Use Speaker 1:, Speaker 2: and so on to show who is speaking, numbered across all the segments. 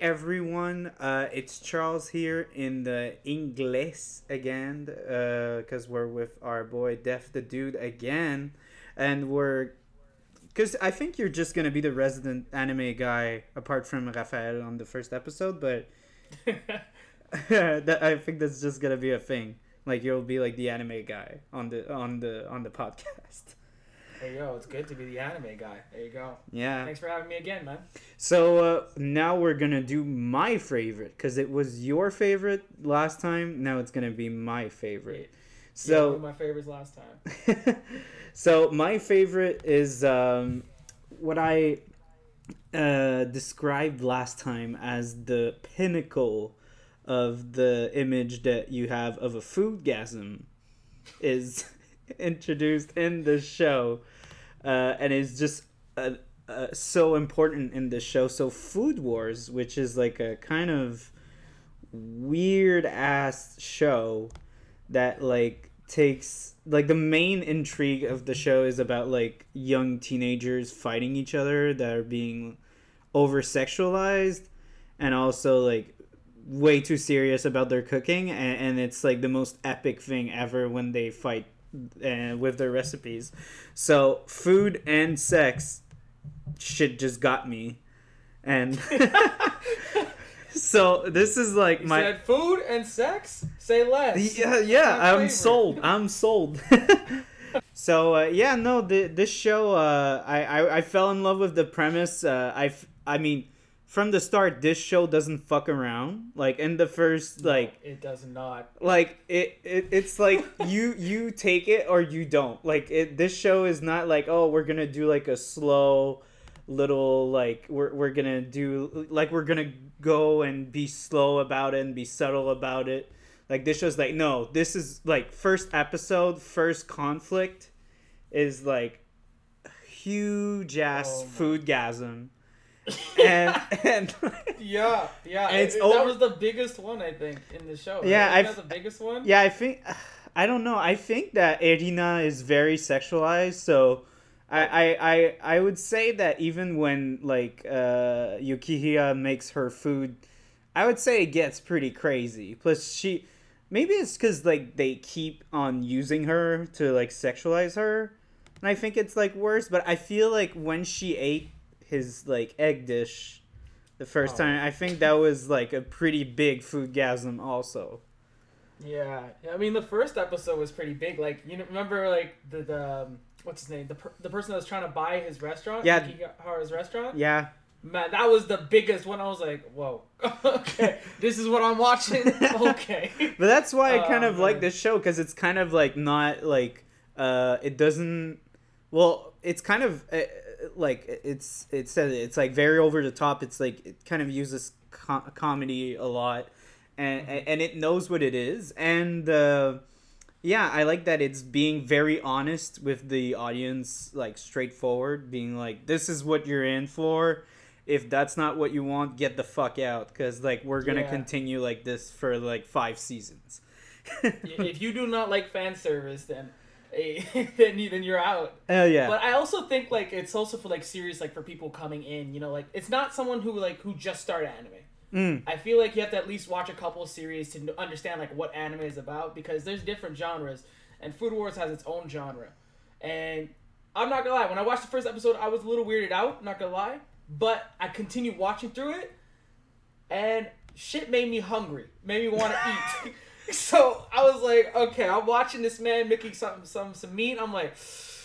Speaker 1: everyone, uh, it's Charles here in the English again, because we're with our boy Def the Dude again, and we're, because I think you're just gonna be the resident anime guy apart from Rafael on the first episode, but that I think that's just gonna be a thing. Like you'll be like the anime guy on the on the on the podcast.
Speaker 2: There you go. It's good to be the anime guy. There you go.
Speaker 1: Yeah.
Speaker 2: Thanks for having me again, man.
Speaker 1: So uh, now we're gonna do my favorite because it was your favorite last time. Now it's gonna be my favorite.
Speaker 2: Yeah,
Speaker 1: So
Speaker 2: of my favorites last time.
Speaker 1: so my favorite is um, what I uh, described last time as the pinnacle of the image that you have of a foodgasm is introduced in the show uh, and is just uh, uh, so important in the show. So food wars which is like a kind of weird ass show that like takes like the main intrigue of the show is about like young teenagers fighting each other that are being over sexualized and also like way too serious about their cooking and, and it's like the most epic thing ever when they fight uh, with their recipes so food and sex shit just got me and so this is like
Speaker 2: You
Speaker 1: my
Speaker 2: said food and sex. Say less.
Speaker 1: yeah, yeah, I'm
Speaker 2: favorite.
Speaker 1: sold. I'm sold. so uh, yeah, no, the, this show, uh, I, I I fell in love with the premise. Uh, I I mean, from the start, this show doesn't fuck around. Like in the first, like
Speaker 2: it does not.
Speaker 1: like it, it it's like you you take it or you don't. Like it, this show is not like oh we're gonna do like a slow little like we're we're gonna do like we're gonna go and be slow about it and be subtle about it. Like this show's like no, this is like first episode, first conflict is like huge ass
Speaker 2: Oh
Speaker 1: foodgasm. And and
Speaker 2: Yeah, yeah.
Speaker 1: And it's
Speaker 2: it-
Speaker 1: over-
Speaker 2: That was the biggest one I think in the show.
Speaker 1: Yeah,
Speaker 2: right?
Speaker 1: I've-
Speaker 2: the biggest one.
Speaker 1: Yeah, I think I don't know. I think that Erina is very sexualized, so I I, I, I would say that even when like uh, Yukihira makes her food, I would say it gets pretty crazy. Plus, she maybe it's because like they keep on using her to like sexualize her, and I think it's like worse. But I feel like when she ate his like egg dish. The first
Speaker 2: Oh.
Speaker 1: time, I think that was like a pretty big food foodgasm, also.
Speaker 2: Yeah. I mean, the first episode was pretty big. Like, you know, remember like the the um, what's his name? The per- the person that was trying to buy his restaurant.
Speaker 1: Yeah.
Speaker 2: Yukihira's restaurant.
Speaker 1: Yeah,
Speaker 2: Man, that was the biggest one. I was like, whoa. okay, this is what I'm watching. okay.
Speaker 1: But that's why I kind
Speaker 2: Oh,
Speaker 1: of like this show because it's kind of like not like uh it doesn't well it's kind of uh, like it's it's it's like very over the top. It's like it kind of uses co- comedy a lot. And
Speaker 2: Mm-hmm.
Speaker 1: and it knows what it is. And uh yeah i like that it's being very honest with the audience like straightforward being like this is what you're in for. If that's not what you want get the fuck out. Because like we're gonna
Speaker 2: Yeah.
Speaker 1: continue like this for like five seasons.
Speaker 2: If you do not like fan service, then then you, then you're out.
Speaker 1: Hell yeah.
Speaker 2: But I also think like it's also for like series like for people coming in. You know, like it's not someone who like who just started anime.
Speaker 1: Mm.
Speaker 2: I feel like you have to at least watch a couple of series to understand like what anime is about because there's different genres, and Food Wars has its own genre. And I'm not gonna lie, when I watched the first episode, I was a little weirded out. Not gonna lie, but I continued watching through it, and shit made me hungry, made me want to eat. so I was like, okay, I'm watching this man making some some some meat. I'm like,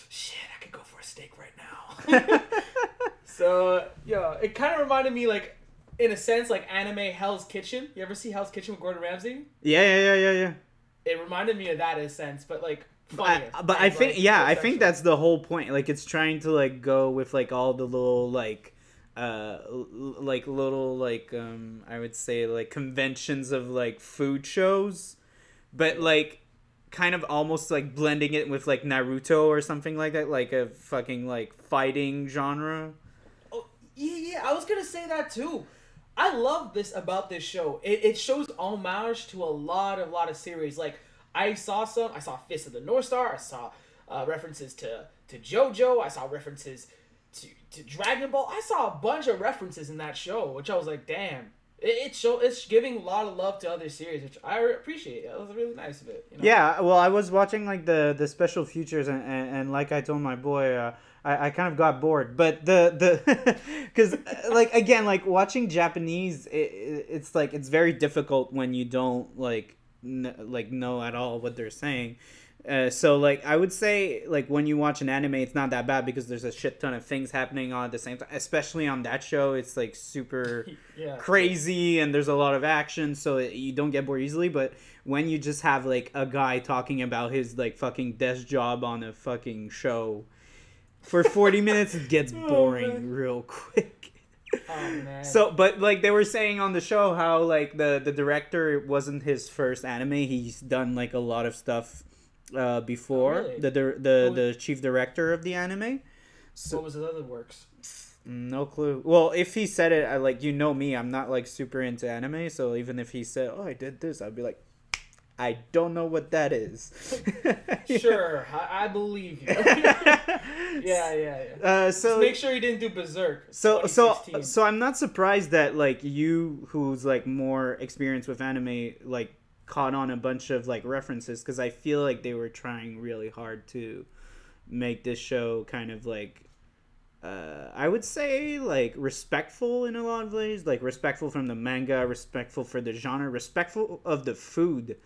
Speaker 2: shit, I could go for a steak right now. so yeah, it kind of reminded me like in a sense, like anime Hell's Kitchen. You ever see Hell's Kitchen with Gordon Ramsay?
Speaker 1: Yeah, yeah, yeah, yeah, yeah.
Speaker 2: It reminded me of that in a sense, but like funnier.
Speaker 1: but I
Speaker 2: and,
Speaker 1: think
Speaker 2: like,
Speaker 1: yeah, I think that's the whole point. Like it's trying to like go with like all the little like uh l- like little like um I would say like conventions of like food shows, but like kind of almost like blending it with like Naruto or something like that, like a fucking like fighting genre.
Speaker 2: Oh, yeah, yeah. I was gonna say that too. I love this about this show. It, it shows homage to a lot of a lot of series. Like I saw some. I saw Fist of the North Star. I saw uh, references to to JoJo. I saw references to, to Dragon Ball, I saw a bunch of references in that show, which I was like, damn. It, it show it's giving a lot of love to other series, which I appreciate. That was really nice of it. You know?
Speaker 1: Yeah, well, I was watching like the the special features, and, and, and like I told my boy, uh, I, I kind of got bored. But the the because like again, like watching Japanese, it, it, it's like it's very difficult when you don't like n- like know at all what they're saying. Uh, so like I would say like when you watch an anime, it's not that bad because there's a shit ton of things happening on at the same time. Especially on that show, it's like super
Speaker 2: yeah.
Speaker 1: crazy and there's a lot of action, so it, you don't get bored easily. But when you just have like a guy talking about his like fucking desk job on a fucking show for 40 minutes, it gets
Speaker 2: Oh,
Speaker 1: boring real quick.
Speaker 2: Oh man.
Speaker 1: So, but like they were saying on the show, how like the the director wasn't his first anime. He's done like a lot of stuff uh, before.
Speaker 2: Oh, really?
Speaker 1: The the the,
Speaker 2: What
Speaker 1: the chief director of the anime. So
Speaker 2: what was his other works?
Speaker 1: no clue. Well, if he said it, I like you know me. I'm not like super into anime, so even if he said, "Oh, I did this," I'd be like, "I don't know what that is."
Speaker 2: Sure, I, I believe you. yeah, yeah, yeah.
Speaker 1: Uh,
Speaker 2: Just
Speaker 1: so
Speaker 2: make sure you didn't do Berserk.
Speaker 1: so so so I'm not surprised that like you who's like more experienced with anime like caught on a bunch of like references because I feel like they were trying really hard to make this show kind of like uh, I would say like respectful in a lot of ways, like respectful from the manga, respectful for the genre, respectful of the food.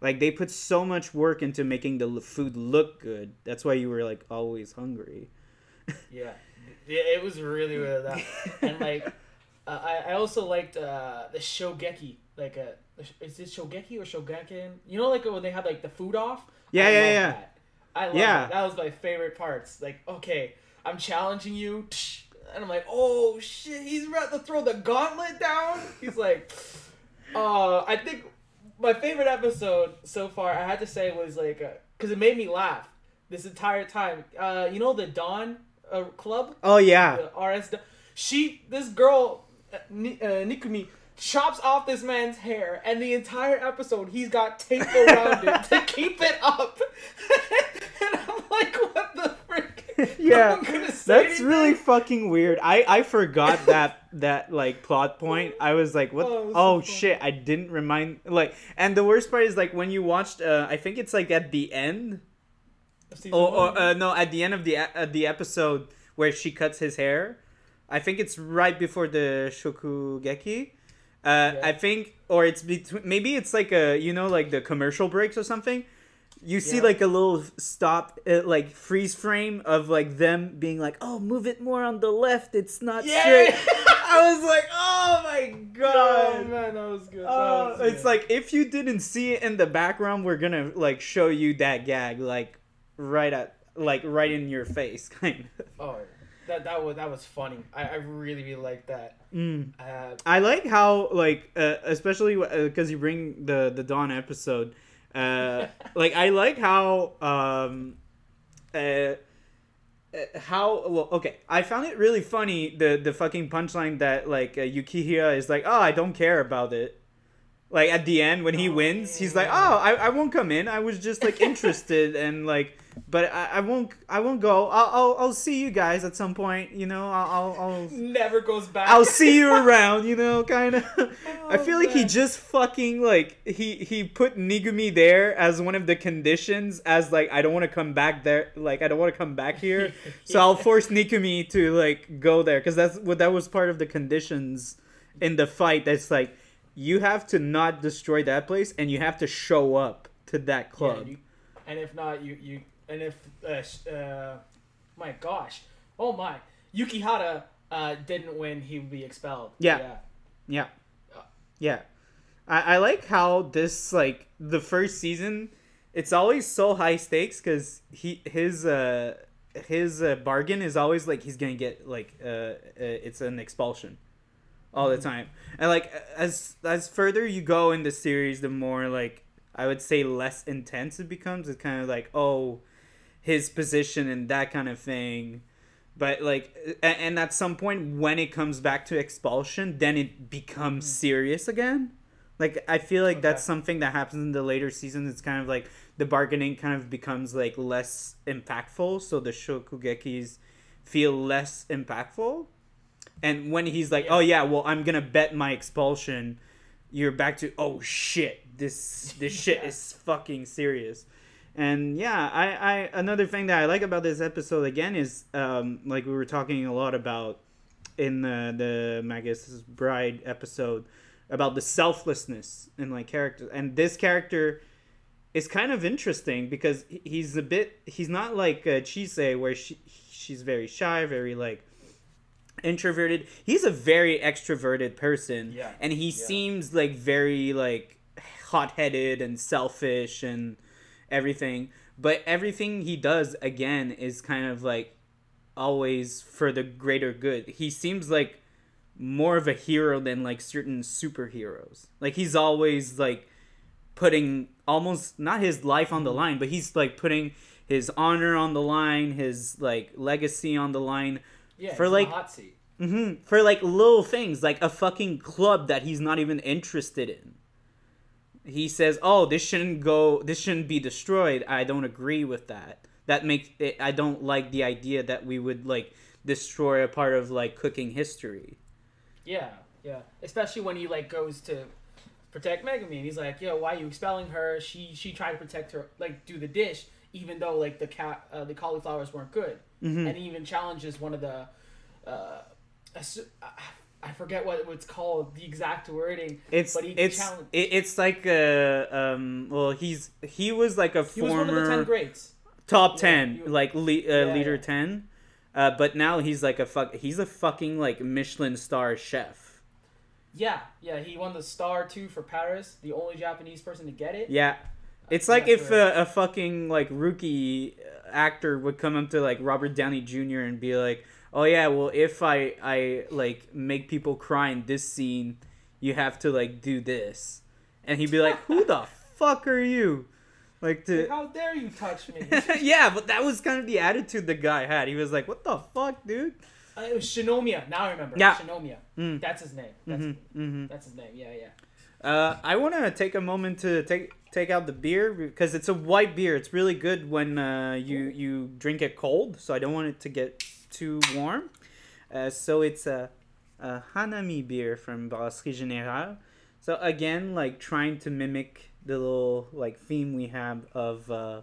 Speaker 1: Like they put so much work into making the food look good. That's why you were like always hungry.
Speaker 2: Yeah, yeah, it was really really that. and like, uh, I I also liked uh, the Shogeki. Like, uh, is it Shogeki or Shogaken? You know, like when they had like the food off.
Speaker 1: Yeah,
Speaker 2: I
Speaker 1: yeah, yeah.
Speaker 2: That. I love
Speaker 1: Yeah.
Speaker 2: that. That was my favorite parts. Like, okay, I'm challenging you, and I'm like, oh shit, he's about to throw the gauntlet down. He's like, uh, I think my favorite episode so far, I had to say, was like, because it made me laugh this entire time. Uh, you know the Dawn uh, Club,
Speaker 1: Oh yeah.
Speaker 2: the RS. She, this girl, uh, Ni- uh, Nikumi, chops off this man's hair, and the entire episode he's got tape around it to keep it up. and I'm like, what the frick?
Speaker 1: Yeah,
Speaker 2: say
Speaker 1: That's really fucking weird. I I forgot that that like plot point. I was like, what?
Speaker 2: Oh,
Speaker 1: Oh,
Speaker 2: so
Speaker 1: shit! I didn't remind like. And the worst part is like when you watched. Uh, I think it's like at the end. Or, or uh, no, at the end of the uh, the episode where she cuts his hair. I think it's right before the shokugeki. Uh,
Speaker 2: Yeah.
Speaker 1: I think, or it's between. Maybe it's like a you know like the commercial breaks or something. You see
Speaker 2: Yeah.
Speaker 1: like a little stop, uh, like freeze frame of like them being like, "Oh, move it more on the left. It's not
Speaker 2: Yeah.
Speaker 1: straight." I was like, "Oh my god!"
Speaker 2: Oh
Speaker 1: god!"
Speaker 2: man, that was good. That
Speaker 1: Oh,
Speaker 2: was
Speaker 1: it's
Speaker 2: good.
Speaker 1: like if you didn't see it in the background, we're gonna like show you that gag like right at like right in your face, kind of.
Speaker 2: oh, that that was that was funny. I, I really really liked that.
Speaker 1: Mm.
Speaker 2: Uh,
Speaker 1: I like how like uh, especially because you bring the the Dawn episode. Uh, like I like how um, uh, uh, how well okay. I found it really funny the the fucking punchline that like uh, Yukihira is like, oh, I don't care about it. Like at the end when he
Speaker 2: Oh,
Speaker 1: wins, he's like, oh, I, I won't come in. I was just like interested and like, but I, I won't I won't go. I'll, I'll I'll see you guys at some point. You know, I'll I'll. I'll
Speaker 2: never goes back.
Speaker 1: I'll see you around, you know, kind of. I
Speaker 2: Oh,
Speaker 1: feel like he just fucking like he he put Nikumi there as one of the conditions as like I don't want to come back there, like I don't want to come back here, so I'll force Nikumi to like go there because that's what that was part of the conditions in the fight. That's like you have to not destroy that place and you have to show up to that
Speaker 2: Yeah,
Speaker 1: club.
Speaker 2: you, and if not, you you and if uh, uh, my gosh, oh my, Yukihira uh, didn't win, he would be expelled.
Speaker 1: Yeah.
Speaker 2: yeah.
Speaker 1: Yeah. Yeah. I, I like how this like the first season it's always so high stakes because he his uh his uh, bargain is always like he's gonna get like uh, uh it's an expulsion all the time. And like as as further you go in the series the more like i would say less intense it becomes. It's kind of like oh his position and that kind of thing. But like a- and at some point when it comes back to expulsion then it becomes mm. serious again. Like i feel like that's something that happens in the later seasons. It's kind of like the bargaining kind of becomes like less impactful. So the shokugekis feel less impactful. And when he's like,
Speaker 2: Yeah.
Speaker 1: "Oh yeah, well I'm gonna bet my expulsion," you're back to, "Oh shit, this this shit
Speaker 2: Yeah.
Speaker 1: is fucking serious." And yeah, I, I another thing that I like about this episode again is um, like we were talking a lot about in the the Magus Bride episode about the selflessness in like characters, and this character is kind of interesting because he's a bit he's not like uh, Chise where she she's very shy, very like introverted. He's a very extroverted person,
Speaker 2: Yeah.
Speaker 1: and he
Speaker 2: Yeah.
Speaker 1: seems like very like hot-headed and selfish and everything. But everything he does again is kind of like always for the greater good. He seems like more of a hero than like certain superheroes. Like he's always like putting almost not his life on the mm-hmm. line, but he's like putting his honor on the line, his like legacy on the line
Speaker 2: Yeah,
Speaker 1: For, like-
Speaker 2: hot seat.
Speaker 1: hmm for like little things, like a fucking club that he's not even interested in. He says, "Oh, this shouldn't go. This shouldn't be destroyed." I don't agree with that. That makes it. I don't like the idea that we would like destroy a part of like cooking history.
Speaker 2: Yeah, yeah. Especially when he like goes to protect Megumi, and he's like, "Yo, why are you expelling her? She she tried to protect her, like do the dish, even though like the cat uh, the cauliflowers weren't good."
Speaker 1: Mm-hmm.
Speaker 2: And he even challenges one of the, uh, assu- I forget what it's called, the exact wording.
Speaker 1: It's
Speaker 2: but he
Speaker 1: it's
Speaker 2: challenged.
Speaker 1: it, it's like a um. Well, he's he was like a
Speaker 2: He was
Speaker 1: former
Speaker 2: one of the ten greats.
Speaker 1: top
Speaker 2: Yeah,
Speaker 1: ten,
Speaker 2: he-
Speaker 1: like le- uh,
Speaker 2: Yeah,
Speaker 1: leader
Speaker 2: yeah.
Speaker 1: ten. Uh, but now he's like a fuck. He's a fucking like Michelin star chef.
Speaker 2: Yeah, yeah. He won the star too for Paris, the only Japanese person to get it.
Speaker 1: Yeah, it's like if
Speaker 2: right.
Speaker 1: a, a fucking like rookie actor would come up to like Robert Downey Jr. and be like, "Oh yeah, well if I I like make people cry in this scene, you have to like do this," and he'd be like, "Who the fuck are you?" Like to
Speaker 2: How dare you touch me?
Speaker 1: yeah, but that was kind of the attitude the guy had. He was like, "What the fuck, dude?"
Speaker 2: Uh, it was Shinomiya. Now I remember.
Speaker 1: Yeah.
Speaker 2: Shinomiya.
Speaker 1: Mm.
Speaker 2: That's his name. That's,
Speaker 1: Mm-hmm, mm-hmm.
Speaker 2: that's his name. Yeah, yeah.
Speaker 1: Uh, I want to take a moment to take take out the beer because it's a white beer. It's really good when uh, you you drink it cold, so I don't want it to get too warm. Uh, so it's a, a Hanami beer from Brasserie Générale. So again, like trying to mimic the little like theme we have of uh,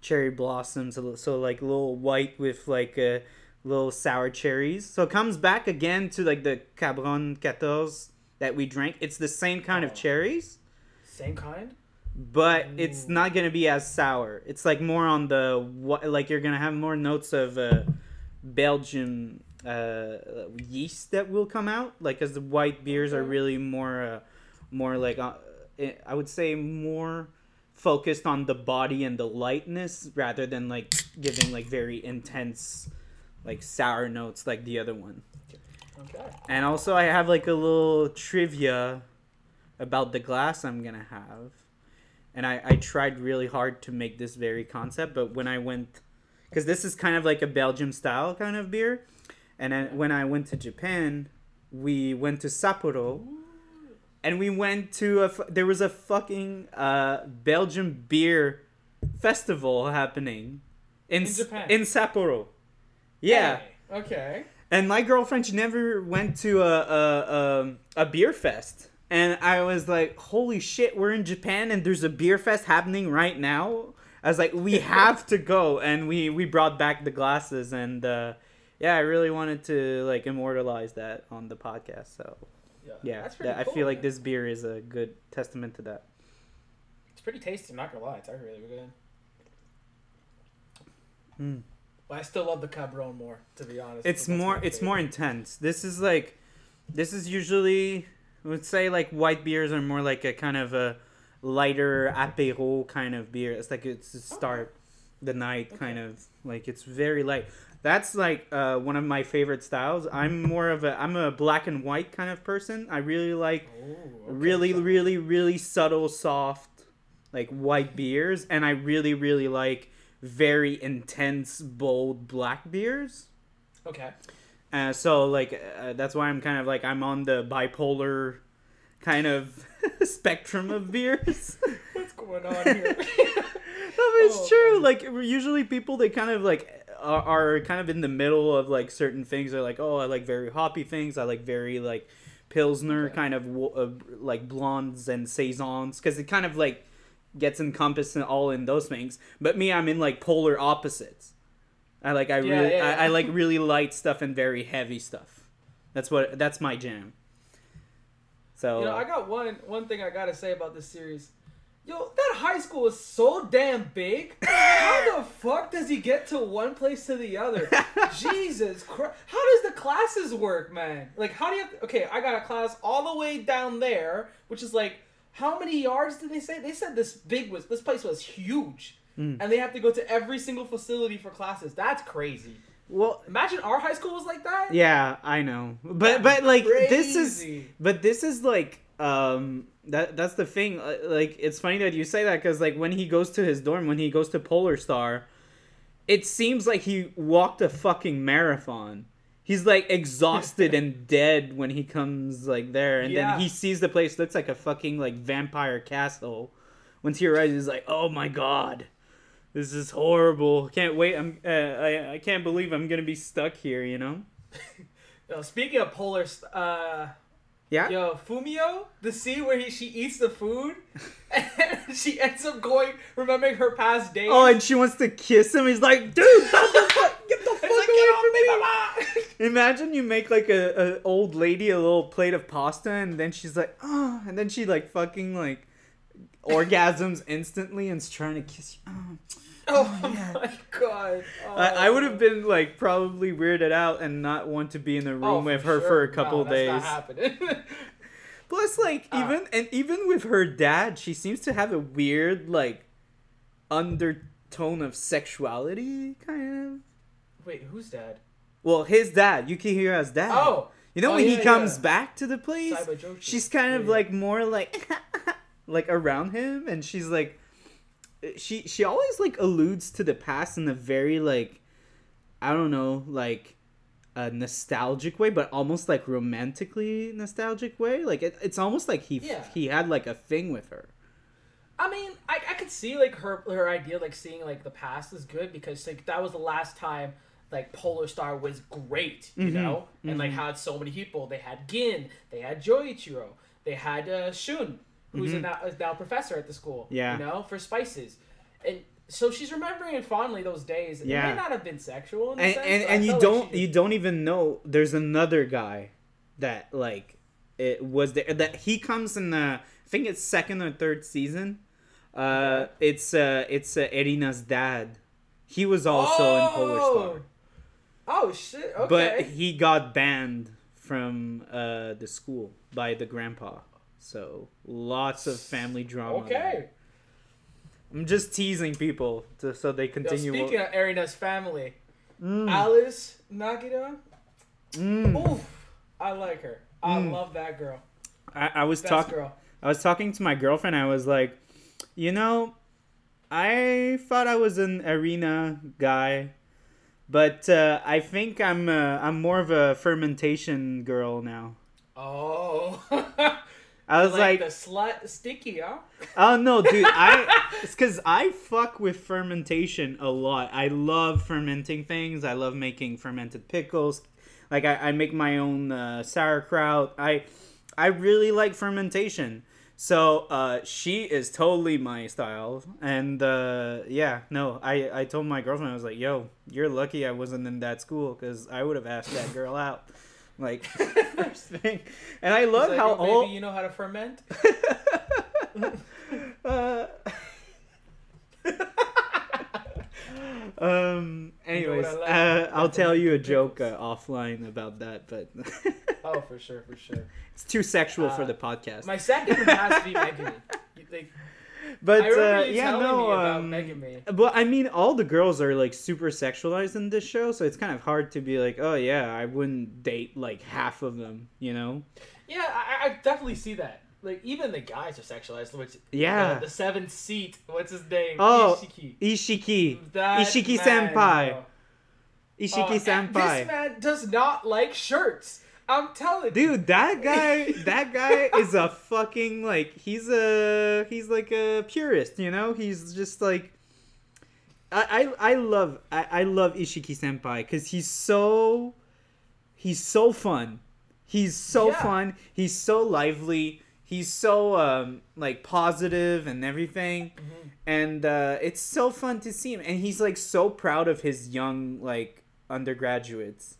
Speaker 1: cherry blossoms. So, so like little white with like uh, little sour cherries. So it comes back again to like the Cabron 14 that we drank. It's the same kind
Speaker 2: Oh.
Speaker 1: of cherries,
Speaker 2: Same kind.
Speaker 1: but it's not gonna be as sour. It's like more on the what like you're gonna have more notes of uh, Belgian uh, yeast that will come out. Like cuz the white beers are really more uh, more like uh, I I would say more focused on the body and the lightness rather than like giving like very intense like sour notes like the other one.
Speaker 2: Okay.
Speaker 1: And also, I have like a little trivia about the glass I'm gonna have. And I, I tried really hard to make this very concept, but when I went, because this is kind of like a Belgium style kind of beer, and then when I went to Japan, we went to Sapporo, and we went to a there was a fucking uh, Belgian beer festival happening in
Speaker 2: In Japan?
Speaker 1: in Sapporo. Yeah.
Speaker 2: Hey, Okay.
Speaker 1: And my girlfriend, she never went to a a, a a beer fest, and I was like, "Holy shit, we're in Japan, and there's a beer fest happening right now." I was like, "We have to go," and we we brought back the glasses, and uh, yeah, I really wanted to like immortalize that on the podcast. So
Speaker 2: Yeah.
Speaker 1: yeah, that- I
Speaker 2: cool,
Speaker 1: feel like this beer is a good testament to that.
Speaker 2: It's pretty tasty. I'm not gonna lie. It's actually really good.
Speaker 1: Mm.
Speaker 2: But I still love the Cabron more, to be honest.
Speaker 1: It's more it's more intense. This is like this is usually I would say like white beers are more like a kind of a lighter apéro kind of beer. It's like it's to start the night kind of like it's very light. That's like uh, one of my favorite styles. I'm more of a I'm a black and white kind of person. I really like
Speaker 2: Ooh, okay,
Speaker 1: really really really subtle soft like white beers and I really really like very intense bold black beers.
Speaker 2: Okay.
Speaker 1: Uh, so like uh, that's why I'm kind of like I'm on the bipolar kind of spectrum of beers.
Speaker 2: What's going on here?
Speaker 1: no, it's
Speaker 2: Oh,
Speaker 1: true. Like usually people they kind of like are, are kind of in the middle of like certain things. They're like, oh, I like very hoppy things. I like very like pilsner
Speaker 2: Okay.
Speaker 1: kind of uh, like blondes and saisons because it kind of like gets encompassed in all in those things. But me, I'm in like polar opposites. I like I
Speaker 2: Yeah,
Speaker 1: really
Speaker 2: yeah, yeah.
Speaker 1: I, I like really light stuff and very heavy stuff. That's what that's my jam. So
Speaker 2: You know, I got one one thing I gotta say about this series. Yo, that high school is so damn big. How the fuck does he get to one place to the other? Jesus Christ! How does the classes work, man? Like, how do you? Have okay, I got a class all the way down there, which is like, how many yards did they say? They said this big was this place was huge,
Speaker 1: Mm.
Speaker 2: and they have to go to every single facility for classes. That's crazy.
Speaker 1: well,
Speaker 2: Imagine our high school was like that.
Speaker 1: yeah, I know, but but like this is But this is like um that that's the thing. uh, Like it's funny that you say that because like when he goes to his dorm, when he goes to Polar Star, it seems like he walked a fucking marathon. He's like exhausted and dead when he comes like there, and
Speaker 2: Yeah.
Speaker 1: then he sees the place looks like a fucking like vampire castle. Once he arrives, he's like, "Oh my god, this is horrible! Can't wait! I'm uh, I I can't believe I'm gonna be stuck here." You know?
Speaker 2: Speaking of polar, uh,
Speaker 1: Yeah.
Speaker 2: Yo, Fumio, the scene where he she eats the food, and she ends up going, remembering her past days.
Speaker 1: Oh, and she wants to kiss him. He's like, dude, stop the fuck, get the fuck away from me.
Speaker 2: me!
Speaker 1: Imagine you make like a, a old lady a little plate of pasta, and then she's like, oh, and then she like fucking like orgasms instantly and and's trying to kiss you. Oh.
Speaker 2: oh
Speaker 1: yeah.
Speaker 2: my god. Oh.
Speaker 1: I, I would have been like probably weirded out and not want to be in the room
Speaker 2: Oh,
Speaker 1: with her
Speaker 2: sure.
Speaker 1: for a couple
Speaker 2: no,
Speaker 1: days. Plus, like
Speaker 2: Ah.
Speaker 1: even and even with her dad, she seems to have a weird like undertone of sexuality, kind of.
Speaker 2: Wait, who's dad?
Speaker 1: Well, his dad, You can hear Yukihira's dad.
Speaker 2: Oh,
Speaker 1: you know
Speaker 2: oh,
Speaker 1: when he comes
Speaker 2: yeah.
Speaker 1: back to the place, she's kind of
Speaker 2: Yeah.
Speaker 1: like more like like around him, and she's like she she always like alludes to the past in a very like I don't know like a nostalgic way, but almost like romantically nostalgic way. Like it, it's almost like he
Speaker 2: Yeah.
Speaker 1: he had like a thing with her.
Speaker 2: I mean, I, I could see like her her idea like seeing like the past is good because like that was the last time like Polar Star was great, you
Speaker 1: Mhm,
Speaker 2: know, and like
Speaker 1: mhm.
Speaker 2: had so many people. They had Gin, they had Joichiro, they had uh, Shun, who's a
Speaker 1: Mhm.
Speaker 2: now, is now a professor at the school.
Speaker 1: Yeah.
Speaker 2: you know, for spices, and so she's remembering it fondly those days. It
Speaker 1: Yeah.
Speaker 2: may not have been sexual, in
Speaker 1: and
Speaker 2: sense,
Speaker 1: and, and you don't you don't even know there's another guy that like it was there that he comes in the I think it's second or third season. Uh, it's uh it's uh, Erina's dad. He was also in Polar Star,
Speaker 2: Oh shit! Okay.
Speaker 1: but he got banned from uh the school by the grandpa. So lots of family drama.
Speaker 2: okay.
Speaker 1: there. I'm just teasing people to, so they continue.
Speaker 2: Yo, speaking of Erina's family,
Speaker 1: Mm,
Speaker 2: Alice Nakiri.
Speaker 1: mm.
Speaker 2: Oof, I like her. I
Speaker 1: Mm.
Speaker 2: love that girl.
Speaker 1: I, I was talking.
Speaker 2: girl.
Speaker 1: I was talking to my girlfriend. I was like, you know, I thought I was an Erina guy, but uh, I think I'm uh, I'm more of a fermentation girl now.
Speaker 2: Oh.
Speaker 1: I was like,
Speaker 2: the slut sticky, huh?
Speaker 1: oh no, dude, I it's because I fuck with fermentation a lot. I love fermenting things. I love making fermented pickles. Like I, I make my own uh, sauerkraut. I I really like fermentation. So uh, she is totally my style, and uh, yeah, no, I, I told my girlfriend I was like, "Yo, you're lucky I wasn't in that school because I would have asked that girl out." Like first thing, and I love
Speaker 2: like,
Speaker 1: how
Speaker 2: "Yo, baby,
Speaker 1: all
Speaker 2: you know how to ferment.
Speaker 1: uh, um. Anyways,
Speaker 2: I like?
Speaker 1: uh, I'll tell you a joke uh, offline about that, but
Speaker 2: oh, for sure, for sure.
Speaker 1: it's too sexual for
Speaker 2: Uh,
Speaker 1: the podcast.
Speaker 2: My second has to be Megumi. You think-
Speaker 1: but
Speaker 2: I
Speaker 1: uh, yeah, no. um. But I mean, all the girls are like super sexualized in this show, so it's kind of hard to be like, oh yeah, I wouldn't date like half of them, you know?
Speaker 2: Yeah, I, I definitely see that. Like even the guys are sexualized. Which
Speaker 1: Yeah.
Speaker 2: the, the seventh seat. What's his name?
Speaker 1: Oh,
Speaker 2: Ishiki.
Speaker 1: Ishiki,
Speaker 2: That
Speaker 1: Ishiki
Speaker 2: man,
Speaker 1: senpai.
Speaker 2: bro.
Speaker 1: Ishiki
Speaker 2: and
Speaker 1: senpai.
Speaker 2: This man does not like shirts. I'm telling you.
Speaker 1: Dude, that guy, that guy is a fucking like he's a he's like a purist, you know? He's just like I, I, I love I, I love Ishiki Senpai because he's so he's so fun. He's so
Speaker 2: Yeah.
Speaker 1: fun. He's so lively. He's so um like positive and everything.
Speaker 2: Mm-hmm.
Speaker 1: And uh, it's so fun to see him. And he's like so proud of his young like undergraduates.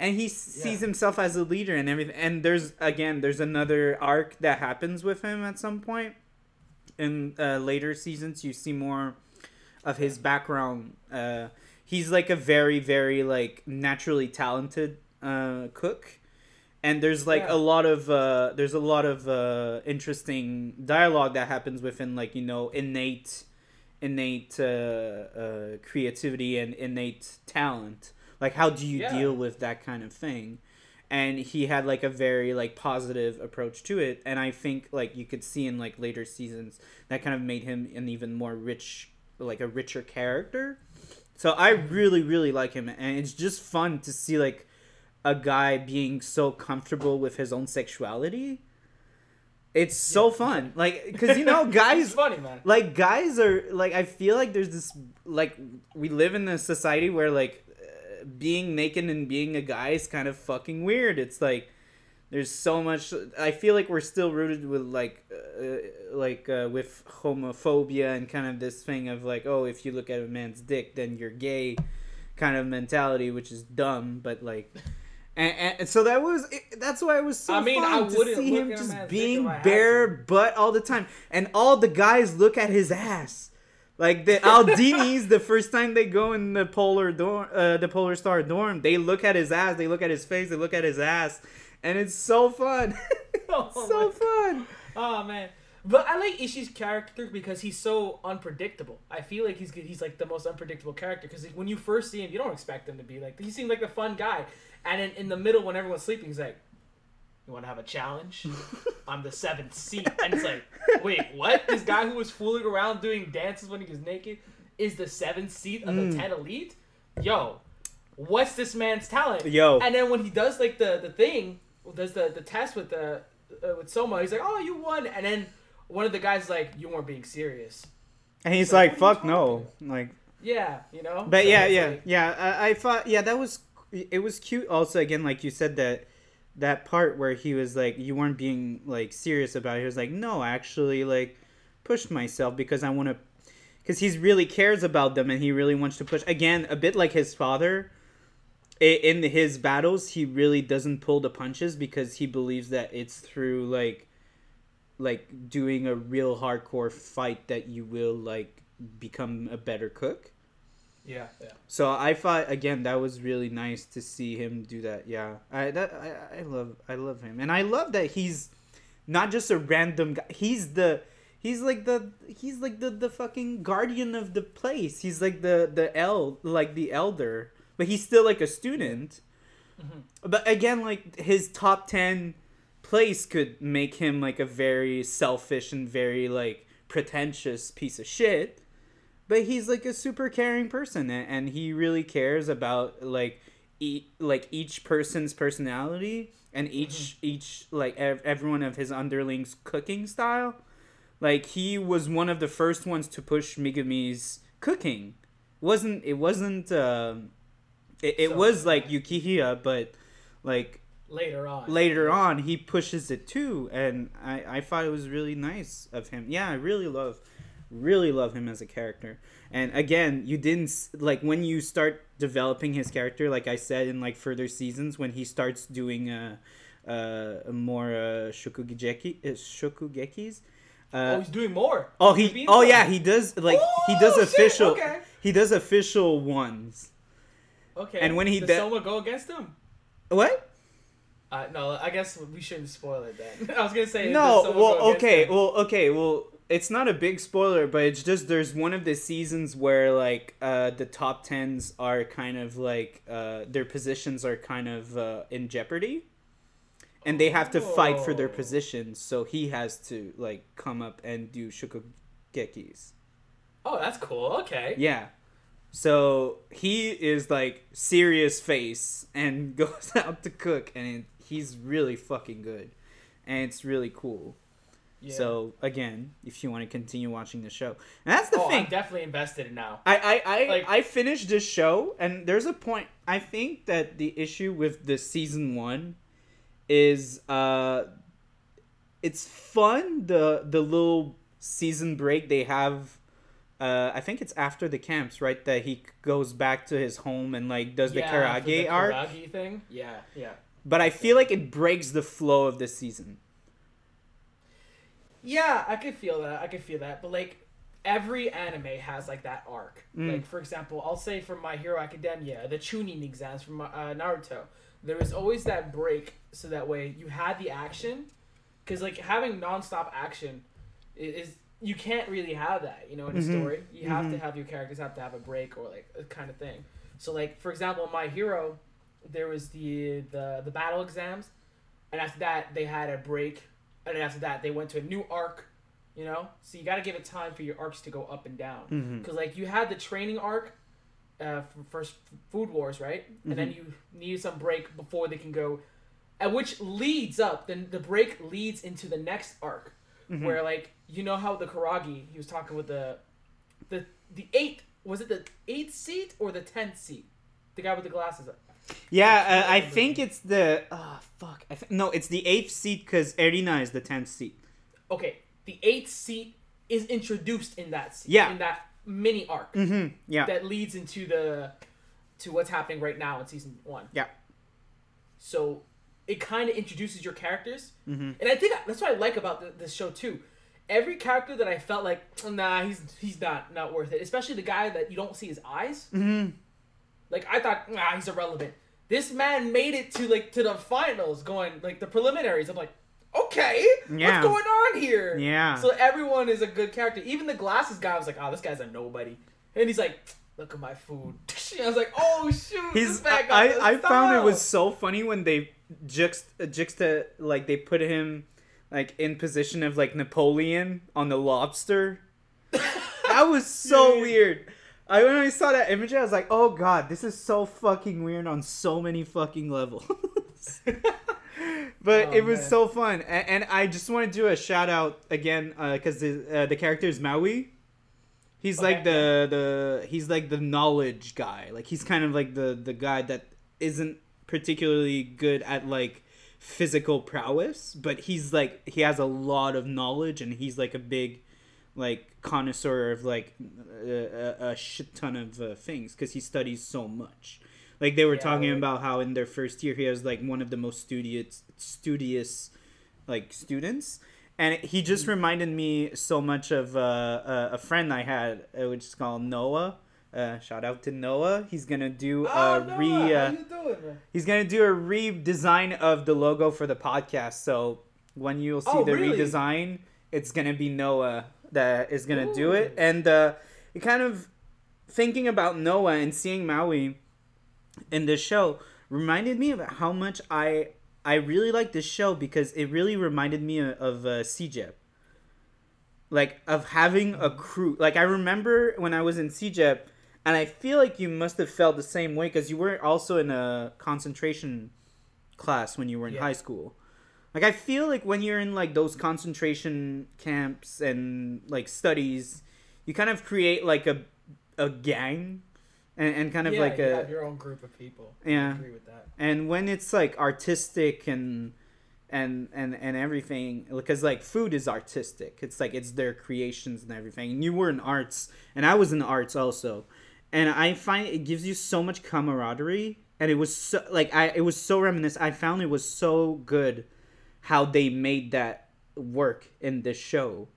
Speaker 1: And he s sees himself as a leader and everything. And there's again, there's another arc that happens with him at some point in uh, later seasons. You see more of his background. Uh, he's like a very, very like naturally talented uh, cook, and there's like
Speaker 2: Yeah.
Speaker 1: a lot of uh, there's a lot of uh, interesting dialogue that happens within like you know innate innate uh, uh, creativity and innate talent. Like how do you
Speaker 2: Yeah.
Speaker 1: deal with that kind of thing? and he had like a very like positive approach to it and i think like you could see in like later seasons that kind of made him an even more rich like a richer character so i mm-hmm. really really like him and it's just fun to see like a guy being so comfortable with his own sexuality it's so
Speaker 2: Yeah.
Speaker 1: fun like because you know guys
Speaker 2: funny, man.
Speaker 1: like guys are like i feel like there's this like we live in a society where like being naked and being a guy is kind of fucking weird. It's like there's so much i feel like we're still rooted with like uh, like uh, with homophobia and kind of this thing of like oh if you look at a man's dick then you're gay kind of mentality which is dumb but like and, and so that was that's why it was so
Speaker 2: I mean,
Speaker 1: fun
Speaker 2: I
Speaker 1: to
Speaker 2: wouldn't
Speaker 1: see him just being
Speaker 2: if I had
Speaker 1: bare butt all the time. And all the guys look at his ass like the Aldinis, the first time they go in the polar dorm, uh, the Polar Star dorm, they look at his ass, they look at his face, they look at his ass, and it's so fun.
Speaker 2: Oh
Speaker 1: so fun.
Speaker 2: Oh man. But I like Ishii's character because he's so unpredictable. I feel like he's he's like the most unpredictable character because when you first see him, you don't expect him to be like. He seems like a fun guy, and in, in the middle when everyone's sleeping, he's like, "You want to have a challenge? I'm the seventh seat." And it's like, wait, what? This guy who was fooling around doing dances when he was naked is the seventh seat of
Speaker 1: Mm.
Speaker 2: the ten elite? Yo, what's this man's talent?
Speaker 1: Yo.
Speaker 2: And then when he does like the the thing, does the the test with the uh, with Soma, he's like, "Oh, you won," and then one of the guys is like, "You weren't being serious."
Speaker 1: And he's
Speaker 2: So
Speaker 1: like,
Speaker 2: what are you
Speaker 1: "Fuck no!" Like,
Speaker 2: Yeah, you know.
Speaker 1: but
Speaker 2: So
Speaker 1: yeah, yeah,
Speaker 2: like-
Speaker 1: yeah. I, I thought, yeah, that was it was cute. Also, again, like you said that that part where he was like, you weren't being like serious about it. He was like, no, I actually like pushed myself because I want to, because he really cares about them and he really wants to push. Again, a bit like his father. In his battles, he really doesn't pull the punches because he believes that it's through like, like doing a real hardcore fight that you will like become a better cook.
Speaker 2: Yeah, yeah.
Speaker 1: So I thought again that was really nice to see him do that. Yeah, I that I, I love I love him, and I love that he's not just a random guy. He's the he's like the he's like the the fucking guardian of the place. He's like the the el like the elder, but he's still like a student.
Speaker 2: Mhm.
Speaker 1: But again, like his top ten place could make him like a very selfish and very like pretentious piece of shit but he's like a super caring person a- and he really cares about like e- like each person's personality and each each like ev- everyone of his underlings cooking style. Like he was one of the first ones to push Megumi's cooking. Wasn't it wasn't um it, it
Speaker 2: So-
Speaker 1: was like Yukiya but like
Speaker 2: Later on.
Speaker 1: later on he pushes it too and I, I thought it was really nice of him. Yeah i really love really love him as a character and again you didn't like when you start developing his character like i said in like further seasons when he starts doing uh uh more uh shokugeki uh, shokugekis
Speaker 2: Oh,
Speaker 1: uh,
Speaker 2: he's doing more.
Speaker 1: oh he oh yeah he does like he does
Speaker 2: Oh, shit,
Speaker 1: official
Speaker 2: okay.
Speaker 1: he does official ones
Speaker 2: Okay.
Speaker 1: and when he
Speaker 2: does
Speaker 1: de-
Speaker 2: Soma go against him?
Speaker 1: what
Speaker 2: Uh, no, I guess we shouldn't spoil it then. I was gonna say.
Speaker 1: No, well,
Speaker 2: go
Speaker 1: okay, well, okay, well, it's not a big spoiler, but it's just there's one of the seasons where like uh, the top tens are kind of like uh, their positions are kind of uh, in jeopardy, and they have to fight for their
Speaker 2: Oh.
Speaker 1: positions. So he has to like come up and do shokugekis.
Speaker 2: Oh, that's cool. Okay.
Speaker 1: Yeah. So he is like serious face and goes out to cook, and he's really fucking good, and it's really cool.
Speaker 2: Yeah.
Speaker 1: So again, if you want to continue watching the show, and that's the
Speaker 2: oh,
Speaker 1: thing.
Speaker 2: I'm definitely invested in now.
Speaker 1: I I I,
Speaker 2: Like-
Speaker 1: I finished this show, and there's a point. I think that the issue with the season one is uh, it's fun the the little season break they have. Uh, I think it's after the camps, right? That he goes back to his home and like does the
Speaker 2: Yeah, for
Speaker 1: karage
Speaker 2: the karage thing. Yeah, yeah.
Speaker 1: But I feel like it breaks the flow of the season.
Speaker 2: Yeah, I could feel that. I could feel that. But like every anime has like that arc.
Speaker 1: Mm.
Speaker 2: Like for example, I'll say from My Hero Academia, the Chunin exams from uh, Naruto, there was always that break so that way you had the action, because like having nonstop action i- is. You can't really have that, you know, in a
Speaker 1: Mhm.
Speaker 2: story. You have to
Speaker 1: Mhm.
Speaker 2: have your characters have to have a break or like a kind of thing. So, like for example, My Hero, there was the the the battle exams, and after that they had a break, and then after that they went to a new arc, you know. So you got to give it time for your arcs to go up and down,
Speaker 1: Mm-hmm.
Speaker 2: because like you had the training arc, uh, for first Food Wars, right, and then you needed some break before they can go, and which leads up. Then the break leads into the next arc,
Speaker 1: Mm-hmm.
Speaker 2: where like you know how the Karagi he was talking with the, the the eighth was it the eighth seat or the tenth seat, the guy with the glasses.
Speaker 1: Yeah, uh, I think it's the. Oh, fuck. I th- no, it's the eighth seat because Erina is the tenth seat.
Speaker 2: okay, the eighth seat is introduced in that seat,
Speaker 1: Yeah.
Speaker 2: in that mini arc
Speaker 1: Mm-hmm. Yeah.
Speaker 2: that leads into the to what's happening right now in season one.
Speaker 1: Yeah.
Speaker 2: So it kind of introduces your characters,
Speaker 1: Mhm.
Speaker 2: and I think that's what I like about the, this show too. Every character that I felt like, nah, he's he's not not worth it. Especially the guy that you don't see his eyes.
Speaker 1: Mm-hmm.
Speaker 2: Like I thought, nah, he's irrelevant. This man made it to like to the finals, going like the preliminaries. I'm like, okay,
Speaker 1: Yeah.
Speaker 2: what's going on here?
Speaker 1: Yeah.
Speaker 2: So everyone is a good character. Even the glasses guy was like, oh, this guy's a nobody, and he's like, look at my food. I was like, oh shoot,
Speaker 1: He's.
Speaker 2: this man the
Speaker 1: I I found it was so funny when they juxt juxta like they put him like in position of like Napoleon on the lobster. that was so
Speaker 2: Yeah.
Speaker 1: weird. I when I saw that image, I was like, "Oh God, this is so fucking weird on so many fucking levels." but
Speaker 2: Oh,
Speaker 1: it was
Speaker 2: man.
Speaker 1: so fun, and, and I just want to do a shout out again because the uh, the character is Marui. He's
Speaker 2: Okay,
Speaker 1: like the the he's like the knowledge guy. Like he's kind of like the the guy that isn't particularly good at like physical prowess, but he's like he has a lot of knowledge and he's like a big like connoisseur of like a, a, shit ton of uh, things because he studies so much. Like they were
Speaker 2: Yeah,
Speaker 1: talking
Speaker 2: right.
Speaker 1: about how in their first year he was like one of the most studious studious like students and he just
Speaker 2: Mm-hmm.
Speaker 1: reminded me so much of uh, a, a friend I had, uh, which is called Noah. Uh, shout out to Noah. He's gonna do
Speaker 2: Oh,
Speaker 1: a
Speaker 2: Noah,
Speaker 1: re.
Speaker 2: how
Speaker 1: Uh,
Speaker 2: you doing, man?
Speaker 1: he's gonna do a redesign of the logo for the podcast. So when you'll see
Speaker 2: Oh,
Speaker 1: the
Speaker 2: really?
Speaker 1: redesign, it's gonna be Noah that is gonna do it. And uh, it kind of thinking about Noah and seeing Marui in this show reminded me of how much I I really like this show because it really reminded me of, of uh, CEGEP. Like of having a crew. Like I remember when I was in CEGEP, and I feel like you must have felt the same way because you were also in a concentration class when you were in
Speaker 2: Yeah.
Speaker 1: high school. Like I feel like when you're in like those concentration camps and like studies, you kind of create like a a gang and, and kind of
Speaker 2: yeah,
Speaker 1: like
Speaker 2: you
Speaker 1: a
Speaker 2: your own group of people.
Speaker 1: Yeah.
Speaker 2: I agree with that.
Speaker 1: and when it's like artistic and and and and everything because like food is artistic it's like it's their creations and everything and you were in arts and i was in arts also and i find it gives you so much camaraderie and it was so like i it was so reminiscent i found it was so good how they made that work in this show.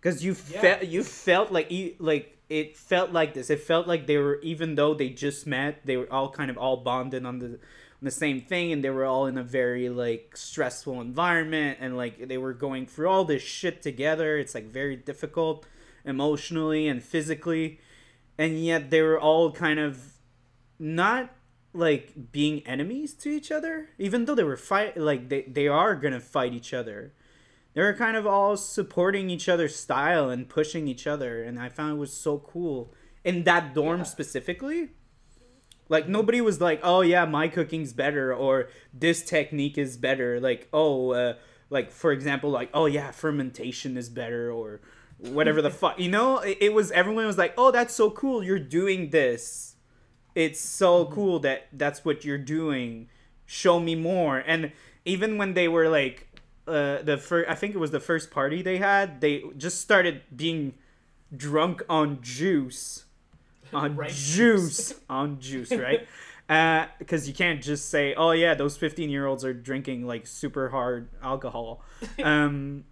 Speaker 1: Because you
Speaker 2: Yeah.
Speaker 1: felt you felt like you like it felt like this. It felt like they were even though they just met they were all kind of all bonded on the on the same thing and they were all in a very like stressful environment and like they were going through all this shit together. It's like very difficult emotionally and physically. And yet they were all kind of not like being enemies to each other? Even though they were fight like they, they are gonna fight each other. They were kind of all supporting each other's style and pushing each other and i found it was so cool. In that dorm
Speaker 2: Yeah.
Speaker 1: specifically? Like nobody was like oh yeah my cooking's better or this technique is better. Like oh uh, like for example like oh yeah fermentation is better or whatever the fuck you know? It, it was everyone was like oh that's so cool you're doing this it's so cool that that's what you're doing. Show me more. And even when they were like uh the first i think it was the first party they had they just started being drunk on juice. On
Speaker 2: Right.
Speaker 1: juice. on juice right? Because you can't just say oh yeah those 15 year olds are drinking like super hard alcohol. Um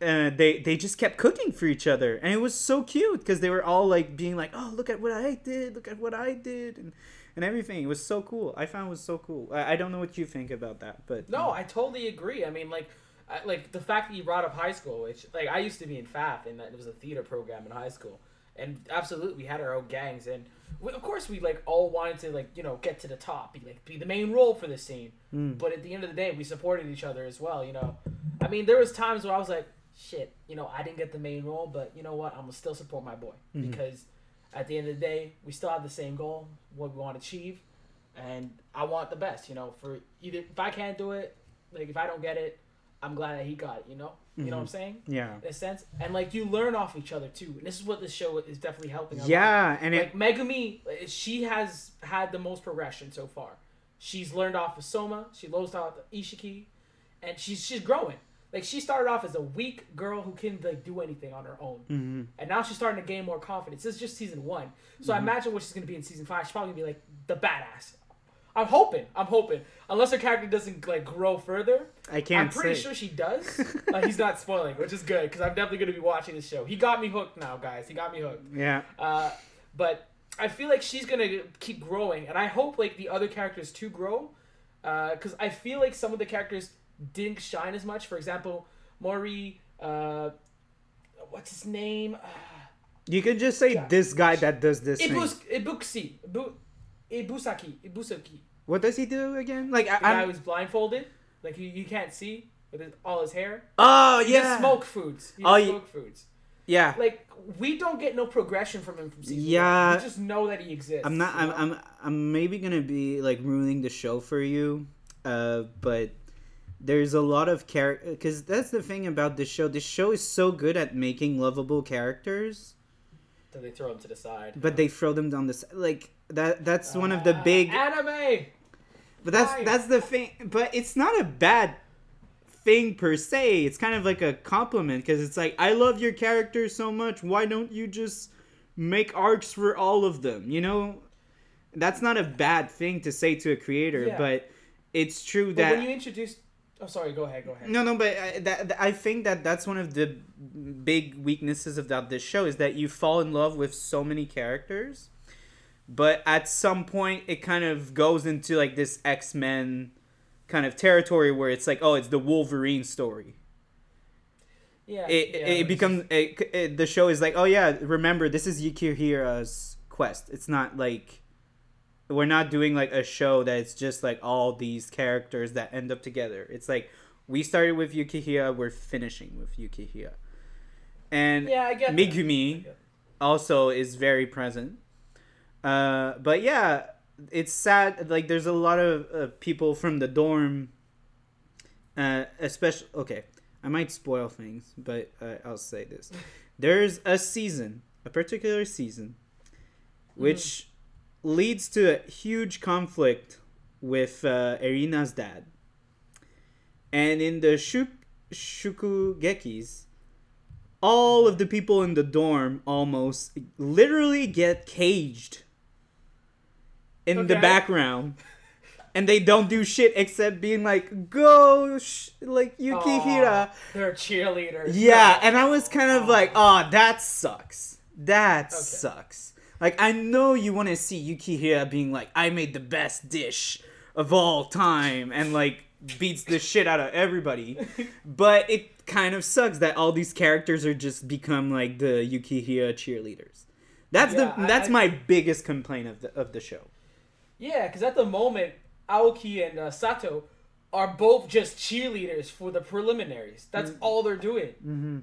Speaker 1: uh, they they just kept cooking for each other and it was so cute because they were all like being like oh look at what i did look at what i did and and everything it was so cool i found it was so cool i, I don't know what you think about that but
Speaker 2: No, I totally agree. I mean, like, I, like the fact that you brought up high school, which like I used to be in FAF, and that it was a theater program in high school, and absolutely we had our own gangs, and we, of course we like all wanted to like you know get to the top, be like be the main role for the scene.
Speaker 1: Mm.
Speaker 2: But at the end of the day, we supported each other as well. You know, I mean, there was times where I was like, shit, you know, I didn't get the main role, but you know what, I'm gonna still support my boy
Speaker 1: Mhm.
Speaker 2: because at the end of the day, we still have the same goal, what we want to achieve, and I want the best. You know, for either if I can't do it, like if I don't get it, I'm glad that he got it. You know, you know what I'm saying?
Speaker 1: yeah
Speaker 2: In a sense, and like you learn off each other too. And this is what this show is definitely helping.
Speaker 1: yeah and it
Speaker 2: Like Megumi, uh, she has had the most progression so far. She's learned off of Soma. She learned off of Ishiki, and she's she's growing. Like she started off as a weak girl who couldn't like do anything on her own,
Speaker 1: Mhm.
Speaker 2: and now she's starting to gain more confidence. This is just season one, so
Speaker 1: Mm-hmm.
Speaker 2: I imagine what she's gonna be in season five. She's probably gonna be like the badass. I'm hoping. I'm hoping. Unless her character doesn't like grow further,
Speaker 1: i can't
Speaker 2: I'm pretty
Speaker 1: say.
Speaker 2: sure she does. uh, he's not spoiling, which is good because I'm definitely gonna be watching this show. He got me hooked now, guys. He got me hooked.
Speaker 1: yeah
Speaker 2: Uh, but I feel like she's gonna keep growing, and I hope like the other characters to grow, because I feel like some of the characters didn't shine as much. For example, Mori, uh, what's his name? Uh,
Speaker 1: you can just say
Speaker 2: God.
Speaker 1: this guy that does this thing.
Speaker 2: Ibus, Ibuksi, Ibu, Ibusaki, Ibusaki.
Speaker 1: what does he do again like
Speaker 2: The
Speaker 1: I,
Speaker 2: guy
Speaker 1: I'm,
Speaker 2: who's blindfolded, like you, you can't see with his, all his hair.
Speaker 1: oh
Speaker 2: He
Speaker 1: yeah
Speaker 2: smoke foods. He
Speaker 1: Oh,
Speaker 2: smoke foods.
Speaker 1: yeah
Speaker 2: Like we don't get no progression from him from season
Speaker 1: Yeah.
Speaker 2: one. We just know that he exists.
Speaker 1: I'm not.
Speaker 2: you
Speaker 1: I'm. I'm. I'm maybe gonna be like ruining the show for you, uh, but there's a lot of character because that's the thing about this show. This show is so good at making lovable characters,
Speaker 2: then they throw them to the side.
Speaker 1: but they throw them down the s- like that. That's one of the
Speaker 2: Ah,
Speaker 1: big.
Speaker 2: anime.
Speaker 1: But that's that's the thing. But it's not a bad thing per se. It's kind of like a compliment because it's like I love your characters so much. Why don't you just make arcs for all of them? You know, that's not a bad thing to say to a creator.
Speaker 2: Yeah.
Speaker 1: But it's true
Speaker 2: But
Speaker 1: that
Speaker 2: when you introduce, oh sorry, go ahead, go ahead.
Speaker 1: no, no, but uh, I, that, I think that that's one of the big weaknesses about this show is that you fall in love with so many characters, but at some point it kind of goes into like this X Men kind of territory where it's like, oh, it's the Wolverine story.
Speaker 2: Yeah,
Speaker 1: It
Speaker 2: yeah,
Speaker 1: it
Speaker 2: it's
Speaker 1: becomes it, it, the show is like, oh yeah, remember this is Yukihira's quest. It's not like we're not doing like a show that's just like all these characters that end up together. It's like we started with Yukihira, we're finishing with Yukihira. And
Speaker 2: just- yeah, I get that.
Speaker 1: Megumi
Speaker 2: I
Speaker 1: also is very present. Uh, but yeah, it's sad. Like there's a lot of uh, people from the dorm, uh, especially. Okay, I might spoil things, but uh, I'll say this: there's a season, a particular season, which leads to a huge conflict with uh, Erina's dad. And in the shuk shokugekis, all of the people in the dorm almost literally get caged in the background. And they don't do shit except being like, go, sh-, like Yukihira.
Speaker 2: Aw, they're cheerleaders.
Speaker 1: Yeah, and I was kind of like, oh, that sucks. That
Speaker 2: Okay.
Speaker 1: sucks. Like, I know you want to see Yukihira being like, I made the best dish of all time, and like beats the shit out of everybody. but it kind of sucks that all these characters are just become like the Yukihira cheerleaders. That's
Speaker 2: Yeah,
Speaker 1: the that's
Speaker 2: I-
Speaker 1: my biggest complaint of the of the show.
Speaker 2: Yeah, because at the moment, Aoki and uh, Sato are both just cheerleaders for the preliminaries. That's all they're doing.
Speaker 1: Mm-hmm.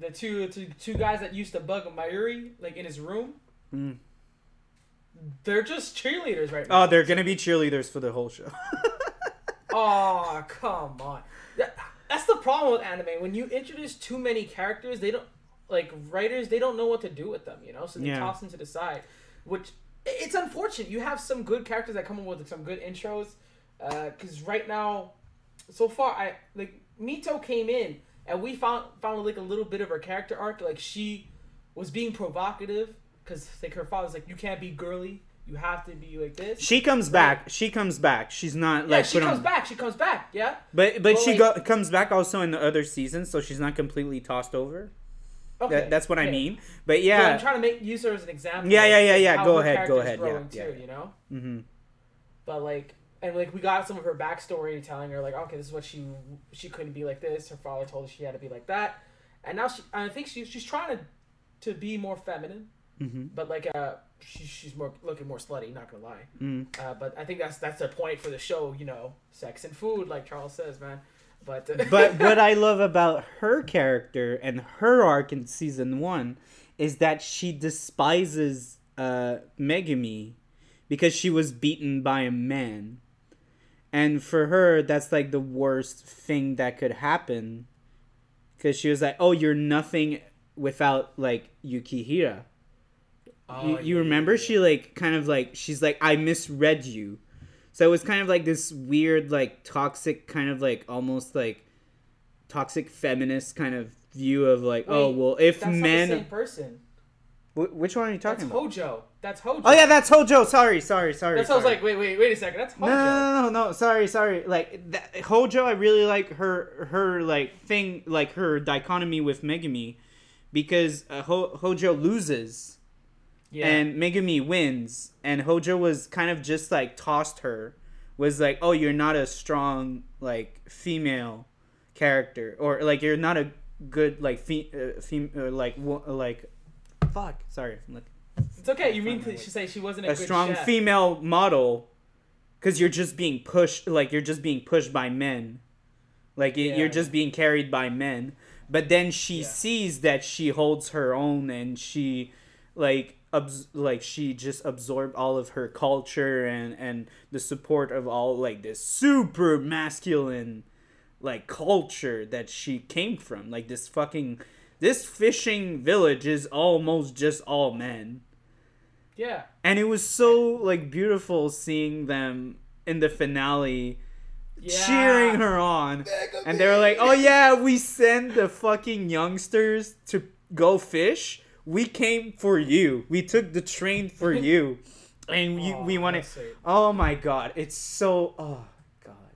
Speaker 2: The two, two two guys that used to bug Marui like in his room,
Speaker 1: Mm.
Speaker 2: they're just cheerleaders right now.
Speaker 1: Oh, they're gonna be cheerleaders for the whole show.
Speaker 2: Oh, come on. That- That's the problem with anime. When you introduce too many characters, they don't like writers. They don't know what to do with them. You know, so they
Speaker 1: Yeah.
Speaker 2: toss them to the side, which it's unfortunate. You have some good characters that come up with some good intros, because right now, so far, I like Mito came in and we found found like a little bit of her character arc. Like she was being provocative because like her father's like, you can't be girly. You have to be like this.
Speaker 1: She comes back. She comes back. She's not
Speaker 2: yeah,
Speaker 1: like
Speaker 2: she
Speaker 1: put
Speaker 2: comes
Speaker 1: on-
Speaker 2: back. She comes back. Yeah.
Speaker 1: But but
Speaker 2: Well,
Speaker 1: she
Speaker 2: like-
Speaker 1: go, comes back also in the other seasons, so she's not completely tossed over.
Speaker 2: Okay.
Speaker 1: That, that's what I mean. But
Speaker 2: But I'm trying to make use her as an example.
Speaker 1: Yeah, yeah, yeah, yeah. Go ahead, go ahead. Yeah, yeah,
Speaker 2: too,
Speaker 1: yeah.
Speaker 2: You know.
Speaker 1: Mm-hmm.
Speaker 2: But like, and like we got some of her backstory, telling her like, okay, this is what she she couldn't be like this. Her father told her she had to be like that, and now she I think she she's trying to to be more feminine,
Speaker 1: hmm
Speaker 2: but like uh she, she's more looking more slutty. Not gonna lie.
Speaker 1: mm
Speaker 2: Uh, but I think that's that's the point for the show. You know, sex and food, like Charles says, man. But
Speaker 1: but what I love about her character and her arc in season one is that she despises uh, Megumi because she was beaten by a man. And for her, that's like the worst thing that could happen. Because she was like, oh, you're nothing without like Yukihira.
Speaker 2: Oh,
Speaker 1: you, you
Speaker 2: yeah,
Speaker 1: remember she like kind of like she's like I misread you. So it was kind of like this weird like toxic kind of like almost like toxic feminist kind of view of like oh well if
Speaker 2: That's not the
Speaker 1: men
Speaker 2: same person.
Speaker 1: Wh- which one are you
Speaker 2: That's
Speaker 1: talking about?
Speaker 2: Hojo. That's Hojo.
Speaker 1: Oh yeah, that's Hojo. Sorry, sorry, sorry.
Speaker 2: That's why I was like, wait, wait, wait a second. That's
Speaker 1: No,
Speaker 2: Hojo.
Speaker 1: no, no, no, no, sorry, sorry. Like that, Hojo, I really like her, her like thing, like her dichotomy with Megumi, because uh, Ho- Hojo loses
Speaker 2: Yeah.
Speaker 1: and Megumi wins, and Hojo was kind of just like tossed her, was like, oh, you're not a strong like female character, or like you're not a good like fe- uh, fem- uh, like wo- like, fuck, sorry, like
Speaker 2: It's okay. You mean to she say she wasn't a,
Speaker 1: a
Speaker 2: good
Speaker 1: strong
Speaker 2: chef.
Speaker 1: female model because you're just being pushed like you're just being pushed by men like y
Speaker 2: Yeah.
Speaker 1: you're just being carried by men but then she
Speaker 2: Yeah.
Speaker 1: sees that she holds her own and she like abs- like she just absorbed all of her culture and and the support of all like this super masculine like culture that she came from. Like this fucking this fishing village is almost just all men.
Speaker 2: Yeah.
Speaker 1: and it was so like beautiful seeing them in the finale
Speaker 2: Yeah.
Speaker 1: cheering her on. And they were like oh yeah we send the fucking youngsters to go fish we came for you. We took the train for you. And you,
Speaker 2: Aw,
Speaker 1: we want
Speaker 2: that's
Speaker 1: to oh my god it's so oh god.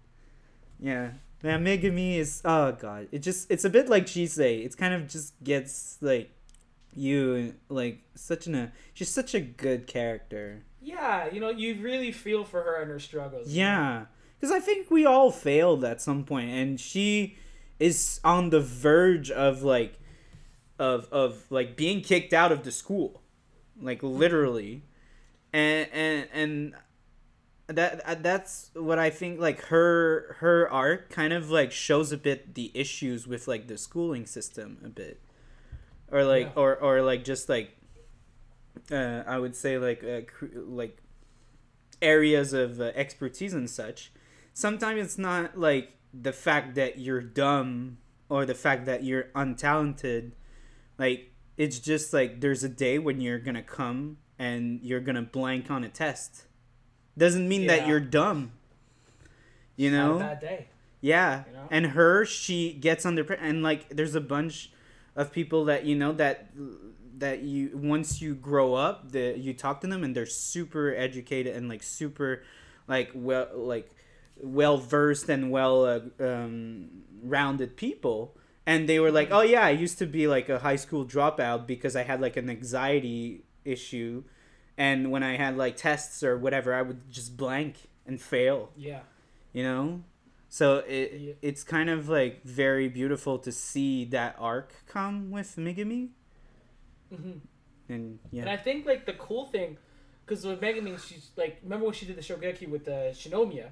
Speaker 1: Yeah man megumi is oh god. It just it's a bit like say it's kind of just gets like you like such an a she's such a good character.
Speaker 2: Yeah, you know, you really feel for her and her struggles.
Speaker 1: yeah because i think we all failed at some point and she is on the verge of like of of like being kicked out of the school. Like literally. And and and that that's what i think like her her arc kind of like shows a bit the issues with like the schooling system a bit. Or like
Speaker 2: Yeah.
Speaker 1: or or like just like uh i would say like uh, cr- like areas of uh, expertise and such. Sometimes it's not like the fact that you're dumb or the fact that you're untalented like it's just like there's a day when you're gonna come and you're gonna blank on a test. Doesn't mean that you're dumb. You know?
Speaker 2: bad day.
Speaker 1: yeah.
Speaker 2: You know?
Speaker 1: and her she gets under and like there's a bunch of people that you know that that you once you grow up that you talk to them and they're super educated and like super like well like well versed and well uh, um, rounded people and they were like oh yeah i used to be like a high school dropout because i had like an anxiety issue and when i had like tests or whatever i would just blank and fail
Speaker 2: Yeah.
Speaker 1: you know so it
Speaker 2: Yeah.
Speaker 1: it's kind of like very beautiful to see that arc come with Megumi
Speaker 2: hmm
Speaker 1: and yeah.
Speaker 2: And I think like the cool thing, because with Megumi, she's like, remember when she did the Shokugeki with the Shinomiya?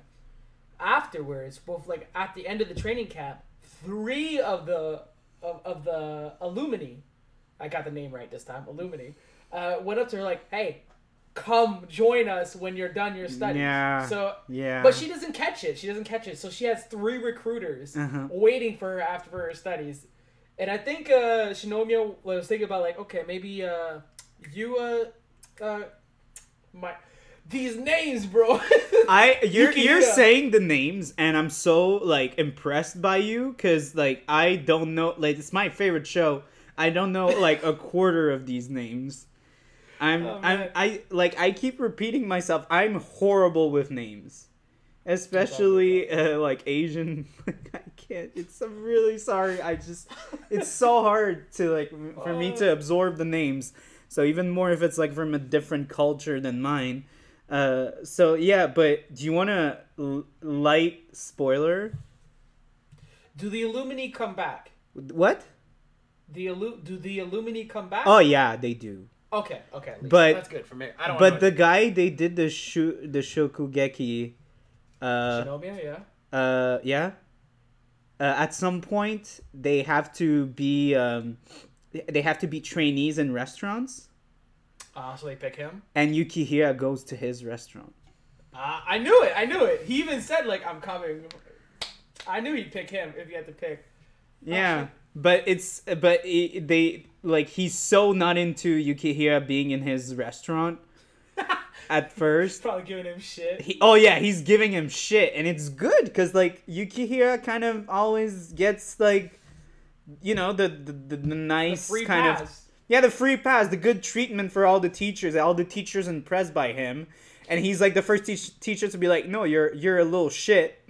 Speaker 2: Afterwards, both like at the end of the training camp, three of the of, of the Illumini, I got the name right this time, Illumini, uh, went up to her like, "Hey, come join us when you're done your studies.
Speaker 1: Yeah.
Speaker 2: So,
Speaker 1: Yeah.
Speaker 2: but she doesn't catch it. She doesn't catch it. So she has three recruiters
Speaker 1: Uh-huh.
Speaker 2: waiting for her after her studies. And I think uh, Shinomiya was thinking about like, okay, maybe uh, you uh, uh, my these names, bro.
Speaker 1: I you're
Speaker 2: Yuki
Speaker 1: you're saying the names and I'm so like impressed by you cuz like I don't know like it's my favorite show. I don't know like a quarter of these names. I'm
Speaker 2: Oh,
Speaker 1: I'm. I like I keep repeating myself. I'm horrible with names. Especially uh, like Asian I can't it's I'm really sorry. I just it's so hard to like for me to absorb the names. So even more if it's like from a different culture than mine. Uh, so yeah, but do you want to l- light spoiler?
Speaker 2: do the Illumini come back?
Speaker 1: What?
Speaker 2: The Illu- do the Illumini come back?
Speaker 1: Oh yeah, they do.
Speaker 2: okay, okay.
Speaker 1: But-
Speaker 2: that's good for me. I don't.
Speaker 1: But the guy they did the shu the Shokugeki, uh,
Speaker 2: Shinomiya, yeah.
Speaker 1: uh, yeah. Uh, at some point, they have to be um, they have to be trainees in restaurants,
Speaker 2: Uh, so they pick him.
Speaker 1: and Yukihira goes to his restaurant.
Speaker 2: Uh, I knew it. I knew it. He even said like, "I'm coming." I knew he'd pick him if he had to pick.
Speaker 1: Yeah,
Speaker 2: shit.
Speaker 1: but it's but it, they like he's so not into Yukihira being in his restaurant at first.
Speaker 2: Probably giving him shit.
Speaker 1: He, oh yeah, he's giving him shit, and it's good because like Yukihira kind of always gets like, you know, the the, the, the
Speaker 2: The
Speaker 1: nice
Speaker 2: free
Speaker 1: kind of
Speaker 2: pass.
Speaker 1: Yeah, the free pass, the good treatment for all the teachers. All the teachers impressed by him, and he's like the first teach teacher to be like, no, you're you're a little shit.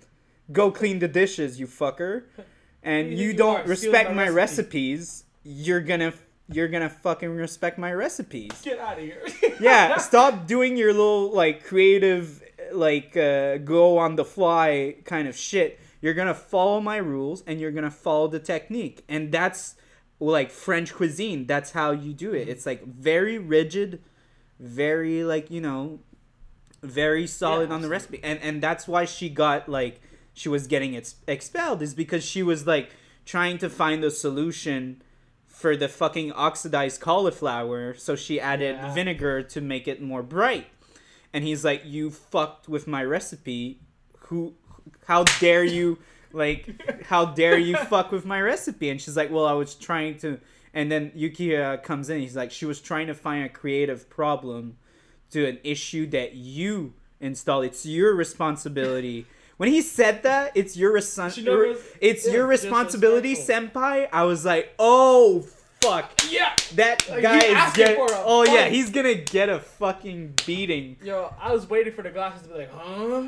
Speaker 1: Go clean the dishes, you fucker. And
Speaker 2: you
Speaker 1: you, don't respect
Speaker 2: my
Speaker 1: my
Speaker 2: recipe?
Speaker 1: recipes. You're gonna you're gonna fucking respect my recipes
Speaker 2: Get out of here.
Speaker 1: yeah stop doing your little like creative like uh, go on the fly kind of shit you're gonna follow my rules and you're gonna follow the technique and that's like french cuisine that's how you do it. It's like very rigid very like you know very solid
Speaker 2: Yeah,
Speaker 1: on the recipe. And and that's why she got like she was getting ex- expelled is because she was like trying to find a solution for the fucking oxidized cauliflower. So she added
Speaker 2: Yeah.
Speaker 1: vinegar to make it more bright. And he's like you fucked with my recipe. Who how dare you like how dare you fuck with my recipe? And she's like well i was trying to and then yuki uh, comes in he's like she was trying to find a creative problem to an issue that you install it's your responsibility. When he said that it's your responsibility it's
Speaker 2: yeah,
Speaker 1: your responsibility senpai. I was like oh fuck
Speaker 2: yeah.
Speaker 1: that guy is get,
Speaker 2: for a
Speaker 1: oh yeah he's gonna get a fucking beating
Speaker 2: Yo, I was waiting for the glasses to be like, huh?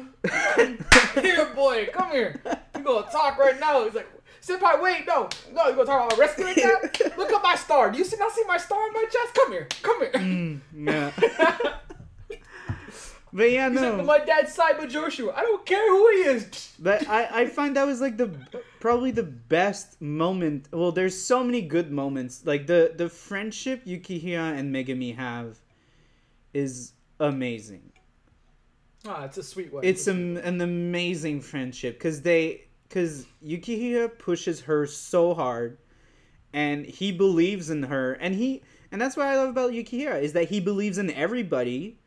Speaker 2: here, boy, come here. We gonna talk right now. He's like, Senpai, wait, no, no, you gonna talk about like that? Look at my star. Do you see not see my star on my chest? Come here, come here.
Speaker 1: Mm, yeah but yeah
Speaker 2: He's like,
Speaker 1: no
Speaker 2: my dad's Saiba Joshua. I don't care who he is.
Speaker 1: But I, I find that was like the probably the best moment. Well, there's so many good moments. Like the the friendship Yukihira and Megumi have is amazing.
Speaker 2: Ah, it's a sweet one.
Speaker 1: It's an, an amazing friendship because they because Yukihira pushes her so hard, and he believes in her, and he and that's what I love about Yukihira is that he believes in everybody,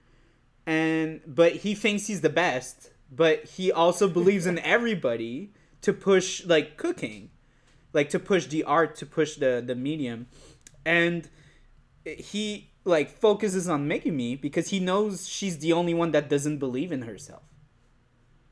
Speaker 1: and but he thinks he's the best, but he also believes in everybody to push like cooking, like to push the art, to push the the medium, and he like focuses on Megumi because he knows she's the only one that doesn't believe in herself.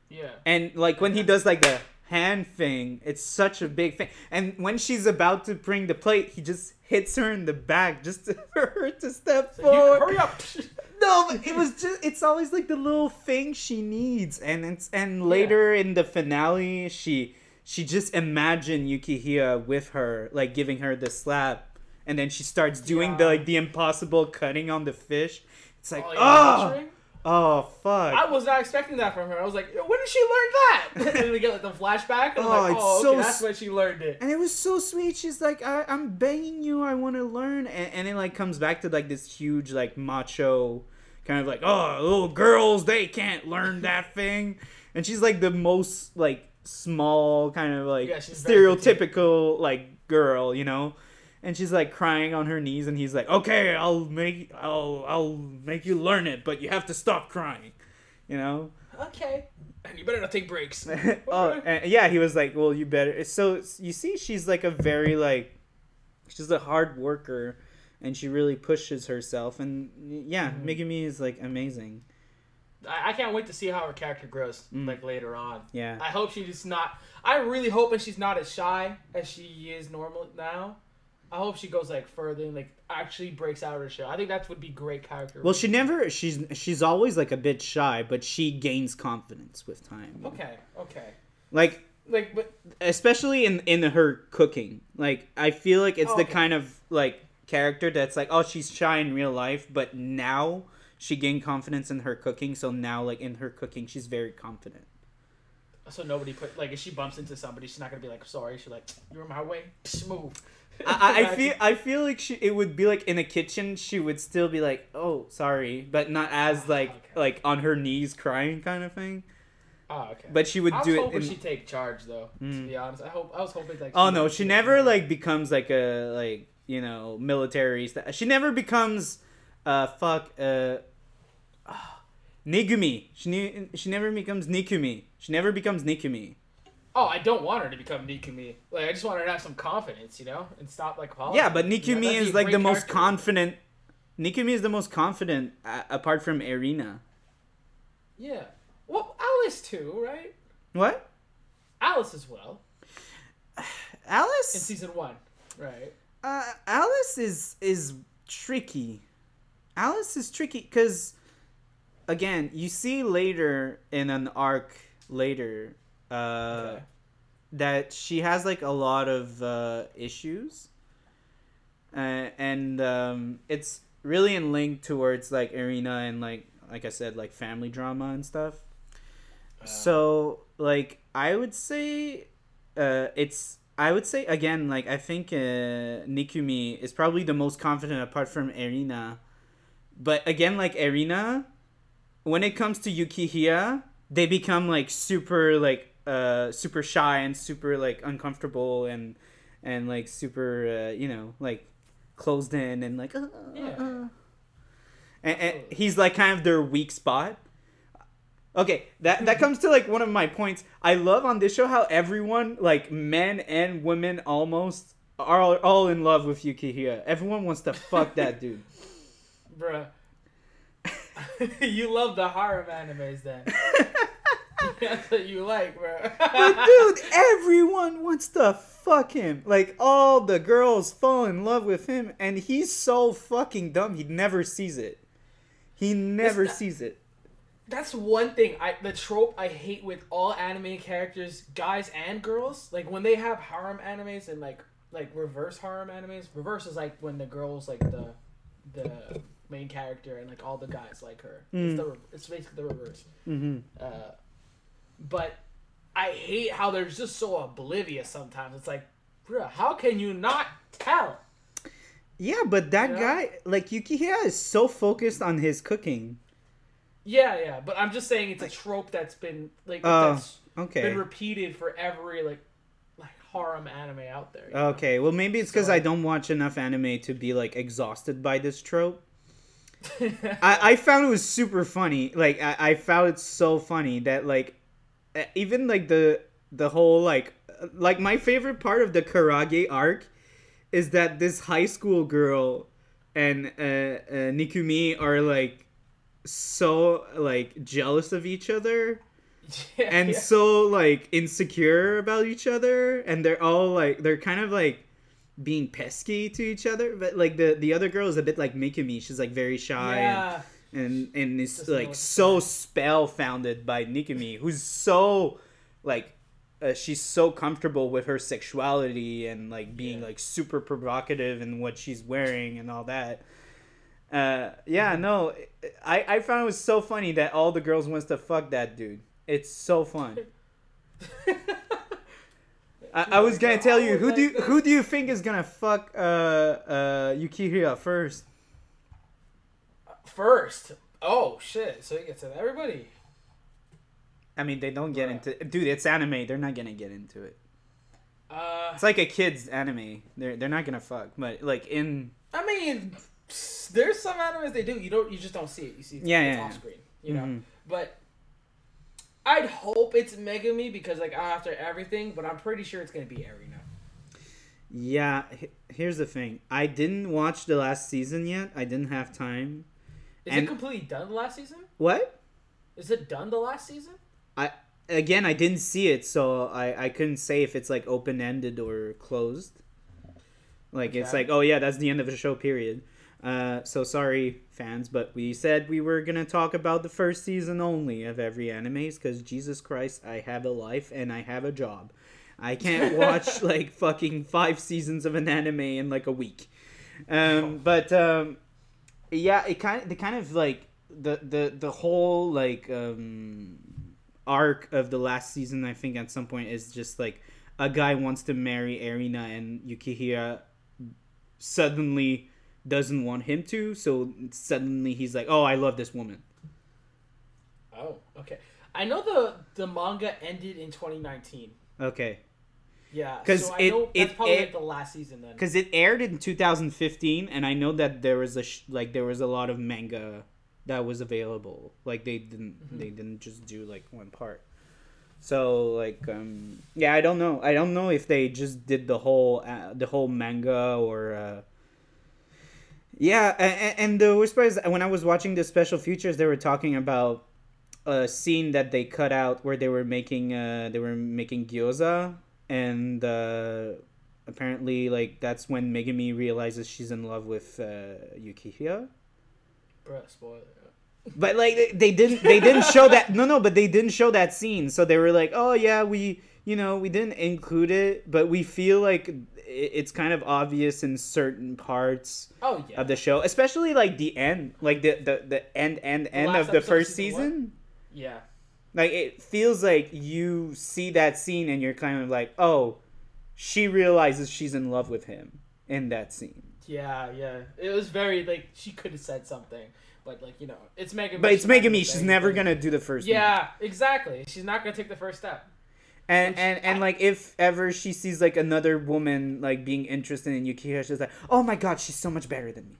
Speaker 2: yeah.
Speaker 1: And like when he does like the hand thing, it's such a big thing. And when she's about to bring the plate, he just hits her in the back just to, for her to step
Speaker 2: You,
Speaker 1: forward.
Speaker 2: hurry up.
Speaker 1: No, but it was just it's always like the little thing she needs. And it's and later in the finale, she she just imagined Yukihira with her, like giving her the slap. And then she starts doing the like the impossible cutting on the fish. It's like,
Speaker 2: Oh,
Speaker 1: oh,
Speaker 2: yeah, ah! butchering?
Speaker 1: oh, fuck.
Speaker 2: I was not expecting that from her. I was like, when did she learn that? and then we get like the flashback. And I'm
Speaker 1: Oh,
Speaker 2: like, oh, okay,
Speaker 1: so
Speaker 2: that's when she learned it.
Speaker 1: And it was so sweet. She's like, I, I'm begging you, I want to learn. And, and it like comes back to like this huge like macho kind of like, oh, little girls, they can't learn that thing. And she's like the most like small kind of like
Speaker 2: Yeah,
Speaker 1: stereotypical like girl, you know. and she's like crying on her knees and he's like okay i'll make i'll i'll make you learn it but you have to stop crying you know
Speaker 2: Okay. And you better not take breaks.
Speaker 1: oh and yeah he was like well you better so you see she's like a very like she's a hard worker and she really pushes herself and yeah
Speaker 2: Mhm.
Speaker 1: megumi is like amazing
Speaker 2: I, I can't wait to see how her character grows
Speaker 1: Mm.
Speaker 2: like later on.
Speaker 1: yeah
Speaker 2: I hope she's not. I really hope that she's not as shy as she is normal now. I hope she goes like further and like actually breaks out of her shell. I think that would be great character.
Speaker 1: well she never she's she's always like a bit shy but she gains confidence with time
Speaker 2: Okay. Okay.
Speaker 1: like
Speaker 2: Like, but
Speaker 1: especially in in her cooking like i feel like it's
Speaker 2: Oh,
Speaker 1: the
Speaker 2: okay.
Speaker 1: kind of like character that's like oh she's shy in real life but now she gained confidence in her cooking so now like in her cooking she's very confident
Speaker 2: so nobody put like if she bumps into somebody, she's not gonna be like sorry. She's like you're in my way. Psh, move.
Speaker 1: I, I- feel i feel like she it would be like in a kitchen she would still be like oh sorry but not as like
Speaker 2: Okay.
Speaker 1: like on her knees crying kind of thing
Speaker 2: Oh, okay.
Speaker 1: but she would
Speaker 2: I was
Speaker 1: do it in,
Speaker 2: she'd take charge though. To
Speaker 1: Mm.
Speaker 2: be honest, I hope I was hoping like.
Speaker 1: Oh no, she never like becomes like a like you know military. St- she never becomes uh fuck uh Nigumi. She ne- she never becomes Nikumi. She never becomes Nikumi.
Speaker 2: Oh, I don't want her to become Nikumi. Like I just want her to have some confidence, you know, and stop like.
Speaker 1: Oh, Yeah, but
Speaker 2: apologizing.
Speaker 1: Nikumi
Speaker 2: Yeah,
Speaker 1: is like the most confident. Nikumi is the most confident uh, apart from Erina.
Speaker 2: Yeah. Well, Alice too, right?
Speaker 1: What?
Speaker 2: Alice as well
Speaker 1: Alice in
Speaker 2: season one, right?
Speaker 1: Uh, Alice is is tricky. Alice is tricky because, again, you see later in an arc later uh,
Speaker 2: Okay.
Speaker 1: that she has like a lot of uh, issues, uh, and um, it's really in link towards like Erina and like like I said like family drama and stuff. So like I would say uh it's I would say again like I think uh Nikumi is probably the most confident apart from Erina. But again like Erina when it comes to Yukihira, they become like super like uh super shy and super like uncomfortable and and like super uh, you know like closed in and like uh,
Speaker 2: Yeah.
Speaker 1: uh. And, and he's like kind of their weak spot. Okay, that that comes to like one of my points. I love on this show how everyone, like men and women, almost are all, all in love with Yukihira. Everyone wants to fuck that dude.
Speaker 2: Bruh. you love the harem animes then. That's what you like, bro.
Speaker 1: But dude, everyone wants to fuck him. Like all the girls fall in love with him, and he's so fucking dumb. He never sees it. He never
Speaker 2: not-
Speaker 1: sees it.
Speaker 2: That's one thing I the trope I hate with all anime characters, guys and girls. Like when they have harem animes and like like reverse harem animes. Reverse is like when the girl's like the the main character and like all the guys like her. It's
Speaker 1: Mm.
Speaker 2: the it's basically the reverse.
Speaker 1: hmm
Speaker 2: Uh, but I hate how they're just so oblivious sometimes. It's like, bruh, how can you not tell?
Speaker 1: Yeah, but that
Speaker 2: Yeah.
Speaker 1: guy, like Yukihira, is so focused on his cooking.
Speaker 2: Yeah, yeah, but I'm just saying it's a trope that's been like
Speaker 1: Oh,
Speaker 2: that's
Speaker 1: Okay.
Speaker 2: been repeated for every like like harem anime out there. you know?
Speaker 1: Okay, well maybe it's because
Speaker 2: So-
Speaker 1: I don't watch enough anime to be like exhausted by this trope. I, I found it was super funny. Like I, I found it so funny that like even like the the whole like like my favorite part of the Karage arc is that this high school girl and uh, uh, Nikumi are like so like jealous of each other
Speaker 2: Yeah,
Speaker 1: and
Speaker 2: yeah.
Speaker 1: so like insecure about each other and they're all like they're kind of like being pesky to each other but like the the other girl is a bit like Mikumi she's like very shy
Speaker 2: yeah,
Speaker 1: and and, and is like so spellfounded by Nikumi who's so like uh, she's so comfortable with her sexuality and like being like super provocative and what she's wearing and all that uh yeah no i i found it was so funny that all the girls wants to fuck that dude it's so fun I, I was gonna tell you who do you, who do you think is gonna fuck uh uh Yukihira first?
Speaker 2: first. Oh shit! So you get to everybody.
Speaker 1: I mean, they don't get into dude. It's anime. They're not gonna get into it.
Speaker 2: Uh,
Speaker 1: It's like a kids anime. They're they're not gonna fuck, but like in
Speaker 2: I mean, there's some animes they do. You don't. You just don't see it. You see it
Speaker 1: Yeah,
Speaker 2: it's
Speaker 1: yeah,
Speaker 2: off screen. You know.
Speaker 1: Mhm.
Speaker 2: But I'd hope it's Megumi because like after everything, but I'm pretty sure it's gonna be Erina.
Speaker 1: Yeah, here's the thing. I didn't watch the last season yet. I didn't have time.
Speaker 2: Is
Speaker 1: And-
Speaker 2: it completely done the last season?
Speaker 1: What?
Speaker 2: Is it done the last season?
Speaker 1: I again, I didn't see it, so I I couldn't say if it's like open ended or closed. Like it's like, oh yeah, that's the end of the show. Period. Uh, so sorry, fans, but we said we were gonna talk about the first season only of every animes because Jesus Christ, I have a life and I have a job. I can't watch like fucking five seasons of an anime in like a week. Um, but um, yeah, it kind of the kind of like the the the whole like um arc of the last season. I think at some point is just like a guy wants to marry Erina and Yukihira suddenly doesn't want him to, so suddenly he's like, "Oh, I love this woman."
Speaker 2: Oh, okay. I know the the manga ended in 2019.
Speaker 1: Okay,
Speaker 2: Yeah,
Speaker 1: 'Cause
Speaker 2: so
Speaker 1: it-
Speaker 2: know that's
Speaker 1: it-
Speaker 2: probably
Speaker 1: it-
Speaker 2: like the last season then.
Speaker 1: because it aired in 2015, and I know that there was a sh- like there was a lot of manga that was available. Like they didn't
Speaker 2: Mhm.
Speaker 1: they didn't just do like one part. So like um yeah, I don't know. I don't know if they just did the whole uh, the whole manga or uh yeah, and, and the part is when I was watching the special features, they were talking about a scene that they cut out where they were making uh they were making gyoza and uh apparently like that's when Megumi realizes she's in love with uh Yukihira.
Speaker 2: Bruh, spoiler.
Speaker 1: But like they, they didn't they didn't show that no no but they didn't show that scene so they were like oh yeah we you know we didn't include it but we feel like it's kind of obvious in certain parts
Speaker 2: Oh yeah.
Speaker 1: of the show especially like the end like the the, the end end end of the first
Speaker 2: season one? yeah.
Speaker 1: like it feels like you see that scene and you're kind of like oh she realizes she's in love with him in that scene
Speaker 2: Yeah, yeah. It was very like she could have said something, but like you know, it's Megan.
Speaker 1: but it's Megan.
Speaker 2: Me.
Speaker 1: She's never gonna do the first.
Speaker 2: Yeah, exactly. She's not gonna take the first step.
Speaker 1: And and and like if ever she sees like another woman like being interested in Yukihira, she's like, "Oh my god, she's so much better than me."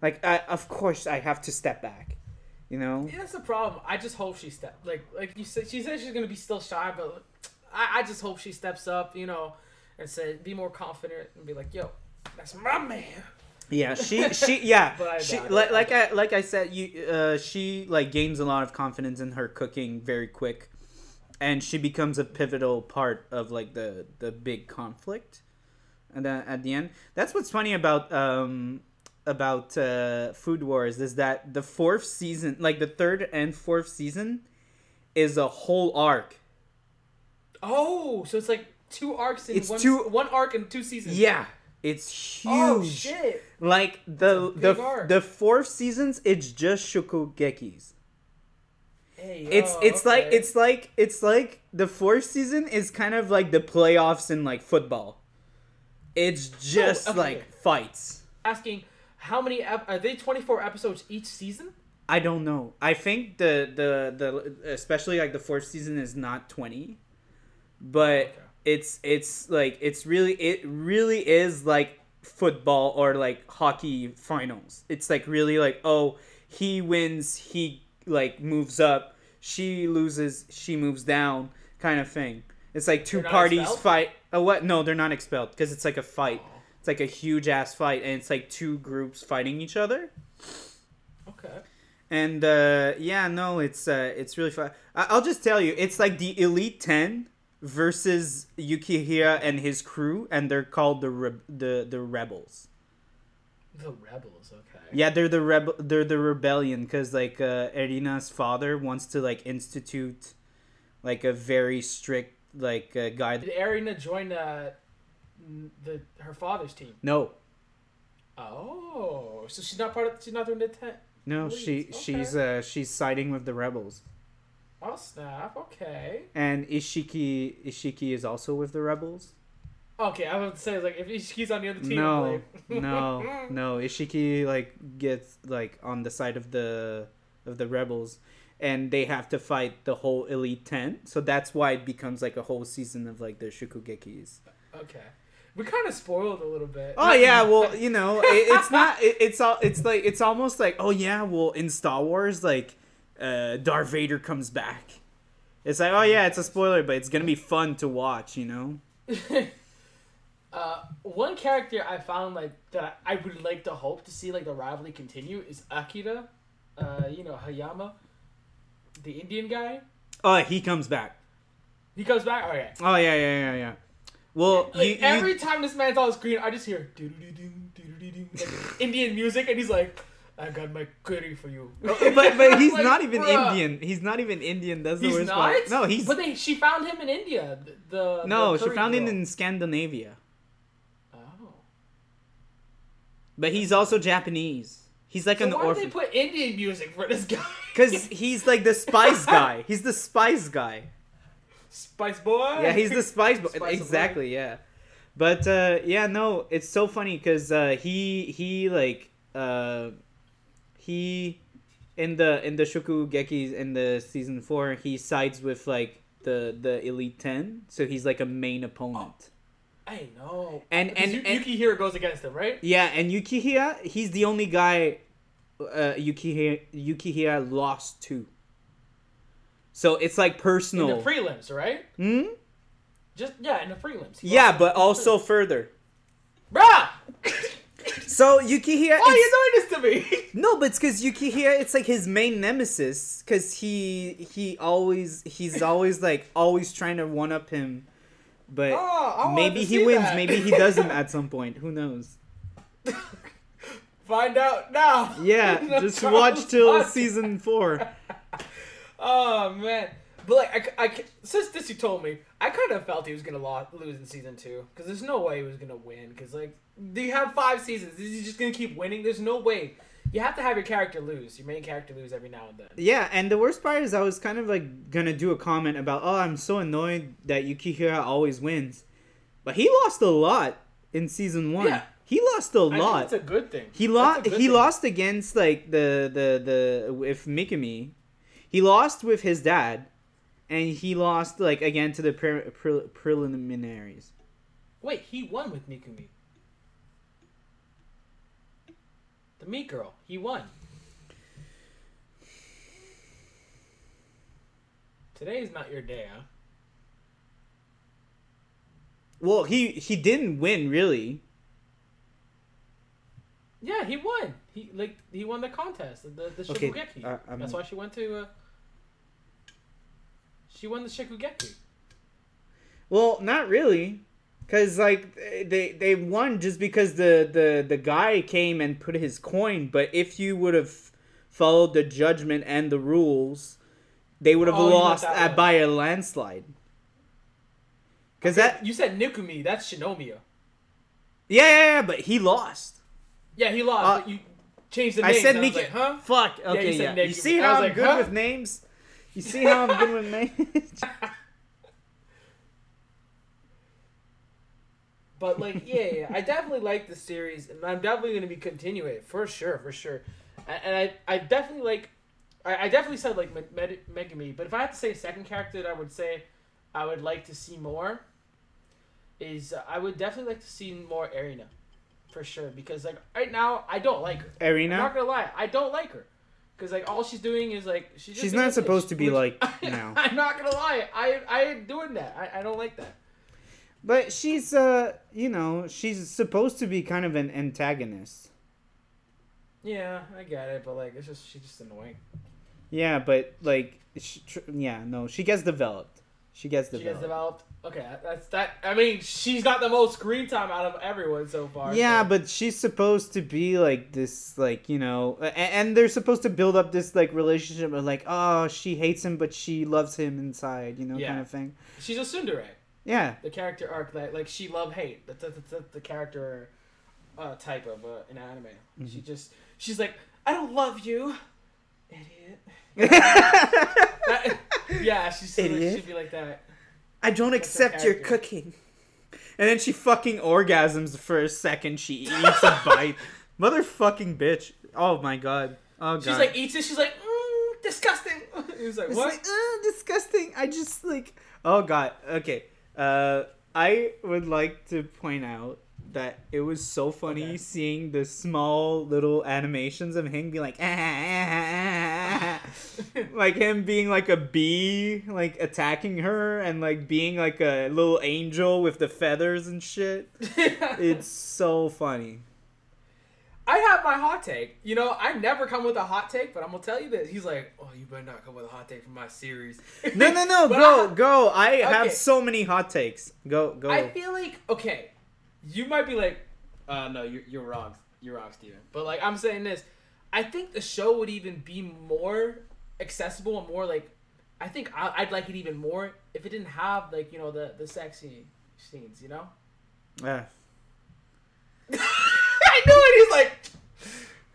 Speaker 1: Like, I, of course I have to step back, you know.
Speaker 2: Yeah, that's the problem. I just hope she step like like you said. She said she's gonna be still shy, but I, I just hope she steps up. You know, and said be more confident and be like, "Yo, that's my man."
Speaker 1: Yeah, she she yeah
Speaker 2: But
Speaker 1: she like like I like I said you uh she like gains a lot of confidence in her cooking very quick, and she becomes a pivotal part of like the the big conflict, and then at the end that's what's funny about um about uh Food Wars is that the fourth season like the third and fourth season is a whole arc.
Speaker 2: Oh, so it's like two arcs in one.
Speaker 1: It's
Speaker 2: one
Speaker 1: two-
Speaker 2: one arc in two seasons.
Speaker 1: Yeah, it's huge.
Speaker 2: Oh shit.
Speaker 1: Like the
Speaker 2: That's a big
Speaker 1: the
Speaker 2: arc.
Speaker 1: the fourth seasons, it's just shokugekis.
Speaker 2: Hey,
Speaker 1: It's
Speaker 2: yo,
Speaker 1: it's like
Speaker 2: okay.
Speaker 1: it's like it's like the fourth season is kind of like the playoffs in like football. It's oh, just
Speaker 2: okay.
Speaker 1: like fights.
Speaker 2: asking how many ep- are they 24 episodes each season?
Speaker 1: I don't know. I think the the the especially like the fourth season is not twenty, but
Speaker 2: Okay.
Speaker 1: it's it's like it's really it really is like football or like hockey finals. It's like really like oh he wins he like moves up she loses she moves down kind of thing. It's like 2 parties
Speaker 2: expelled?
Speaker 1: fight. Oh what? No, they're not expelled because it's like a fight. It's like a huge ass fight and it's like two groups fighting each other.
Speaker 2: Okay.
Speaker 1: And uh, yeah, no, it's uh, it's really fun. I- I'll just tell you, it's like the Elite Ten versus Yukihira and his crew, and they're called the Re- the the Rebels.
Speaker 2: The rebels. Okay.
Speaker 1: Yeah, they're the rebel. They're the rebellion because like uh, Erina's father wants to like institute like a very strict like uh, guide.
Speaker 2: Did Erina join uh, the her father's team?
Speaker 1: No,
Speaker 2: Oh, so she's not part of. She's not doing the ten.
Speaker 1: no, she
Speaker 2: okay.
Speaker 1: she's uh she's siding with the rebels,
Speaker 2: Oh snap. Okay.
Speaker 1: and Ishiki Ishiki is also with the rebels.
Speaker 2: Okay, I was to say like if he's on the other team.
Speaker 1: No,
Speaker 2: like-
Speaker 1: no, no. Ishiki like gets like on the side of the of the rebels, and they have to fight the whole elite ten. So that's why it becomes like a whole season of like the Shokugekis.
Speaker 2: Okay. We kind of spoiled a little bit.
Speaker 1: Oh yeah, well you know it, it's not it, it's all it's like it's almost like oh yeah well in Star Wars like uh, Darth Vader comes back. It's like oh yeah it's a spoiler but it's gonna be fun to watch you know.
Speaker 2: Uh, one character I found like that I would like to hope to see like the rivalry continue is Akira. Uh, you know Hayama, the Indian guy.
Speaker 1: Oh he comes back.
Speaker 2: He comes back. Oh yeah.
Speaker 1: Oh yeah yeah yeah yeah. Well,
Speaker 2: Like
Speaker 1: you, you-
Speaker 2: every time this man's on screen, I just hear like Indian music, and he's like, "I got my curry for you."
Speaker 1: but but he's
Speaker 2: Like,
Speaker 1: not even
Speaker 2: bruh.
Speaker 1: Indian. He's not even Indian. That's the
Speaker 2: He's
Speaker 1: worst
Speaker 2: not.
Speaker 1: part. No, he's
Speaker 2: But they, she found him in India. The, the
Speaker 1: no. She found him in Scandinavia,
Speaker 2: Oh.
Speaker 1: But he's also Japanese. He's like
Speaker 2: So
Speaker 1: an
Speaker 2: why did they put Indian music for this guy?
Speaker 1: Because he's like the spice guy. He's the spice guy.
Speaker 2: Spice Boy.
Speaker 1: Yeah, he's the spice boy.
Speaker 2: Spice
Speaker 1: exactly, yeah. But uh, yeah, no, it's so funny because uh, he he like uh, he in the in the Shokugeki in the season four he sides with like the the elite ten, so he's like a main opponent.
Speaker 2: I know.
Speaker 1: And-
Speaker 2: Because
Speaker 1: and- and-
Speaker 2: Yukihira goes against him, right?
Speaker 1: Yeah, and Yukihira, he's the only guy uh, Yukihira Yukihira lost to. So it's like
Speaker 2: In
Speaker 1: personal.
Speaker 2: the prelims, right?
Speaker 1: hmm?
Speaker 2: Just yeah, in the prelims.
Speaker 1: Yeah, but also
Speaker 2: prelims.
Speaker 1: further.
Speaker 2: bruh.
Speaker 1: So Yukihira.
Speaker 2: Why are you doing this to me?
Speaker 1: No, but it's because Yukihira, it's like his main nemesis. Because he he always he's always like always trying to one up him, but
Speaker 2: Oh,
Speaker 1: maybe he wins,
Speaker 2: that.
Speaker 1: maybe he doesn't at some point. Who knows?
Speaker 2: Find out now.
Speaker 1: Yeah,
Speaker 2: The
Speaker 1: just watch till
Speaker 2: Podcast.
Speaker 1: season four.
Speaker 2: Oh man, but like I, I since this you told me, I kind of felt he was gonna lo- lose in season two because there's no way he was gonna win. Because like, do you have five seasons? Is he just gonna keep winning? There's no way. You have to have your character lose, your main character lose every now and then.
Speaker 1: Yeah, and the worst part is I was kind of like gonna do a comment about, oh, I'm so annoyed that Yukihira always wins, but he lost a lot in season one.
Speaker 2: Yeah.
Speaker 1: He lost a lot.
Speaker 2: it's a good thing.
Speaker 1: He lost. He
Speaker 2: thing.
Speaker 1: lost against like the the the with Mikami. He lost with his dad, and he lost like again to the pre- pre- preliminaries.
Speaker 2: Wait, he won with Mikumi. The meat girl, he won. Today is not your day, huh?
Speaker 1: Well, he he didn't win really.
Speaker 2: Yeah, he won. He like he won the contest, the the
Speaker 1: Okay,
Speaker 2: Shokugeki.
Speaker 1: uh, I'm-
Speaker 2: That's why she went to. Uh, she won the Shokugeki.
Speaker 1: Well, not really, because like they they won just because the the the guy came and put his coin. But if you would have followed the judgment and the rules, they would have
Speaker 2: Oh,
Speaker 1: lost at by a landslide. Because that
Speaker 2: You said Nikumi. That's Shinomiya.
Speaker 1: yeah, yeah yeah but he lost.
Speaker 2: Yeah, he lost.
Speaker 1: Uh,
Speaker 2: but you changed the name. I was
Speaker 1: Mika.
Speaker 2: like, huh?
Speaker 1: Fuck.
Speaker 2: you
Speaker 1: Okay,
Speaker 2: said
Speaker 1: yeah. You see how I'm
Speaker 2: like,
Speaker 1: good
Speaker 2: huh?
Speaker 1: with names? You see how I'm good with names?
Speaker 2: But like, yeah, yeah, I definitely like the series, and I'm definitely going to be continuing it for sure, for sure. And, and I, I definitely like, I, I definitely said like Me- Med- Megumi, but if I had to say a second character that I would say I would like to see more, is uh, I would definitely like to see more Erina, for sure. Because like right now, I don't like her. I'm
Speaker 1: Erina.
Speaker 2: not gonna lie, I don't like her. Because like all she's doing is like she's. just
Speaker 1: She's not supposed to be like now.
Speaker 2: I'm not gonna lie, I I ain't doing that. I, I don't like that.
Speaker 1: But she's uh, you know, she's supposed to be kind of an antagonist.
Speaker 2: Yeah, I get it, but like it's just she's just annoying.
Speaker 1: Yeah, but like, she, tr- yeah, no, she gets developed. She gets developed.
Speaker 2: She gets developed. Okay, that's that. I mean, she's got the most screen time out of everyone so far.
Speaker 1: Yeah,
Speaker 2: so-
Speaker 1: but she's supposed to be like this, like you know, and, and they're supposed to build up this like relationship of like, oh, she hates him, but she loves him inside, you know,
Speaker 2: Yeah.
Speaker 1: kind of thing.
Speaker 2: she's a tsundere.
Speaker 1: Yeah,
Speaker 2: The character arc that like she love hate. That's, that's, that's the character uh, type of uh, an anime.
Speaker 1: Mm-hmm.
Speaker 2: She just she's like I don't love you, idiot. That- yeah, she's like,
Speaker 1: Idiot.
Speaker 2: she'd be like that.
Speaker 1: I don't
Speaker 2: her
Speaker 1: accept your cooking. And then she fucking orgasms for a second. She eats a bite. Motherfucking bitch. Oh my god. Oh god.
Speaker 2: She's like eats it. She's like mm, disgusting. He was like
Speaker 1: It's
Speaker 2: what?
Speaker 1: like, uh, disgusting. I just like, oh god. Okay. Uh, I would like to point out that it was so funny
Speaker 2: Okay.
Speaker 1: seeing the small little animations of him being like, "Ah, ah, ah, ah," like him being like a bee, like attacking her, and like being like a little angel with the feathers and shit. It's so funny.
Speaker 2: I have my hot take. You know, I never come with a hot take, but I'm gonna tell you this. He's like, "Oh, you better not come with a hot take from my series."
Speaker 1: No, no, no, go,
Speaker 2: I-
Speaker 1: go. I have so many hot takes. Go, go.
Speaker 2: I feel like okay, you might be like, uh, no, you're you're wrong. You're wrong, Steven. But like I'm saying this, I think the show would even be more accessible and more like, I think I, I'd like it even more if it didn't have like you know the the sexy scenes. You know.
Speaker 1: Ah.
Speaker 2: I knew it. He's like,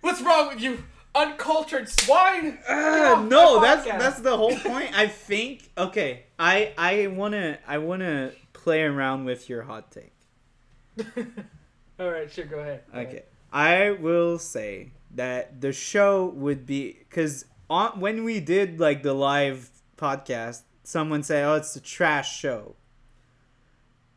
Speaker 2: what's wrong with you, uncultured swine?
Speaker 1: Uh, no, that's that's the whole point. I think okay. I I wanna I wanna play around with your hot take.
Speaker 2: All right, sure, go ahead. Go
Speaker 1: Okay,
Speaker 2: ahead.
Speaker 1: I will say that the show would be because on when we did like the live podcast, someone said, "Oh, it's a trash show."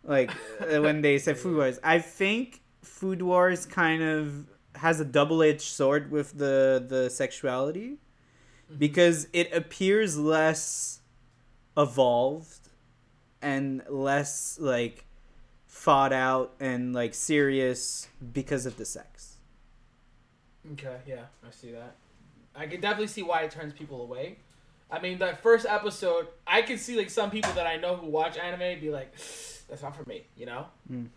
Speaker 1: Like when they said Food Wars, I think Food Wars kind of has a double-edged sword with the the sexuality because it appears less evolved and less like thought out and like serious because of the sex.
Speaker 2: Okay, yeah, I see that. I can definitely see why it turns people away. I mean, that first episode, I can see like some people that I know who watch anime be like, "That's not for me," you know.
Speaker 1: Mm.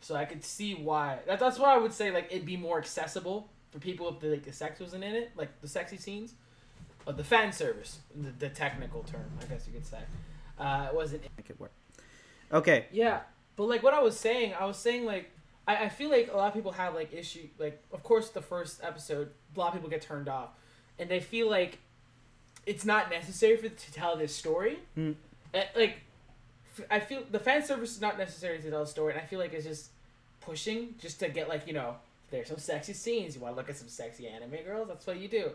Speaker 2: So I could see why. That, that's why I would say like it'd be more accessible for people if the like the sex wasn't in it, like the sexy scenes, uh, the fan service, the, the technical term, I guess you could say. Uh, it wasn't
Speaker 1: Make it work. Okay.
Speaker 2: yeah, but like what I was saying, I was saying like I, I feel like a lot of people have like issue like of course the first episode a lot of people get turned off, and they feel like it's not necessary for to tell this story.
Speaker 1: Mm.
Speaker 2: Like I feel the fan service is not necessary to tell a story, and I feel like it's just pushing just to get like you know there's some sexy scenes. You want to look at some sexy anime girls? That's what you do.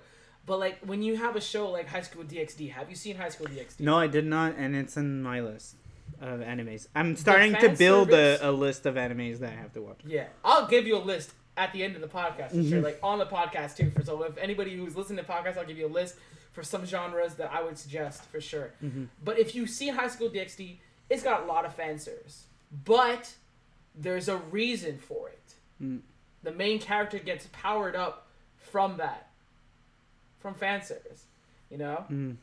Speaker 2: But like when you have a show like High School DxD, have you seen High School DxD?
Speaker 1: No, I did not, and it's in my list of animes. I'm starting to build
Speaker 2: service-
Speaker 1: a, a list of animes that I have to watch.
Speaker 2: Yeah, I'll give you a list at the end of the podcast for sure, like on the podcast too. For so if anybody who's listening to podcasts, I'll give you a list for some genres that I would suggest for sure.
Speaker 1: Mhm.
Speaker 2: But if you see High School DxD, it's got a lot of fan service, but there's a reason for it.
Speaker 1: Mm.
Speaker 2: The main character gets powered up from that, from fan service, you know.
Speaker 1: Mm.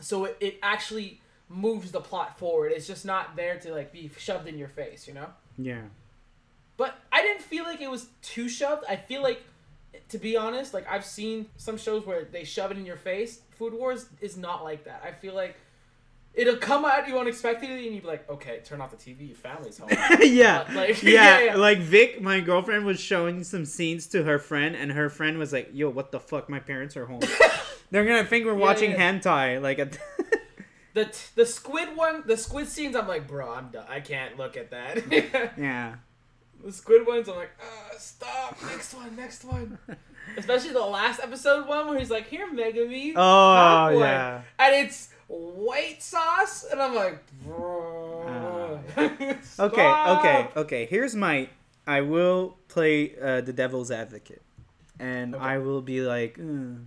Speaker 2: So it, it actually moves the plot forward. It's just not there to like be shoved in your face, you know.
Speaker 1: Yeah.
Speaker 2: But I didn't feel like it was too shoved. I feel like, to be honest, like I've seen some shows where they shove it in your face. Food Wars is not like that. I feel like it'll come at you unexpectedly, and you'll be like, okay, turn off the TV. Your family's home.
Speaker 1: yeah.
Speaker 2: But, like,
Speaker 1: yeah,
Speaker 2: yeah, yeah.
Speaker 1: like Vic, my girlfriend was showing some scenes to her friend, and her friend was like, "Yo, what the fuck? My parents are home. They're gonna think we're
Speaker 2: Yeah,
Speaker 1: watching
Speaker 2: yeah.
Speaker 1: hentai." Like,
Speaker 2: the t- the squid one, the squid scenes, I'm like, bro, I'm done. I can't look at that.
Speaker 1: yeah,
Speaker 2: the squid ones, I'm like, uh, stop. Next one, next one. Especially the last episode one where he's like, here, Megumi.
Speaker 1: oh yeah,
Speaker 2: and it's white sauce, and I'm like, bro.
Speaker 1: okay,
Speaker 2: stop."
Speaker 1: okay, okay. Here's my. I will play uh, the devil's advocate, and
Speaker 2: Okay.
Speaker 1: I will be like, "Uh,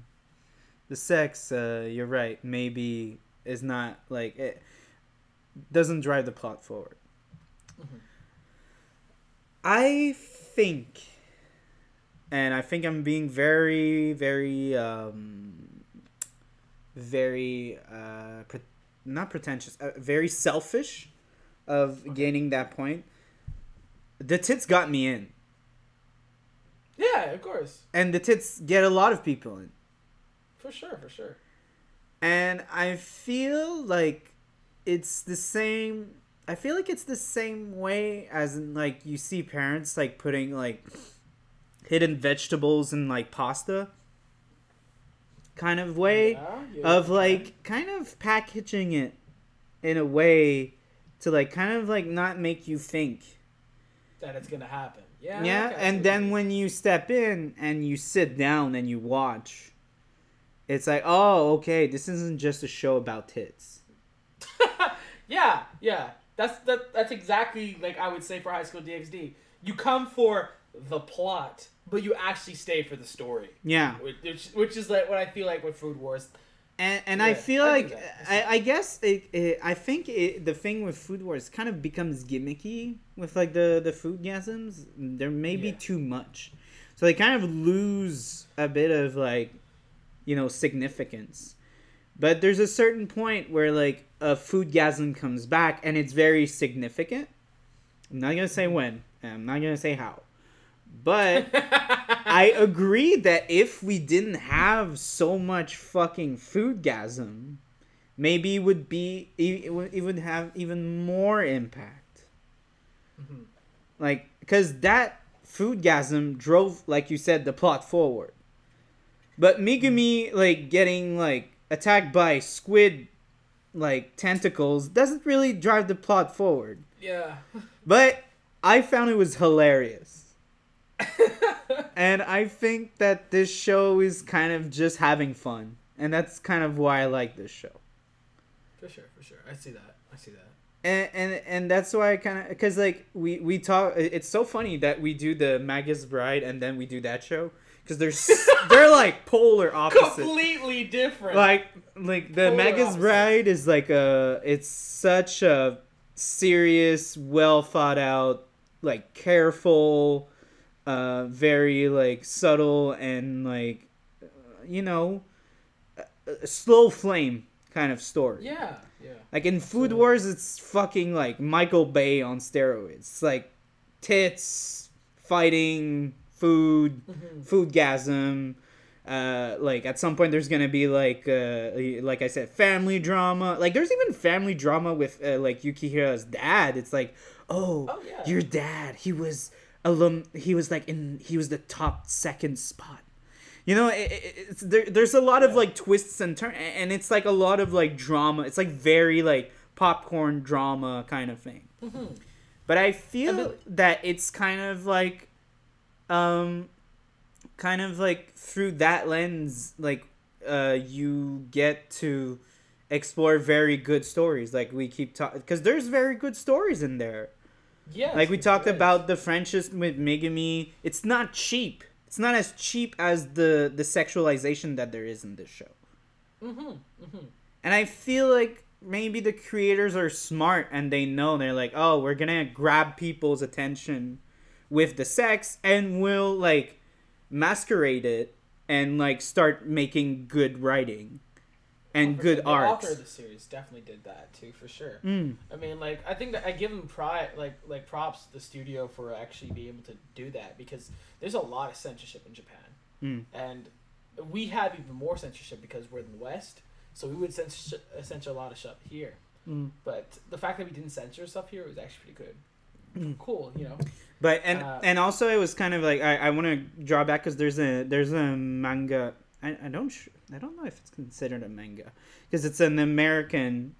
Speaker 1: the sex. Uh, you're right. Maybe is not like it doesn't drive the plot forward.
Speaker 2: Mhm.
Speaker 1: I think, and I think I'm being very, very, um, very, uh, pre- not pretentious, uh, very selfish of gaining that point. The tits got me in,
Speaker 2: Yeah, of course,
Speaker 1: and the tits get a lot of people in.
Speaker 2: for sure, for sure.
Speaker 1: And I feel like it's the same. I feel like it's the same way as in like you see parents like putting like hidden vegetables in like pasta kind of way
Speaker 2: Yeah,
Speaker 1: of like kind of packaging it in a way to like kind of like not make you think.
Speaker 2: that it's gonna happen. Yeah,
Speaker 1: Yeah,
Speaker 2: okay,
Speaker 1: and then
Speaker 2: you
Speaker 1: when you step in and you sit down and you watch, it's like, oh, okay, this isn't just a show about tits.
Speaker 2: yeah, yeah, That's that. That's exactly like I would say for High School DxD. You come for the plot, but you actually stay for the story.
Speaker 1: Yeah.
Speaker 2: Which, which is like what I feel like with Food Wars.
Speaker 1: And, and I feel
Speaker 2: I
Speaker 1: like. I, I guess it, it, I think it, the thing with food wars kind of becomes gimmicky with like the the food gasms. There may be
Speaker 2: Yeah.
Speaker 1: too much, so they kind of lose a bit of like, you know, significance. But there's a certain point where like a food gasm comes back and it's very significant. I'm not gonna say when. and I'm not gonna say how, but. I agree that if we didn't have so much fucking foodgasm, maybe it would be it would, it would have even more impact.
Speaker 2: Mhm.
Speaker 1: Like cuz that foodgasm drove like you said the plot forward. But Megumi like getting like attacked by squid like tentacles doesn't really drive the plot forward.
Speaker 2: yeah.
Speaker 1: But I found it was hilarious. and I think that this show is kind of just having fun, and that's kind of why I like this show.
Speaker 2: for sure, for sure. I see that. I see that.
Speaker 1: And and, and that's why I kind of because like we we talk. It's so funny that we do the Magus Bride and then we do that show because they're they're like polar opposites.
Speaker 2: Completely different.
Speaker 1: Like like the
Speaker 2: Polar
Speaker 1: Magus
Speaker 2: opposites.
Speaker 1: Bride is like a it's such a serious, well thought out, like careful, uh, very like subtle and like uh, you know, a, slow flame kind of story.
Speaker 2: yeah, yeah.
Speaker 1: Like in Food Wars, it's fucking like Michael Bay on steroids. It's like tits, fighting, food,
Speaker 2: Mhm.
Speaker 1: foodgasm. Uh, like at some point, there's gonna be like, uh, like I said, family drama. Like there's even family drama with uh, like Yukihira's dad. It's like, oh,
Speaker 2: Oh, yeah.
Speaker 1: your dad. He was alum. He was like in. He was the top second spot. You know, it, it, it's there, there's a lot of like twists and turns, and it's like a lot of like drama. It's like very like popcorn drama kind of thing.
Speaker 2: Mhm.
Speaker 1: But I feel that it's kind of like, um, kind of like through that lens, like, uh, you get to explore very good stories. Like we keep talking, because there's very good stories in there.
Speaker 2: Yes,
Speaker 1: Like we talked
Speaker 2: is.
Speaker 1: about the friendship with Megumi. It's not cheap. It's not as cheap as the the sexualization that there is in this show.
Speaker 2: Mhm. Mhm.
Speaker 1: And I feel like maybe the creators are smart and they know they're like, oh, we're gonna grab people's attention with the sex and we'll like masquerade it and like start making good writing and good art.
Speaker 2: The author of the series definitely did that too, for sure.
Speaker 1: Mm.
Speaker 2: I mean, like I think that I give them pride, like like props to the studio for actually being able to do that because there's a lot of censorship in Japan,
Speaker 1: Mm.
Speaker 2: and we have even more censorship because we're in the West, so we would censor censor a lot of stuff here.
Speaker 1: Mm.
Speaker 2: But the fact that we didn't censor stuff here was actually pretty good.
Speaker 1: Mm.
Speaker 2: Cool, you know.
Speaker 1: But and
Speaker 2: Uh,
Speaker 1: and also it was kind of like I, I want to draw back because there's a there's a manga I, I don't sh- I don't know if it's considered a manga because it's an American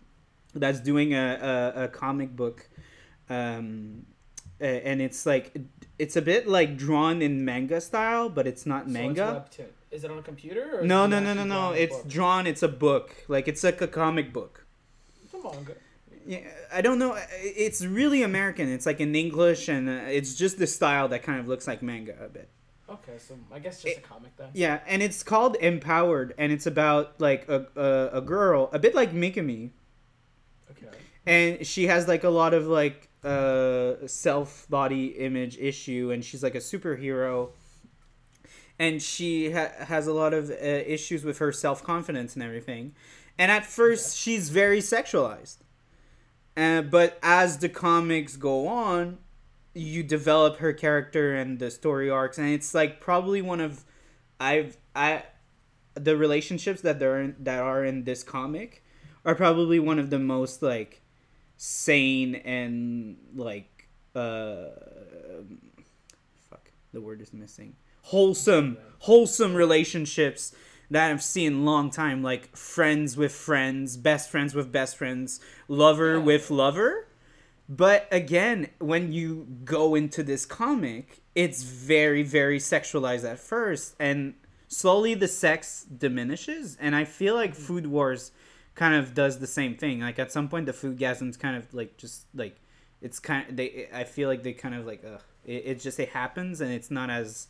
Speaker 1: that's doing a, a, a comic book um and it's like it's a bit like drawn in manga style but it's not
Speaker 2: So
Speaker 1: manga
Speaker 2: it's. Is it on a computer?
Speaker 1: No no no no no
Speaker 2: drawn in a
Speaker 1: it's
Speaker 2: book?
Speaker 1: drawn it's a book like it's like a comic book
Speaker 2: It's a manga.
Speaker 1: yeah, I don't know. It's really American. It's like in English, and uh, it's just the style that kind of looks like manga a bit.
Speaker 2: Okay, so I guess just a comic then.
Speaker 1: Yeah, and it's called Empowered, and it's about like a a, a girl, a bit like Megumi,
Speaker 2: Okay.
Speaker 1: and she has like a lot of like uh self body image issue, and she's like a superhero, and she ha- has a lot of uh, issues with her self confidence and everything, and at first she's very sexualized, uh, but as the comics go on, you develop her character and the story arcs, and it's like probably one of I've I the relationships that there in, that are in this comic are probably one of the most like sane and like uh fuck the word is missing wholesome wholesome relationships that I've seen long time like friends with friends best friends with best friends lover
Speaker 2: Yeah.
Speaker 1: with lover but again when you go into this comic it's very very sexualized at first and slowly the sex diminishes and i feel like food wars kind of does the same thing. Like at some point, the food gasm's kind of like just like it's kind of they. I feel like they kind of like uh, it, it just it happens and it's not as
Speaker 2: As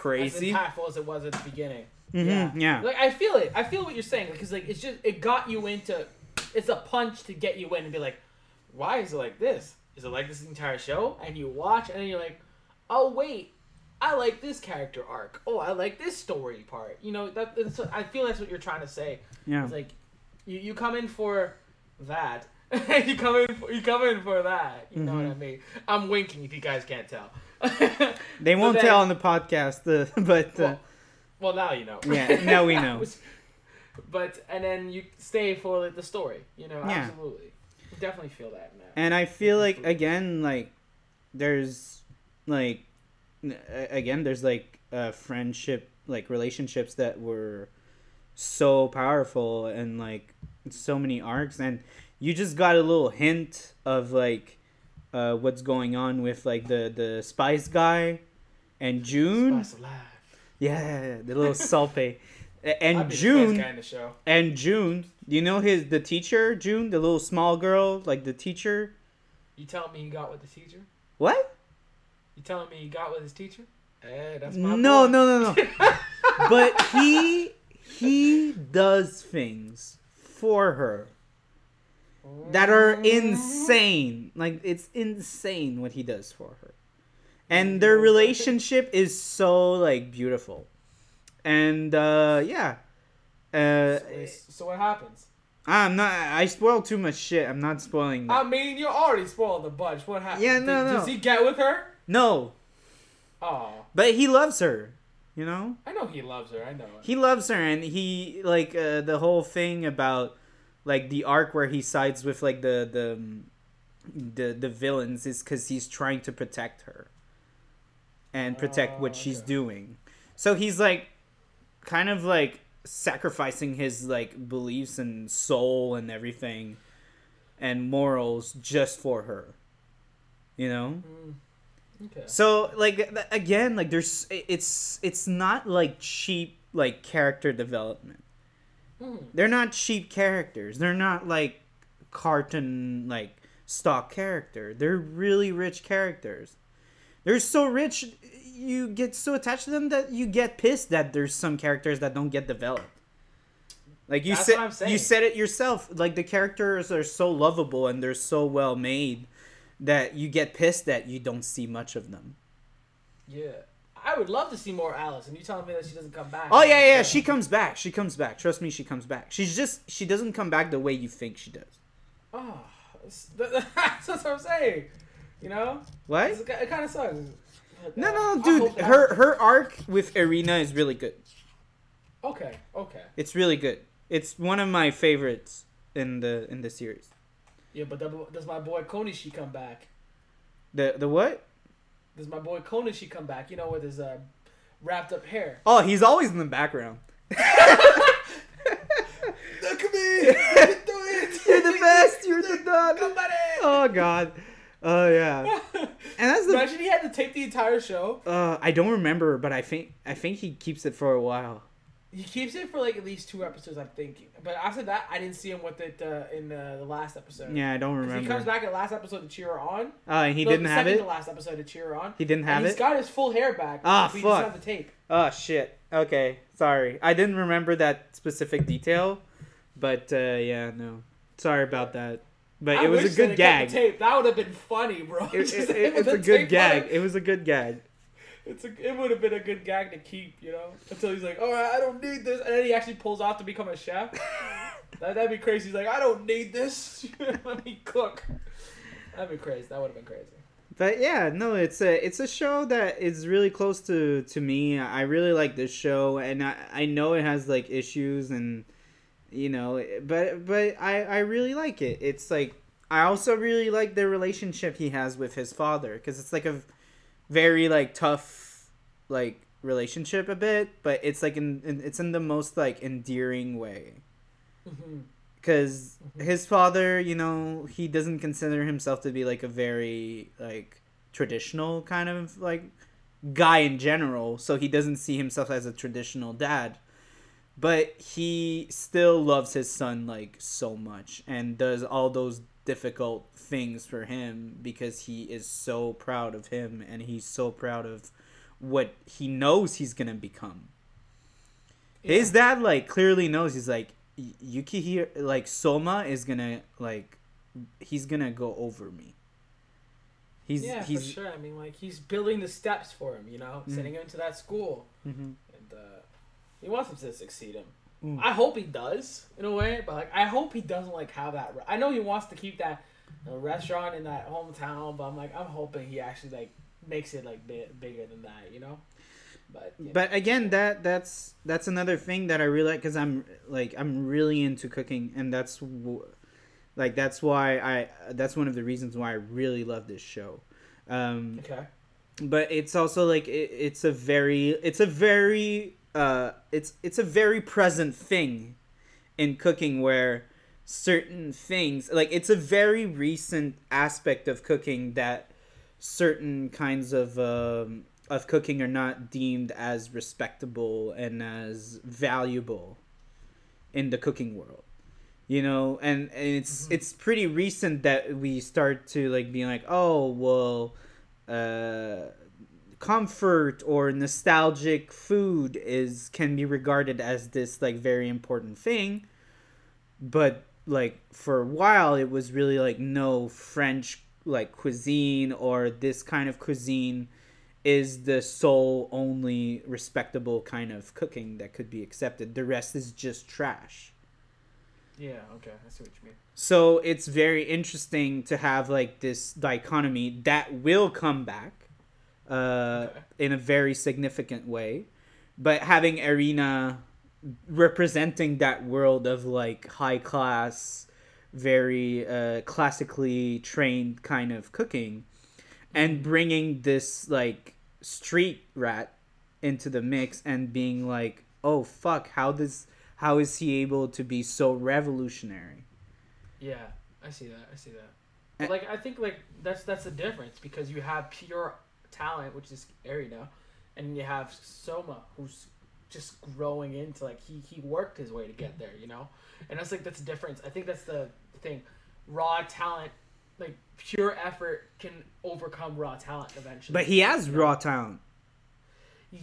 Speaker 1: crazy.
Speaker 2: impactful as it was at the beginning.
Speaker 1: Mhm, yeah.
Speaker 2: Like I feel it. I feel what you're saying because like it's just it got you into. It's a punch to get you in and be like, why is it like this? Is it like this entire show? And you watch and then you're like, oh wait, I like this character arc. Oh, I like this story part. You know that. That's, I feel that's what you're trying to say.
Speaker 1: Yeah.
Speaker 2: It's like you, you come in for that. you come in for, you come in for that. You know what I mean? I'm winking if you guys can't tell.
Speaker 1: They won't
Speaker 2: then-
Speaker 1: tell on the podcast, but uh,
Speaker 2: Well, well, now you know.
Speaker 1: Yeah, now we know.
Speaker 2: but and then you stay for like, the story. You know,
Speaker 1: Yeah.
Speaker 2: absolutely. Definitely feel that that.
Speaker 1: and I feel like again, like there's like again, there's like uh, friendship, like relationships that were so powerful and like so many arcs, and you just got a little hint of like uh, what's going on with like the the spice guy and
Speaker 2: Jun.
Speaker 1: Yeah, the little Salpe. And
Speaker 2: be the spice
Speaker 1: Jun,
Speaker 2: guy in the show.
Speaker 1: and Jun, you know his the teacher, Jun, the little small girl, like the teacher.
Speaker 2: You telling me he got with the teacher?
Speaker 1: What?
Speaker 2: You telling me he got with his teacher? Eh, that's my
Speaker 1: No,
Speaker 2: boy.
Speaker 1: no, no, no. but he he does things for her that are insane. Like it's insane what he does for her. And their relationship is so like beautiful. And uh yeah. Uh
Speaker 2: So, so what happens?
Speaker 1: I'm not I spoiled too much shit. I'm not spoiling
Speaker 2: I mean, you already spoiled a bunch. What happened?
Speaker 1: Yeah, no,
Speaker 2: Does-
Speaker 1: no.
Speaker 2: Does he get with her?
Speaker 1: No,
Speaker 2: Oh,
Speaker 1: but he loves her, you know?
Speaker 2: I know he loves her. I know. it.
Speaker 1: he loves her and he like uh, the whole thing about like the arc where he sides with like the the the, the villains is because he's trying to protect her and protect what
Speaker 2: Oh,
Speaker 1: she's
Speaker 2: okay.
Speaker 1: doing so he's like kind of like sacrificing his like beliefs and soul and everything and morals just for her you know
Speaker 2: Mm. Okay.
Speaker 1: so like again, like there's it's it's not like cheap like character development.
Speaker 2: Hmm.
Speaker 1: They're not cheap characters. They're not like cartoon like stock character. They're really rich characters. They're so rich you get so attached to them that you get pissed that there's some characters that don't get developed. Like you
Speaker 2: That's
Speaker 1: said
Speaker 2: what I'm saying.
Speaker 1: you said it yourself. Like the characters are so lovable and they're so well made that you get pissed that you don't see much of them.
Speaker 2: Yeah. I would love to see more Alice, and you telling me that she doesn't come back.
Speaker 1: Oh yeah, yeah, she comes back. She comes back. Trust me, she comes back. She's just she doesn't come back the way you think she does.
Speaker 2: Oh, ah, that's, that's what I'm saying. You know,
Speaker 1: What?
Speaker 2: It kind of sucks.
Speaker 1: No, no, dude. Her her arc with Erina is really good.
Speaker 2: Okay, okay.
Speaker 1: It's really good. It's one of my favorites in the in the series.
Speaker 2: Yeah, but does my boy Konishi come back?
Speaker 1: The the what?
Speaker 2: Does my boy Konishi come back? You know, with his uh, wrapped up hair.
Speaker 1: Oh, he's always in the background.
Speaker 2: Look at me!
Speaker 1: You're the best. You're the dog. Oh God. Oh yeah. And that's the.
Speaker 2: Imagine he had to tape the entire show.
Speaker 1: Uh, I don't remember, but I think I think he keeps it for a while.
Speaker 2: He keeps it for like at least two episodes, I'm thinking. But after that, I didn't see him with it uh, in uh, the last episode.
Speaker 1: Yeah, I don't
Speaker 2: 'Cause remember. He comes back at the last episode to cheer her on.
Speaker 1: Uh, and he
Speaker 2: No,
Speaker 1: didn't
Speaker 2: the
Speaker 1: have
Speaker 2: second
Speaker 1: it.
Speaker 2: to last episode to cheer her on.
Speaker 1: He didn't have
Speaker 2: and
Speaker 1: it.
Speaker 2: He's got his full hair back.
Speaker 1: Ah,
Speaker 2: we
Speaker 1: fuck.
Speaker 2: just have the tape.
Speaker 1: Oh shit. Okay, sorry. I didn't remember that specific detail, but uh, yeah, no. Sorry about that. But
Speaker 2: I
Speaker 1: it was a good gag.
Speaker 2: tape. That would have been funny, bro.
Speaker 1: It-
Speaker 2: Just
Speaker 1: it- it's a good gag. It was a good gag.
Speaker 2: It's a, it would have been a good gag to keep, you know, until he's like, "All right, I don't need this," and then he actually pulls off to become a chef. that, that'd be crazy. He's like, "I don't need this. Let me cook." That'd be crazy. That would have been crazy.
Speaker 1: But yeah, no, it's a it's a show that is really close to to me. I really like this show, and I I know it has like issues and you know, but but I I really like it. It's like I also really like the relationship he has with his father because it's like a very like tough like relationship a bit, but it's like in, in it's in the most like endearing way
Speaker 2: Mm-hmm.
Speaker 1: because his father you know he doesn't consider himself to be like a very like traditional kind of like guy in general so he doesn't see himself as a traditional dad but he still loves his son like so much and does all those difficult things for him because he is so proud of him and he's so proud of what he knows he's gonna become. His dad like clearly knows he's like "Y- Yukihira like Soma is gonna like he's gonna go over me. He's
Speaker 2: yeah,
Speaker 1: he's
Speaker 2: for sure. I mean, like he's building the steps for him. You know,
Speaker 1: Mm.
Speaker 2: sending him to that school,
Speaker 1: Mhm.
Speaker 2: and uh, he wants him to succeed him.
Speaker 1: Mm.
Speaker 2: I hope he does in a way, but like I hope he doesn't like have that. re- I know he wants to keep that uh, restaurant in that hometown, but I'm like I'm hoping he actually like makes it like bi- bigger than that. You know, but you know.
Speaker 1: But again, that that's that's another thing that I really like because I'm like I'm really into cooking, and that's w- like that's why I that's one of the reasons why I really love this show. Um,
Speaker 2: okay,
Speaker 1: but it's also like it, it's a very it's a very uh it's it's a very present thing in cooking where certain things like it's a very recent aspect of cooking that certain kinds of um of cooking are not deemed as respectable and as valuable in the cooking world you know? And, and it's it's pretty recent that we start to like being like oh well uh comfort or nostalgic food is can be regarded as this like very important thing. But like for a while it was really like no french like cuisine or this kind of cuisine is the sole only respectable kind of cooking that could be accepted. The rest is just trash.
Speaker 2: Yeah, okay, I see what you mean.
Speaker 1: so it's very interesting to have like this dichotomy that will come back uh,
Speaker 2: Okay.
Speaker 1: in a very significant way. But having Erina representing that world of like high class, very uh, classically trained kind of cooking, and bringing this like street rat into the mix and being like, oh fuck, how does how is he able to be so revolutionary?
Speaker 2: Yeah, I see that. I see that. But like I think like that's that's the difference because you have pure talent, which is Erina, and you have Soma, who's just growing into like he he worked his way to get there, you know, and that's like that's the difference. I think that's the thing. Raw talent, like pure effort, can overcome raw talent eventually.
Speaker 1: But he has raw talent.
Speaker 2: Y-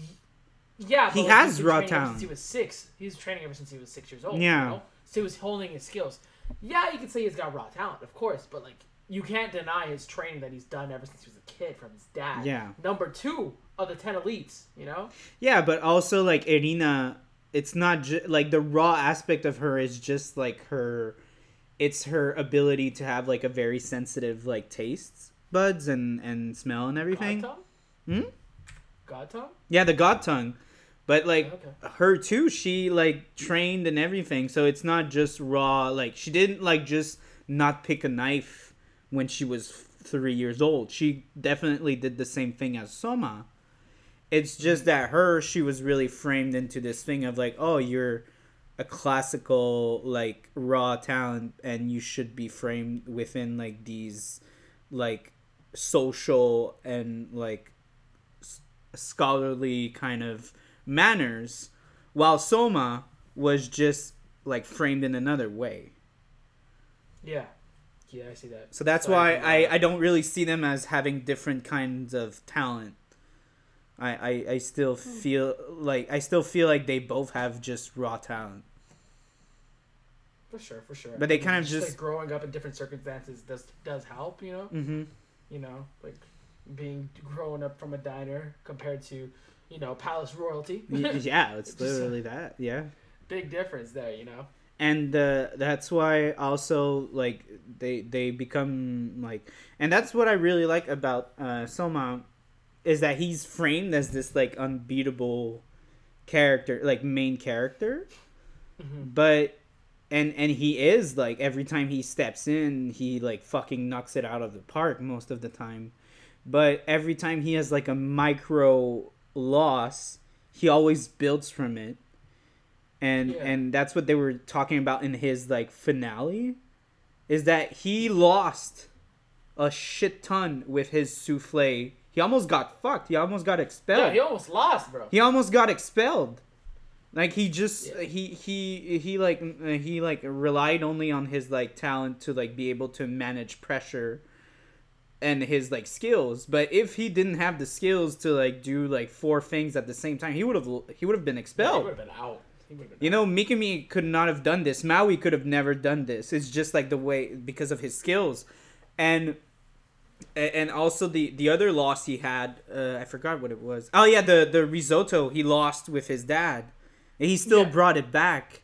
Speaker 2: Yeah,
Speaker 1: He
Speaker 2: like,
Speaker 1: has raw talent.
Speaker 2: Since he was six. He was training ever since he was six years old.
Speaker 1: Yeah.
Speaker 2: You know? So he was honing his skills. Yeah, you can say he's got raw talent, of course, but like you can't deny his training that he's done ever since he was a kid from his dad.
Speaker 1: Yeah.
Speaker 2: Number two of the ten elites. You know.
Speaker 1: Yeah, but also like Erina, it's not ju- like the raw aspect of her is just like her, it's her ability to have like a very sensitive like tastes buds and and smell and everything.
Speaker 2: God
Speaker 1: Hmm?
Speaker 2: tongue. God tongue.
Speaker 1: Yeah, the god tongue, but like
Speaker 2: Okay.
Speaker 1: her too, she like trained and everything. So it's not just raw. Like she didn't like just not pick a knife when she was three years old. She definitely did the same thing as Soma. It's just that her, she was really framed into this thing of like, oh, you're a classical like raw talent, and you should be framed within like these like social and like scholarly kind of manners, while Soma was just like framed in another way.
Speaker 2: Yeah. Yeah, I see that.
Speaker 1: So that's
Speaker 2: So
Speaker 1: why
Speaker 2: think,
Speaker 1: I,
Speaker 2: uh,
Speaker 1: I don't really see them as having different kinds of talent. I, I, I still feel like I still feel like they both have just raw talent.
Speaker 2: For sure, for sure.
Speaker 1: But they
Speaker 2: I mean,
Speaker 1: kind of just-
Speaker 2: like growing up in different circumstances does does help. You know.
Speaker 1: Mm-hmm.
Speaker 2: you know, like being growing up from a diner compared to, you know, palace royalty.
Speaker 1: yeah, it's
Speaker 2: Just,
Speaker 1: literally that. Yeah.
Speaker 2: Big difference there, you know.
Speaker 1: And uh, that's why also like they they become like and that's what i really like about uh soma is that he's framed as this like unbeatable character like main character.
Speaker 2: Mhm.
Speaker 1: but and and he is like every time he steps in he like fucking knocks it out of the park most of the time. But every time he has like a micro loss he always builds from it and
Speaker 2: Yeah.
Speaker 1: and that's what they were talking about in his like finale is that he lost a shit ton with his souffle he almost got fucked he almost got expelled
Speaker 2: Yeah, he almost lost, bro.
Speaker 1: he almost got expelled Like he just
Speaker 2: Yeah.
Speaker 1: he he he like he like relied only on his like talent to like be able to manage pressure and his like skills. But if he didn't have the skills to like do like four things at the same time, he would have he would have been expelled.
Speaker 2: He would have been out. He would've been
Speaker 1: You know, Megumi could not have done this. Marui could have never done this. It's just like the way because of his skills, and and also the the other loss he had. Uh, I forgot what it was. Oh yeah, the the risotto he lost with his dad. And he still
Speaker 2: Yeah.
Speaker 1: brought it back,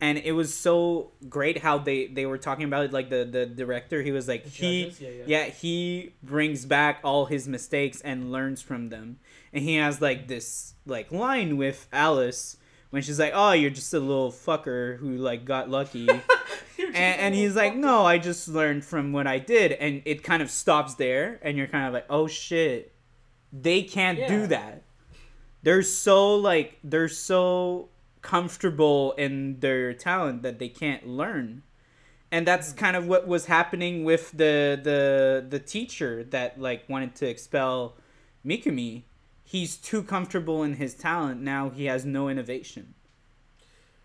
Speaker 1: and it was so great how they they were talking about it. Like the the director, he was like
Speaker 2: The
Speaker 1: he?
Speaker 2: Yeah, yeah.
Speaker 1: yeah he brings back all his mistakes and learns from them, and he has like this like line with Alice when she's like, "Oh, you're just a little fucker who like got lucky," and, and he's like, "No, I just learned from what I did," and it kind of stops there, and you're kind of like, "Oh shit, they can't
Speaker 2: Yeah.
Speaker 1: do that." They're so like they're so comfortable in their talent that they can't learn. And that's kind of what was happening with the the the teacher that like wanted to expel Megumi. He's too comfortable in his talent. Now he has no innovation.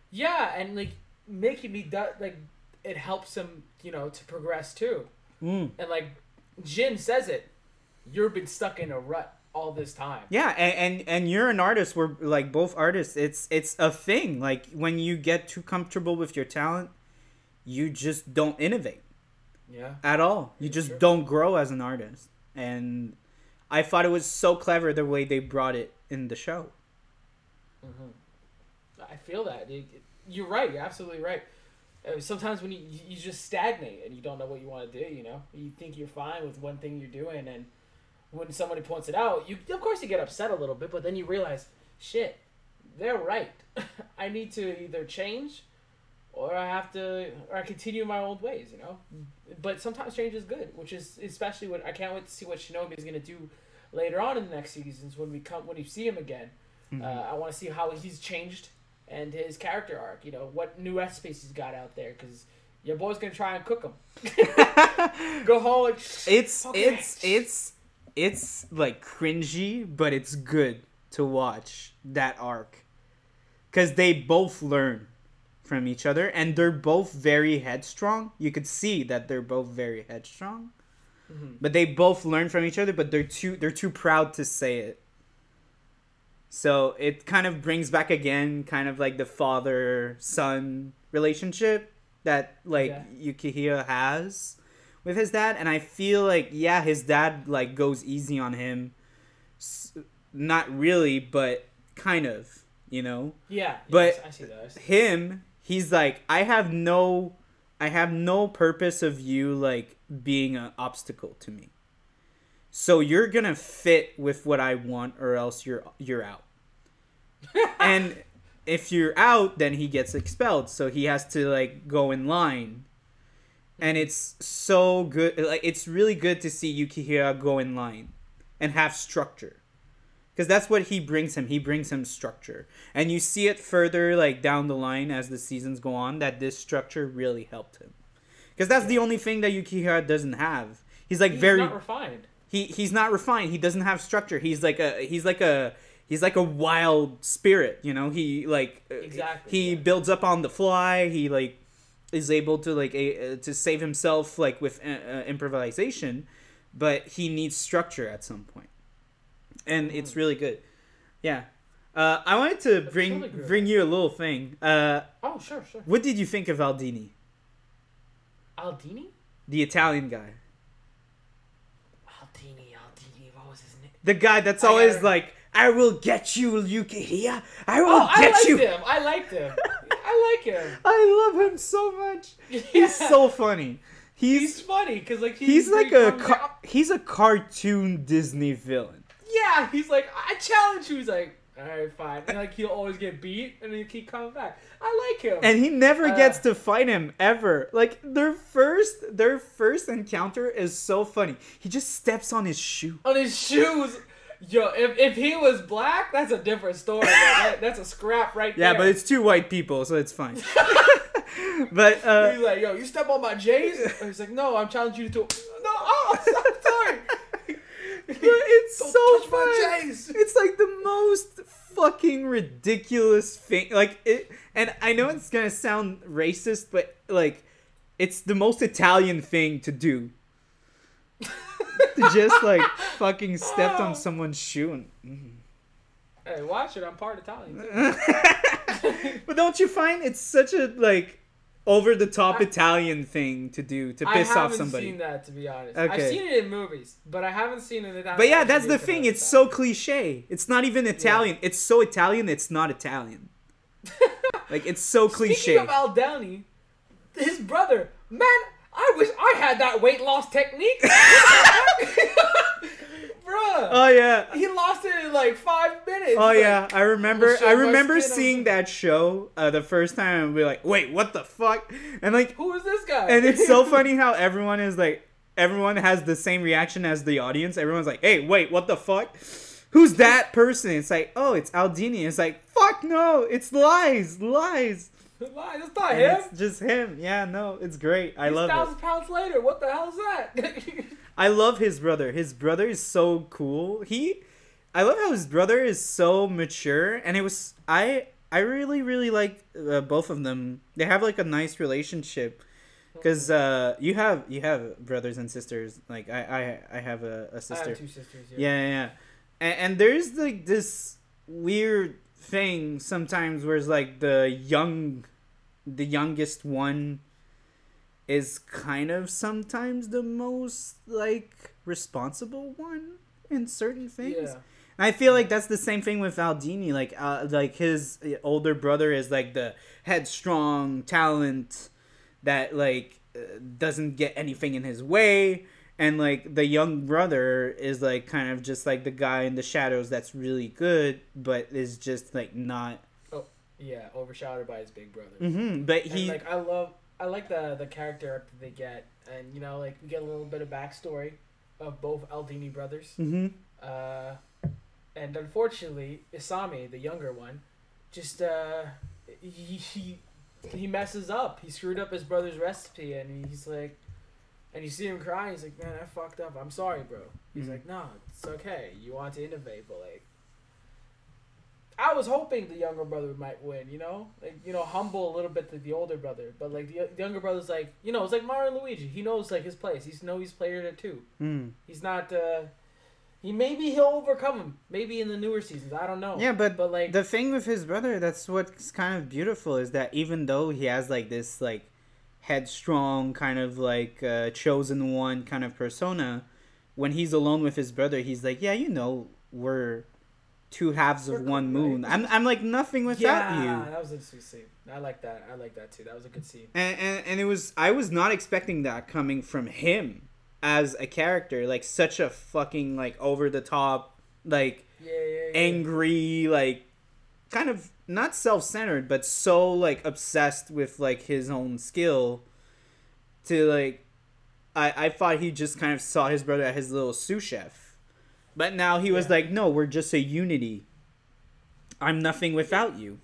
Speaker 2: Yeah, and like making me do, like it helps him, you know, to progress too.
Speaker 1: Mm.
Speaker 2: And like Gin says it, you've been stuck in a rut all this time.
Speaker 1: Yeah, and, and and you're an artist. We're like both artists. It's it's a thing. Like when you get too comfortable with your talent, you just don't innovate
Speaker 2: Yeah.
Speaker 1: at all. You just
Speaker 2: sure.
Speaker 1: don't grow as an artist. And I thought it was so clever the way they brought it in the show.
Speaker 2: I feel that. You- You're right. You're absolutely right. Uh, Sometimes when you you just stagnate and you don't know what you want to do, you know, you think you're fine with one thing you're doing, and when somebody points it out, you of course you get upset a little bit, but then you realize, shit, they're right. I need to either change, or I have to, or I continue my old ways, you know. But sometimes change is good, which is especially what I can't wait to see what Shinobi is gonna do later on in the next seasons when we come when you see him again. Uh, I want to see how he's changed and his character arc. You know what new recipes he's got out there because your boy's gonna try and cook them. Go home like
Speaker 1: it's
Speaker 2: Okay.
Speaker 1: it's it's it's like cringy, but it's good to watch that arc because they both learn from each other and they're both very headstrong. You could see that they're both very headstrong,
Speaker 2: Mhm.
Speaker 1: but they both learn from each other. But they're too they're too proud to say it. So it kind of brings back again, kind of like the father son relationship that like
Speaker 2: Yeah.
Speaker 1: Yukihira has with his dad, and I feel like yeah, his dad like goes easy on him, S- not really, but kind of, you know.
Speaker 2: yeah.
Speaker 1: But-
Speaker 2: yes, I see that. I see
Speaker 1: Him, he's like, I have no, I have no purpose of you like being an obstacle to me. So you're gonna fit with what I want, or else you're you're out. and if you're out, then he gets expelled. So he has to like go in line. And it's so good. Like it's really good to see Yukihira go in line and have structure. Because that's what he brings him. He brings him structure. And you see it further like down the line as the seasons go on that this structure really helped him. Because that's the only thing that Yukihira doesn't have. He's like
Speaker 2: He's
Speaker 1: very
Speaker 2: not refined.
Speaker 1: he he's not refined. He doesn't have structure. He's like a he's like a he's like a wild spirit. You know. He like uh,
Speaker 2: Exactly,
Speaker 1: He
Speaker 2: yeah.
Speaker 1: builds up on the fly. He like is able to like a, uh, to save himself like with uh, uh, improvisation, but he needs structure at some point, and
Speaker 2: Mm.
Speaker 1: it's really good. Yeah. Uh, I wanted to bring
Speaker 2: really
Speaker 1: bring you a little thing. Uh,
Speaker 2: Oh sure, sure.
Speaker 1: what did you think of Aldini,
Speaker 2: Aldini.
Speaker 1: the Italian guy,
Speaker 2: Aldini. Aldini. What was his name?
Speaker 1: the guy that's
Speaker 2: I
Speaker 1: always like, "I will get you, Yukihira. I will
Speaker 2: Oh, I
Speaker 1: get
Speaker 2: liked
Speaker 1: you."
Speaker 2: him. I liked him. I like him.
Speaker 1: I love him so much.
Speaker 2: Yeah.
Speaker 1: He's so funny.
Speaker 2: He's
Speaker 1: He's
Speaker 2: funny because like
Speaker 1: he's
Speaker 2: he's
Speaker 1: like a ca- he's a cartoon Disney villain.
Speaker 2: Yeah, he's like, I challenge you. He's like, all right, fine. And like, he'll always get beat, and then he keep coming back. I like him.
Speaker 1: And he never
Speaker 2: Uh.
Speaker 1: gets to fight him ever. Like their first their first encounter is so funny. He just steps on his shoe.
Speaker 2: on his shoes, yo, if, if he was black, that's a different story. That- that's a scrap right
Speaker 1: Yeah,
Speaker 2: there.
Speaker 1: but it's two white people, so it's fine. but uh
Speaker 2: he's like, yo, you step on my J's. He's like, no, I'm challenging you to. No, oh, I'm sorry.
Speaker 1: But it's
Speaker 2: Don't
Speaker 1: so
Speaker 2: touch my
Speaker 1: fun. It's like the most fucking ridiculous thing. Like it, and I know it's gonna sound racist, but like, it's the most Italian thing to do. to just like fucking stepped on someone's shoe and. mm.
Speaker 2: Hey, watch it. I'm part Italian.
Speaker 1: but don't you find it's such a like over the top
Speaker 2: I-
Speaker 1: Italian thing to do to piss off somebody.
Speaker 2: I haven't seen that to be honest. I've seen it in movies, but I haven't seen it in.
Speaker 1: But yeah, that's the thing. It's so cliche. It's not even Italian. It's so Italian. It's not Italian. like it's so cliche.
Speaker 2: Speaking of Al Downey, his brother, man, I wish I had that weight loss technique. Bruh.
Speaker 1: oh yeah.
Speaker 2: he lost it in like five minutes.
Speaker 1: Oh
Speaker 2: Like,
Speaker 1: yeah, I remember. I remember seeing that show uh, the first time and be like, "Wait, what the fuck?" And like,
Speaker 2: Who is this guy?
Speaker 1: and it's so funny how everyone is like, everyone has the same reaction as the audience. Everyone's like, "Hey, wait, what the fuck?" Who's that person? It's like, oh, it's Aldini. It's like, fuck no, it's lies, lies.
Speaker 2: Why? That's not
Speaker 1: And
Speaker 2: him.
Speaker 1: It's just him. Yeah, no, it's great. I
Speaker 2: He's
Speaker 1: love
Speaker 2: thousand
Speaker 1: it.
Speaker 2: pounds later. What the hell is that?
Speaker 1: I love his brother. His brother is so cool. He, I love how his brother is so mature, and it was I. I really, really like uh, both of them. They have like a nice relationship, because uh, you have you have brothers and sisters. Like I, I, I have a sister.
Speaker 2: have two sisters. Yeah.
Speaker 1: Yeah, yeah, yeah. And, and there's like this weird thing sometimes where it's like the young, the youngest one is kind of sometimes the most like responsible one in certain things.
Speaker 2: Yeah.
Speaker 1: And I feel like that's the same thing with Aldini. Like, uh, like his older brother is like the headstrong talent that like uh, doesn't get anything in his way, and like the young brother is like kind of just like the guy in the shadows that's really good, but is just like not.
Speaker 2: Oh yeah, overshadowed by his big brother.
Speaker 1: hmm But
Speaker 2: And like I love, I like the the character arc that they get, and you know, like we get a little bit of backstory of both Aldini brothers.
Speaker 1: hmm
Speaker 2: Uh, and unfortunately, Isami, the younger one, just uh, he, he he messes up. He screwed up his brother's recipe, and he's like, and you see him crying. He's like, "Man, I fucked up. I'm sorry, bro." He's
Speaker 1: Mhm.
Speaker 2: like, "No, it's okay. You want to innovate, but like." I was hoping the younger brother might win, you know, like you know, humble a little bit to the older brother, but like the, the younger brother's like, you know, it's like Mario Luigi. He knows like his place. He's know he's player there too.
Speaker 1: Mm.
Speaker 2: He's not. uh He maybe he'll overcome him. Maybe in the newer seasons. I don't know.
Speaker 1: Yeah, but
Speaker 2: But like,
Speaker 1: the thing with his brother that's what's kind of beautiful is that even though he has like this like headstrong kind of like uh, chosen one kind of persona when he's alone with his brother he's like yeah you know we're two halves of one moon i'm, I'm like nothing without
Speaker 2: yeah,
Speaker 1: you
Speaker 2: that was a sweet scene. I like that. I like that too. That was a good scene.
Speaker 1: and, and and it was i was not expecting that coming from him as a character like such a fucking like over the top like
Speaker 2: Yeah, yeah, yeah.
Speaker 1: angry like kind of not self-centered but so like obsessed with like his own skill to like i i thought he just kind of saw his brother as his little sous chef but now he was
Speaker 2: Yeah.
Speaker 1: like no we're just a unity i'm nothing without you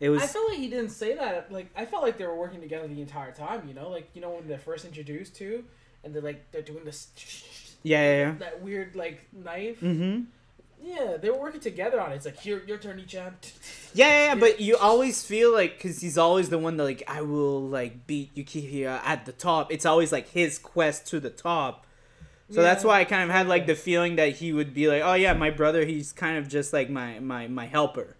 Speaker 1: it was
Speaker 2: I felt like he didn't say that. Like I felt like they were working together the entire time. You know, like you know when they're first introduced to, and they're like they're doing this.
Speaker 1: yeah yeah,
Speaker 2: That weird like knife.
Speaker 1: yeah. mm-hmm
Speaker 2: Yeah, they were working together on it. It's like your your turn, Ichan.
Speaker 1: Yeah, yeah, yeah, but you always feel like because he's always the one that like I will like beat Yukihira at the top. It's always like his quest to the top. So that's why I kind of had like the feeling that he would be like, oh yeah, my brother. He's kind of just like my my my helper,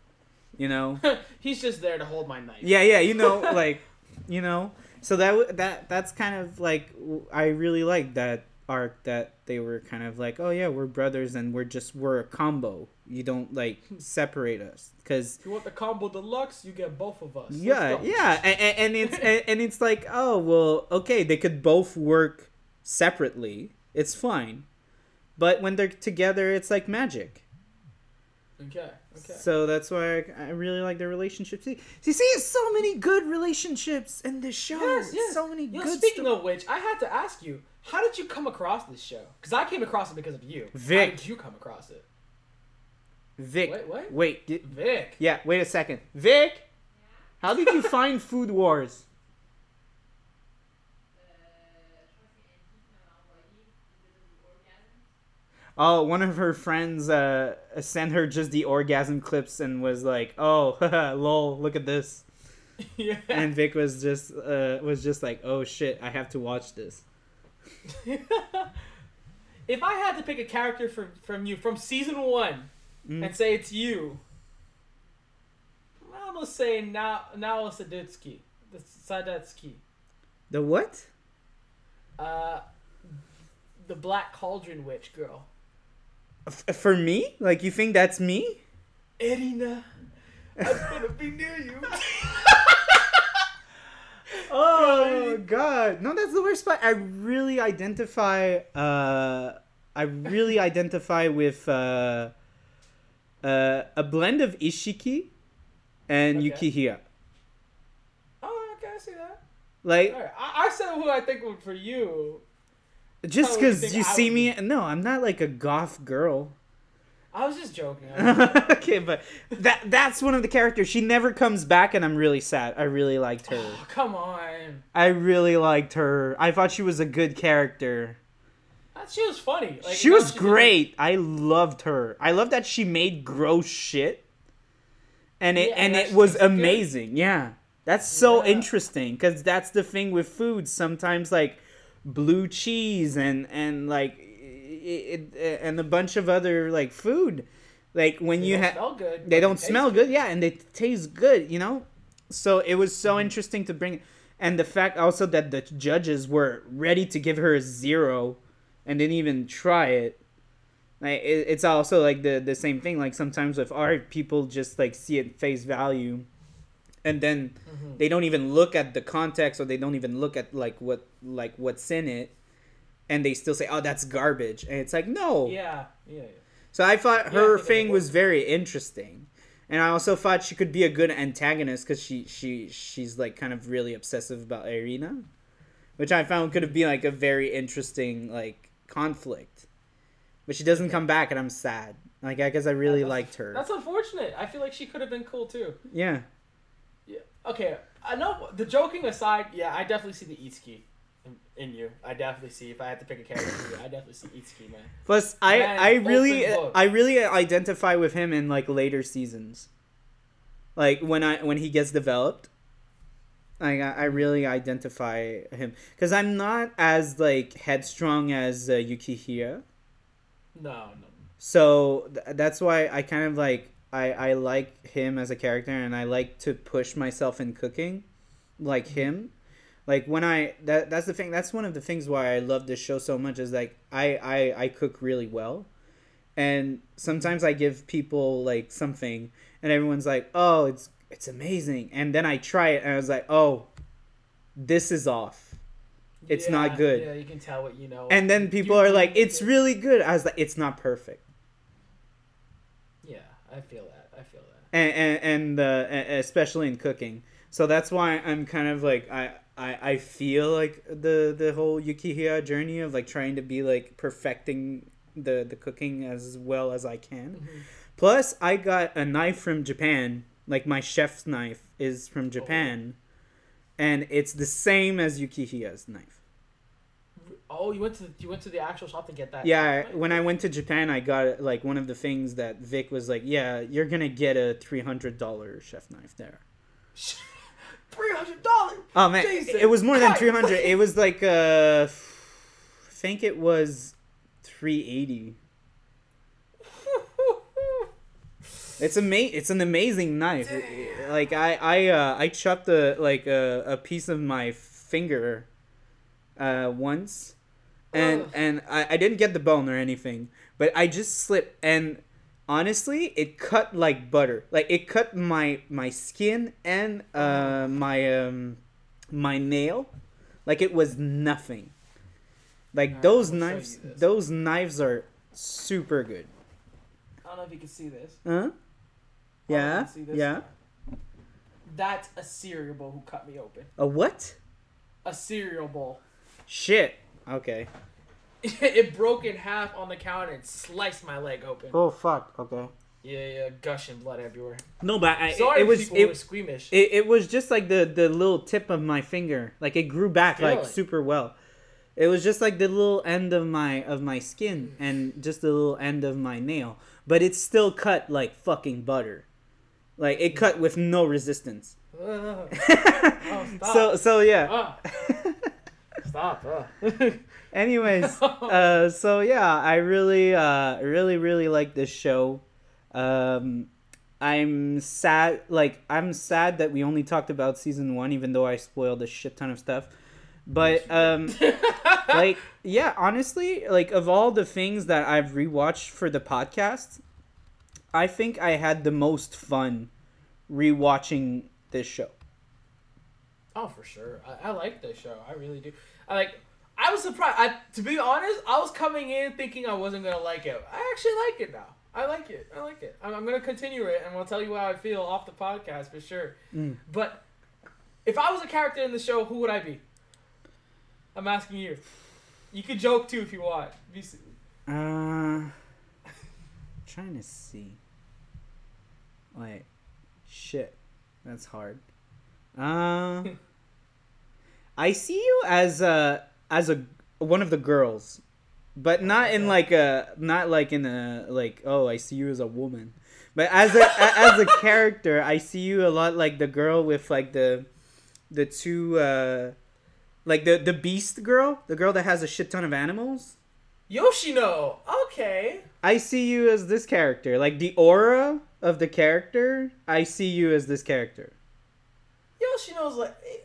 Speaker 1: you know.
Speaker 2: He's just there to hold my knife.
Speaker 1: Yeah, yeah, you know, like, you know. So that that that's kind of like I really like that arc that they were kind of like, oh yeah, we're brothers and we're just we're a combo. You don't like hmm. separate us because
Speaker 2: If you want the combo deluxe, you get both of us.
Speaker 1: Yeah, yeah, and, and, and it's and, and it's like, oh well, okay, they could both work separately. It's fine, but when they're together, it's like magic.
Speaker 2: Okay. Okay.
Speaker 1: So that's why I, I really like their relationship. See, see, see, so many good relationships in this show.
Speaker 2: Yes, yes.
Speaker 1: So many
Speaker 2: You know,
Speaker 1: good.
Speaker 2: speaking of which, I had to ask you, how did you come across this show? Because I came across it because of you.
Speaker 1: Vic.
Speaker 2: How did you come across it?
Speaker 1: Vic,
Speaker 2: Wait, what?
Speaker 1: wait,
Speaker 2: Vic.
Speaker 1: yeah, wait a second, Vic. How did you find Food Wars? Oh, one of her friends uh sent her just the orgasm clips and was like, "Oh, lol, look at this."
Speaker 2: yeah.
Speaker 1: And Vic was just uh was just like, "Oh shit, I have to watch this."
Speaker 2: if I had to pick a character from from you from season one
Speaker 1: Mm.
Speaker 2: and say it's you, I'm gonna say now now Saditsky, the Sadetsky,
Speaker 1: The what?
Speaker 2: uh, the Black Cauldron Witch girl,
Speaker 1: F- for me? Like you think that's me?
Speaker 2: Erina. I'm gonna be near you.
Speaker 1: Oh god. No, that's the worst part. I really identify uh I really identify with uh uh a blend of Isshiki and
Speaker 2: Okay.
Speaker 1: Yukihira.
Speaker 2: oh, okay, I see that.
Speaker 1: Like
Speaker 2: right, I, I said who I think would for you.
Speaker 1: Just
Speaker 2: what you
Speaker 1: cuz you
Speaker 2: I
Speaker 1: see
Speaker 2: would
Speaker 1: me no, I'm not like a goth girl.
Speaker 2: I was just joking. Was-
Speaker 1: okay, but that that's one of the characters. She never comes back and I'm really sad. I really liked her.
Speaker 2: Oh, come on.
Speaker 1: I really liked her. I thought she was a good character.
Speaker 2: She was funny. Like,
Speaker 1: she was
Speaker 2: did-
Speaker 1: great. I loved her. I love that she made gross shit, and it
Speaker 2: Yeah,
Speaker 1: and
Speaker 2: and
Speaker 1: it was
Speaker 2: she tastes good.
Speaker 1: amazing. Yeah, that's so
Speaker 2: Yeah.
Speaker 1: interesting because that's the thing with food. Sometimes like blue cheese and and like it, it, and a bunch of other like food, like when
Speaker 2: They
Speaker 1: you have
Speaker 2: good.
Speaker 1: they don't
Speaker 2: taste
Speaker 1: smell good. yeah and they taste good you know? So it was so mm-hmm. interesting to bring and the fact also that the judges were ready to give her a zero and didn't even try it. Like it, it's also like the the same thing. Like sometimes with art people just like see it face value and then
Speaker 2: Mhm.
Speaker 1: they don't even look at the context or they don't even look at like what like what's in it and they still say oh that's garbage and it's like no
Speaker 2: Yeah, yeah, yeah.
Speaker 1: so I thought
Speaker 2: Yeah, I
Speaker 1: her thing was very interesting, and I also thought she could be a good antagonist because she she she's like kind of really obsessive about Erina, which I found could have been like a very interesting like conflict. But she doesn't come back, and I'm sad. Like I guess I really liked her.
Speaker 2: That's unfortunate. I feel like she could have been cool too.
Speaker 1: Yeah.
Speaker 2: Okay. I know. The joking aside, yeah, I definitely see the Isshiki in, in you. I definitely see. If I had to pick a character, for you, I definitely see Isshiki, man.
Speaker 1: Plus, I
Speaker 2: Man,
Speaker 1: I really. I really identify with him in like later seasons. Like when I when he gets developed, like I, I really identify him because I'm not as like headstrong as uh, Yukihira.
Speaker 2: No, no.
Speaker 1: So th- that's why I kind of like I I like him as a character and I like to push myself in cooking, like mm-hmm. him. Like when I that that's the thing that's one of the things why I love this show so much is like I I I cook really well. And sometimes I give people like something and everyone's like, "Oh, it's it's amazing." And then I try it and I was like, "Oh, this is off." It's not good.
Speaker 2: Yeah, you can tell what you know.
Speaker 1: And then people
Speaker 2: You-
Speaker 1: are like, "It's really good." I was like, "It's not perfect."
Speaker 2: I feel that. I feel that.
Speaker 1: and and, and uh, e- especially in cooking. So that's why I'm kind of like I, I I feel like the the whole Yukihira journey of like trying to be like perfecting the the cooking as well as I can.
Speaker 2: Mm-hmm.
Speaker 1: Plus, I got a knife from Japan. Like my chef's knife is from Japan, and it's the same as Yukihira's knife.
Speaker 2: Oh, you went to you went to the actual shop to get that.
Speaker 1: Yeah, when I went to Japan, I got like one of the things that Vic was like, "Yeah, you're gonna get a three hundred dollar chef knife there."
Speaker 2: Three hundred dollars.
Speaker 1: Oh man, it was more than three hundred. It was like uh, I think it was three eighty. It's ama- It's an amazing knife. It- Like I, I, uh, I chopped a like a, a piece of my finger, uh, once, and
Speaker 2: Ugh.
Speaker 1: and I, I didn't get the bone or anything, but I just slipped and honestly it cut like butter. Like it cut my my skin and uh my um my nail, like it was nothing. Like
Speaker 2: Alright,
Speaker 1: those
Speaker 2: I'm gonna show
Speaker 1: knives, those knives are super good.
Speaker 2: I don't know if you can see this.
Speaker 1: Huh? Yeah.
Speaker 2: this?
Speaker 1: Yeah.
Speaker 2: That's a cereal bowl who cut me open.
Speaker 1: A what?
Speaker 2: A cereal bowl.
Speaker 1: Shit. Okay.
Speaker 2: it broke in half on the counter and sliced my leg open.
Speaker 1: Oh fuck. Okay.
Speaker 2: Yeah, yeah, gushing blood everywhere.
Speaker 1: No, but I,
Speaker 2: Sorry,
Speaker 1: it, it was
Speaker 2: people who were squeamish.
Speaker 1: it, it was just like the the little tip of my finger. Like it grew back like super well. It was just like the little end of my of my skin and just the little end of my nail, but it's still cut like fucking butter. Like it cut with no resistance.
Speaker 2: Ugh. stop.
Speaker 1: so so yeah.
Speaker 2: Ah, stop.
Speaker 1: Anyways, uh, so yeah, I really, uh, really, really like this show. Um, I'm sad, like I'm sad that we only talked about season one, even though I spoiled a shit ton of stuff. But um, like, yeah, honestly, like of all the things that I've rewatched for the podcast, I think I had the most fun rewatching this show.
Speaker 2: Oh, for sure. I, I like this show. I really do. Like. I was surprised. I, to be honest, I was coming in thinking I wasn't gonna like it. I actually like it now. I like it. I like it. I'm, I'm gonna continue it, and I'll tell you how I feel off the podcast for sure.
Speaker 1: Mm.
Speaker 2: But if I was a character in the show, who would I be? I'm asking you. You could joke too if you want.
Speaker 1: Uh, trying to see. Wait, shit, that's hard. Uh, I see you as a as a one of the girls, but not in like a not like in a like oh I see you as a woman, but as a, as a character I see you a lot like the girl with like the the two uh like the the beast girl, the girl that has a shit ton of animals.
Speaker 2: Yoshino. Okay.
Speaker 1: I see you as this character. Like the aura of the character, I see you as this character.
Speaker 2: Yoshino's like, eh,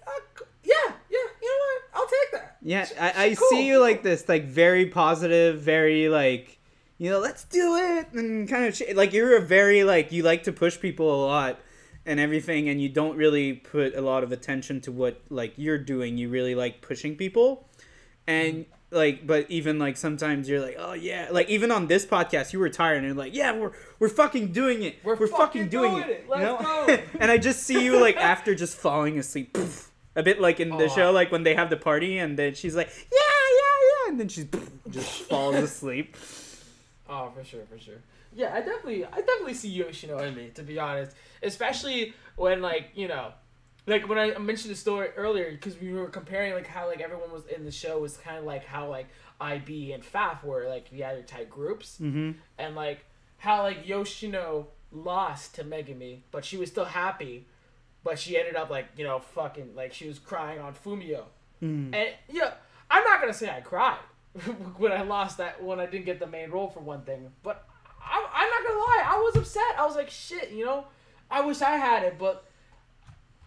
Speaker 2: yeah, yeah. You know what? I'll take that.
Speaker 1: Yeah,
Speaker 2: She-
Speaker 1: I, I
Speaker 2: cool.
Speaker 1: see you like this, like very positive, very like, you know, let's do it, and kind of sh- like you're a very like you like to push people a lot and everything, and you don't really put a lot of attention to what like you're doing. You really like pushing people, and mm-hmm. like, but even like sometimes you're like, oh yeah, like even on this podcast, you were tired and you're like, yeah, we're we're fucking doing it,
Speaker 2: We're
Speaker 1: fucking,
Speaker 2: fucking
Speaker 1: doing,
Speaker 2: doing
Speaker 1: it,
Speaker 2: it.
Speaker 1: you know?
Speaker 2: go.
Speaker 1: and I just see you like after just falling asleep. poof, a bit like in the
Speaker 2: Oh,
Speaker 1: show, like when they have the party, and then she's like, "Yeah, yeah, yeah," and then she just falls asleep.
Speaker 2: Oh, for sure, for sure. Yeah, I definitely, I definitely see Yoshino in me, to be honest. Especially when, like, you know, like when I mentioned the story earlier, because we were comparing like how like everyone was in the show was kind of like how like IB and FAF were like the other type groups,
Speaker 1: Mm-hmm.
Speaker 2: and like how like Yoshino lost to Megumi, but she was still happy, but she ended up like you know fucking like she was crying on Fumio.
Speaker 1: Mm.
Speaker 2: And yeah, I'm not gonna say I cried when I lost that when I didn't get the main role for one thing, but I, I'm not gonna lie, I was upset. I was like, shit, you know, I wish I had it, but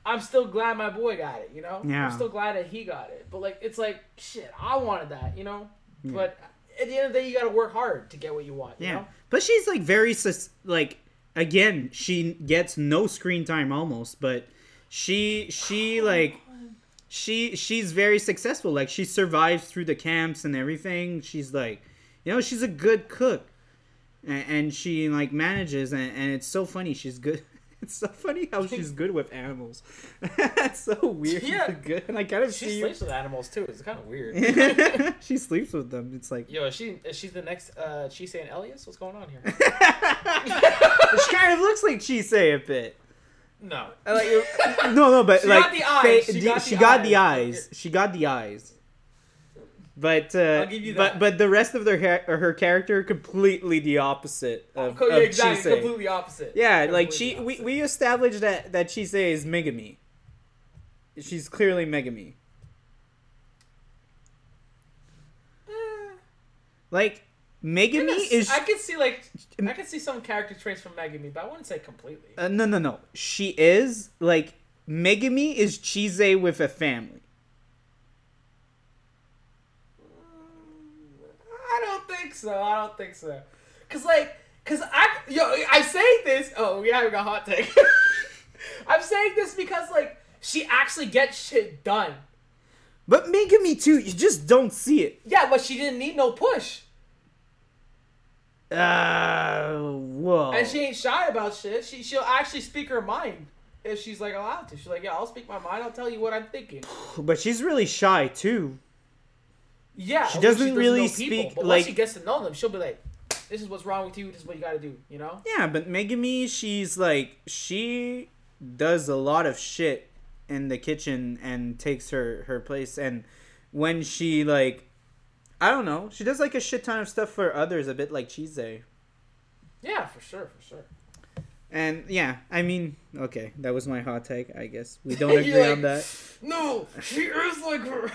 Speaker 2: I'm still glad my boy got it. You know,
Speaker 1: Yeah.
Speaker 2: I'm still glad that he got it. But like, it's like shit, I wanted that. You know,
Speaker 1: Yeah.
Speaker 2: but at the end of the day, you gotta work hard to get what you want. You
Speaker 1: Yeah,
Speaker 2: know?
Speaker 1: but she's like very sus- like again, she gets no screen time almost, but she she like she she's very successful. Like she survives through the camps and everything. She's like, you know, she's a good cook, and, and she like manages, and, and it's so funny. She's good. It's so funny how she's good with animals. That's so weird.
Speaker 2: Yeah.
Speaker 1: good. And I kind of
Speaker 2: She
Speaker 1: see
Speaker 2: sleeps with animals too. It's kind of weird.
Speaker 1: she sleeps with them. It's like
Speaker 2: Yo, is she is she the next uh Chise and Elias? What's going on here?
Speaker 1: she kind of looks like Chise a bit.
Speaker 2: No.
Speaker 1: Like no, no, but
Speaker 2: She
Speaker 1: like
Speaker 2: got the eyes.
Speaker 1: fa-
Speaker 2: She got
Speaker 1: she
Speaker 2: the
Speaker 1: got the
Speaker 2: eyes.
Speaker 1: eyes. She got the eyes. But uh,
Speaker 2: I'll give you
Speaker 1: but but the rest of their her character completely the opposite of,
Speaker 2: yeah,
Speaker 1: of
Speaker 2: exactly.
Speaker 1: Chise.
Speaker 2: Completely opposite.
Speaker 1: Yeah, like she we,
Speaker 2: opposite.
Speaker 1: we established that that Chise is Megumi. She's clearly Megumi.
Speaker 2: Eh,
Speaker 1: Like Megumi
Speaker 2: I
Speaker 1: is
Speaker 2: I could see like I could see some character traits from Megumi, but I wouldn't say completely.
Speaker 1: uh, no no no. She is like Megumi is Chise with a family.
Speaker 2: I don't think so. I don't think so. Cause like, cause I yo I say this. Oh, we having a hot take. I'm saying this because like she actually gets shit done.
Speaker 1: But Megumi too, you just don't see it.
Speaker 2: Yeah, but she didn't need no push,
Speaker 1: Uh, whoa.
Speaker 2: and she ain't shy about shit. She she'll actually speak her mind if she's like allowed to. She's like, yeah, I'll speak my mind. I'll tell you what I'm thinking.
Speaker 1: but she's really shy too.
Speaker 2: Yeah,
Speaker 1: She
Speaker 2: when
Speaker 1: doesn't really speak,
Speaker 2: but
Speaker 1: like-
Speaker 2: once she gets to know them, she'll be like, "This is what's wrong with you. This is what you got to do." You know?
Speaker 1: Yeah, but Megumi, she's like she does a lot of shit in the kitchen and takes her her place and when she like I don't know. She does like a shit ton of stuff for others, a bit like Chise.
Speaker 2: Yeah, for sure, for sure.
Speaker 1: And yeah, I mean, okay, that was my hot take. I guess we don't agree
Speaker 2: like,
Speaker 1: on that.
Speaker 2: No, she is like her.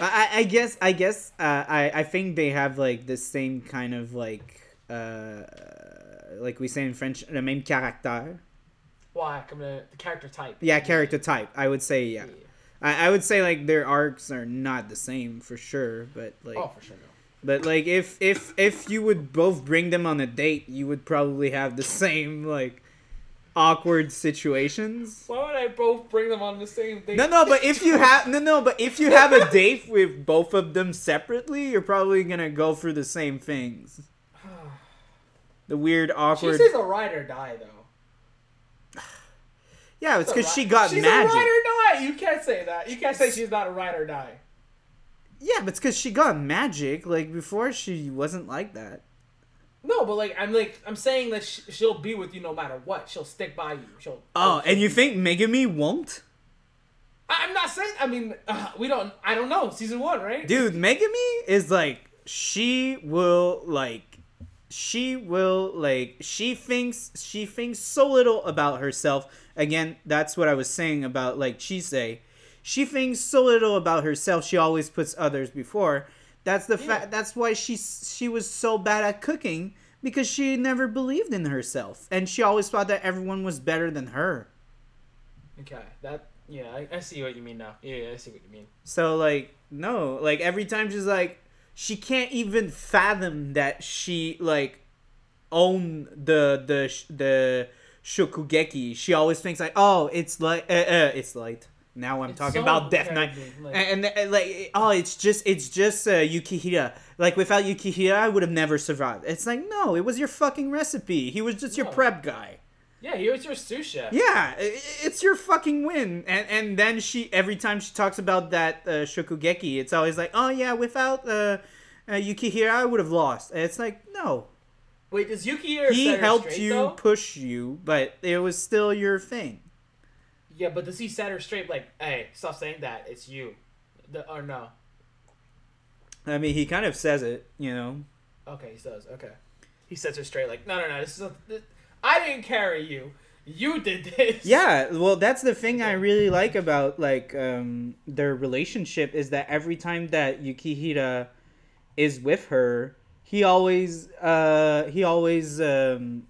Speaker 1: I, I- guess I guess uh, I I think they have like the same kind of like uh like we say in French the même caractère.
Speaker 2: Why? I'm gonna the character type.
Speaker 1: Yeah, character type. I would say yeah. I, I would say like their arcs are not the same for sure, but like
Speaker 2: Oh, for sure. No.
Speaker 1: But like if if if you would both bring them on a date, you would probably have the same like awkward situations.
Speaker 2: Why would I both bring them on the same thing?
Speaker 1: No, no, but if you have no, no, but if you have a date with both of them separately, you're probably gonna go through the same things. The weird,
Speaker 2: She
Speaker 1: awkward.
Speaker 2: says a ride or die though.
Speaker 1: yeah, it's because
Speaker 2: ri-
Speaker 1: she got
Speaker 2: she's
Speaker 1: magic.
Speaker 2: a ride or die. You can't say that. You can't say she's not a ride or die.
Speaker 1: Yeah, but it's because she got magic. Like before, she wasn't like that.
Speaker 2: No, but like I'm like I'm saying that sh- she'll be with you no matter what. She'll stick by you. She'll.
Speaker 1: Oh, and you think Megumi won't?
Speaker 2: I- I'm not saying. I mean, uh, we don't. I don't know. Season one, right?
Speaker 1: Dude, Megumi is like she will like she will like she thinks she thinks so little about herself. Again, that's what I was saying about like Chise. She thinks so little about herself. She always puts others before. That's the
Speaker 2: Yeah.
Speaker 1: fact. That's why she she was so bad at cooking because she never believed in herself and she always thought that everyone was better than her.
Speaker 2: Okay. That. Yeah, I, I see what you mean now. Yeah, yeah, I see what you mean.
Speaker 1: So like no, like every time she's like she can't even fathom that she like own the the the shokugeki. She always thinks like, "Oh, it's like uh, uh, it's light." Now I'm
Speaker 2: It's
Speaker 1: talking
Speaker 2: so
Speaker 1: about Death Knight.
Speaker 2: like-
Speaker 1: And, and, and, like oh it's just it's just uh, Yukihira like without Yukihira I would have never survived. It's like no it was your fucking recipe. He was just your prep guy.
Speaker 2: Yeah, he was your sous chef.
Speaker 1: Yeah, it's your fucking win. And and then she every time she talks about that uh, shokugeki, it's always like, oh yeah, without uh, uh, Yukihira, I would have lost. And it's like no,
Speaker 2: Wait, does Yukihira?
Speaker 1: he helped
Speaker 2: straight,
Speaker 1: you,
Speaker 2: though?
Speaker 1: push you, but it was still your thing.
Speaker 2: Yeah, but does he set her straight? Like, hey, stop saying that. It's you. The, or no?
Speaker 1: I mean, he kind of says it, you know.
Speaker 2: Okay, he does. Okay. He sets her straight. Like, no, no, no. This is a, this, I didn't carry you. You did this.
Speaker 1: Yeah, well, that's the thing I really like about like um, their relationship is that every time that Yukihira is with her, he always uh, he always um,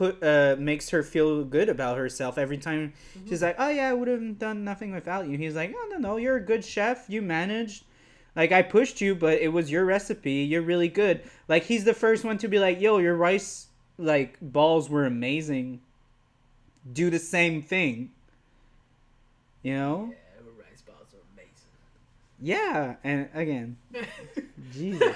Speaker 1: put uh, makes her feel good about herself. Every time she's like, "Oh yeah, I would have done nothing without you." He's like, "Oh no, no, you're a good chef. You managed." Like I pushed you, but it was your recipe. You're really good. Like he's the first one to be like, "Yo, your rice like balls were amazing." Do the same thing. You know?
Speaker 2: Yeah, rice balls are amazing.
Speaker 1: Yeah, and again, Jesus.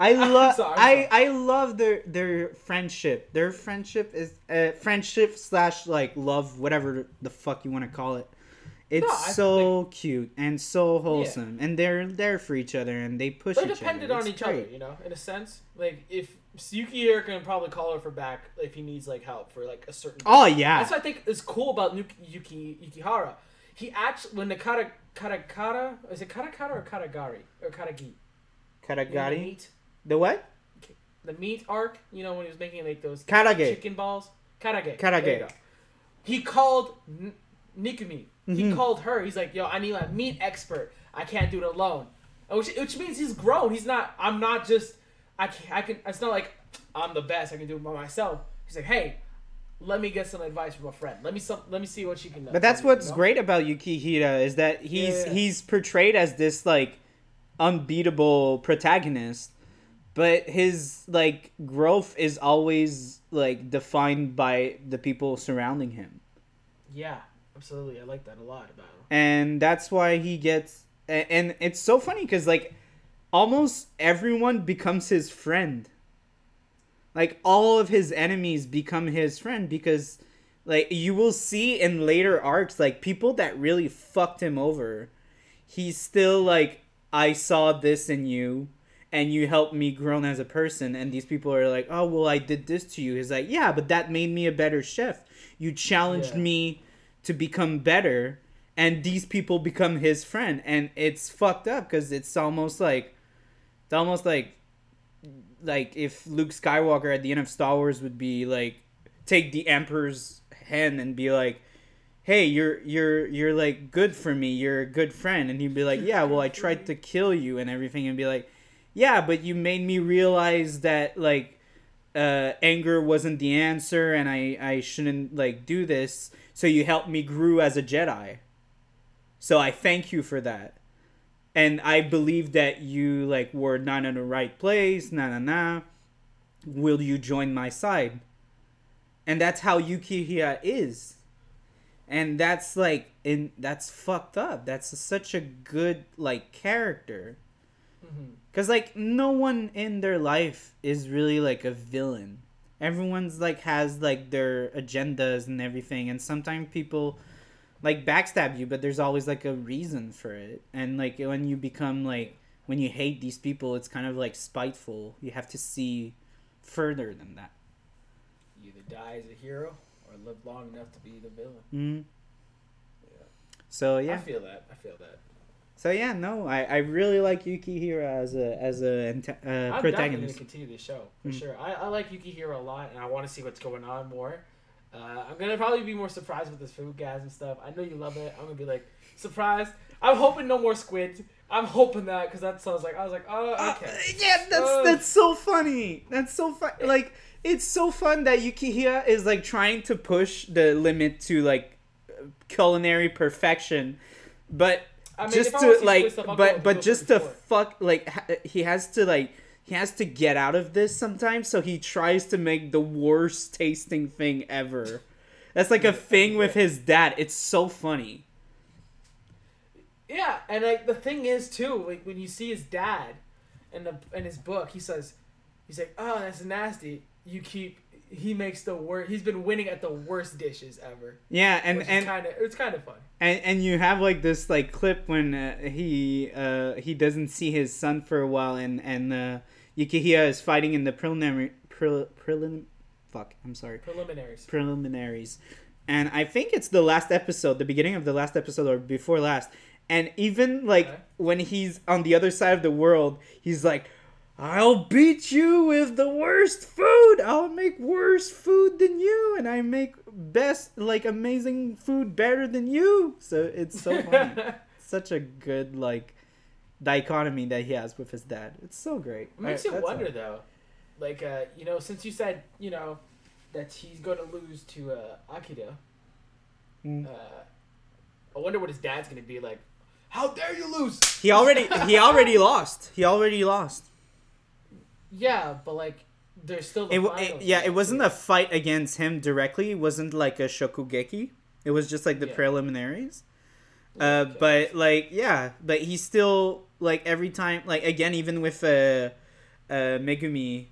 Speaker 1: I love
Speaker 2: I'm
Speaker 1: I love their their friendship. Their friendship is uh, friendship slash like love, whatever the fuck you want to call it. It's
Speaker 2: No, I-
Speaker 1: so cute and so wholesome, and they're there for each other, and they push
Speaker 2: They're
Speaker 1: each
Speaker 2: dependent
Speaker 1: other.
Speaker 2: on each
Speaker 1: great.
Speaker 2: other, you know, in a sense. Like, if Yukihira can probably call her for back if he needs like help for like a certain.
Speaker 1: Oh yeah,
Speaker 2: That's what I think is cool about Yuki, Yuki Yukihira. He actually when the kata katakara is it katakara or katagari or katagi? You know, the
Speaker 1: Karagari. The what?
Speaker 2: the meat arc. You know when he was making like those
Speaker 1: Karage.
Speaker 2: chicken balls. Karage.
Speaker 1: Karage.
Speaker 2: You. He called N- Nikumi. He
Speaker 1: Mhm.
Speaker 2: called her. He's like, "Yo, I need a meat expert. I can't do it alone." Which, which means he's grown. He's not. I'm not just. I can. I can. It's not like I'm the best. I can do it by myself. He's like, "Hey, let me get some advice from a friend. Let me some. Let me see what she can do."
Speaker 1: But that's what's great about Yukihira is that he's
Speaker 2: Yeah.
Speaker 1: he's portrayed as this like unbeatable protagonist, but his like growth is always like defined by the people surrounding him.
Speaker 2: Yeah, absolutely. I like that a lot about him.
Speaker 1: And that's why he gets and it's so funny cuz like almost everyone becomes his friend. Like all of his enemies become his friend because like you will see in later arcs like people that really fucked him over he's still like i saw this in you and you helped me grow as a person and these people are like oh well i did this to you he's like yeah but that made me a better chef you challenged
Speaker 2: Yeah.
Speaker 1: me to become better and these people become his friend and it's fucked up because it's almost like It's almost like like if Luke Skywalker at the end of Star Wars would be like take the Emperor's hand and be like, "Hey, you're you're you're like good for me. You're a good friend." And he'd be like, "Yeah, well, I tried to kill you and everything." And be like, "Yeah, but you made me realize that like uh, anger wasn't the answer, and I I shouldn't like do this. So you helped me grew as a Jedi. So I thank you for that." and I believe that you like were not in the right place. Na na na. Will you join my side? And that's how Yukihira is, and that's like in that's fucked up. That's such a good like character, because like no one in their life is really like a villain. Everyone's like has like their agendas and everything, and sometimes people like backstab you, but there's always like a reason for it. And like when you become like when you hate these people, it's kind of like spiteful. You have to see further than that.
Speaker 2: You either die as a hero or live long enough to be the villain.
Speaker 1: Mm.
Speaker 2: Yeah.
Speaker 1: So
Speaker 2: I feel that. I feel that.
Speaker 1: So yeah, no, I, I really like Yuki Yukihira as a as a uh,
Speaker 2: I'm definitely gonna continue the show for
Speaker 1: Mm.
Speaker 2: sure. I, I like Yukihira a lot, and I want to see what's going on more. Uh, I'm gonna probably be more surprised with this food gas and stuff. I know you love it. I'm gonna be like surprised. I'm hoping no more squid. I'm hoping that because that sounds like I was like, oh,
Speaker 1: Uh,
Speaker 2: okay.
Speaker 1: yeah, that's
Speaker 2: Ugh.
Speaker 1: that's so funny. That's so fun. Like it's so fun that Yukihira is like trying to push the limit to like culinary perfection, but
Speaker 2: I mean,
Speaker 1: just
Speaker 2: wanna
Speaker 1: like,
Speaker 2: stuff,
Speaker 1: but but just to
Speaker 2: it.
Speaker 1: fuck like ha- he has to like he has to get out of this sometimes. So he tries to make the worst tasting thing ever. That's like a thing with his dad. It's so funny.
Speaker 2: Yeah, and like the thing is too, like when you see his dad in the in his book, he says, he's like, oh, that's nasty. You keep. He makes the worst. He's been winning at the worst dishes ever.
Speaker 1: Yeah, and and
Speaker 2: kind of it's kind of fun.
Speaker 1: and and you have like this like clip when uh, he uh he doesn't see his son for a while and and uh Yukihira is fighting in the preliminary prel, prelim fuck I'm sorry
Speaker 2: Preliminaries.
Speaker 1: preliminaries and I think it's the last episode the beginning of the last episode or before last and even like
Speaker 2: Okay.
Speaker 1: when he's on the other side of the world he's like I'll beat you with the worst food. I'll make worse food than you, and I make best, like amazing food better than you. So it's so funny. Such a good like dichotomy that he has with his dad. It's so great.
Speaker 2: It makes you wonder though, like uh, you know, since you said you know that he's going to lose to uh, Akira,
Speaker 1: Mm.
Speaker 2: uh, I wonder what his dad's going to be like. How dare you lose?
Speaker 1: He already he already lost. He already lost.
Speaker 2: Yeah, but like there's still the
Speaker 1: It, it yeah, it wasn't a fight against him directly. It wasn't like a shokugeki. It was just like the
Speaker 2: Yeah.
Speaker 1: preliminaries. Uh,
Speaker 2: Okay.
Speaker 1: but like yeah, but he's still like every time like again even with uh, uh Megumi,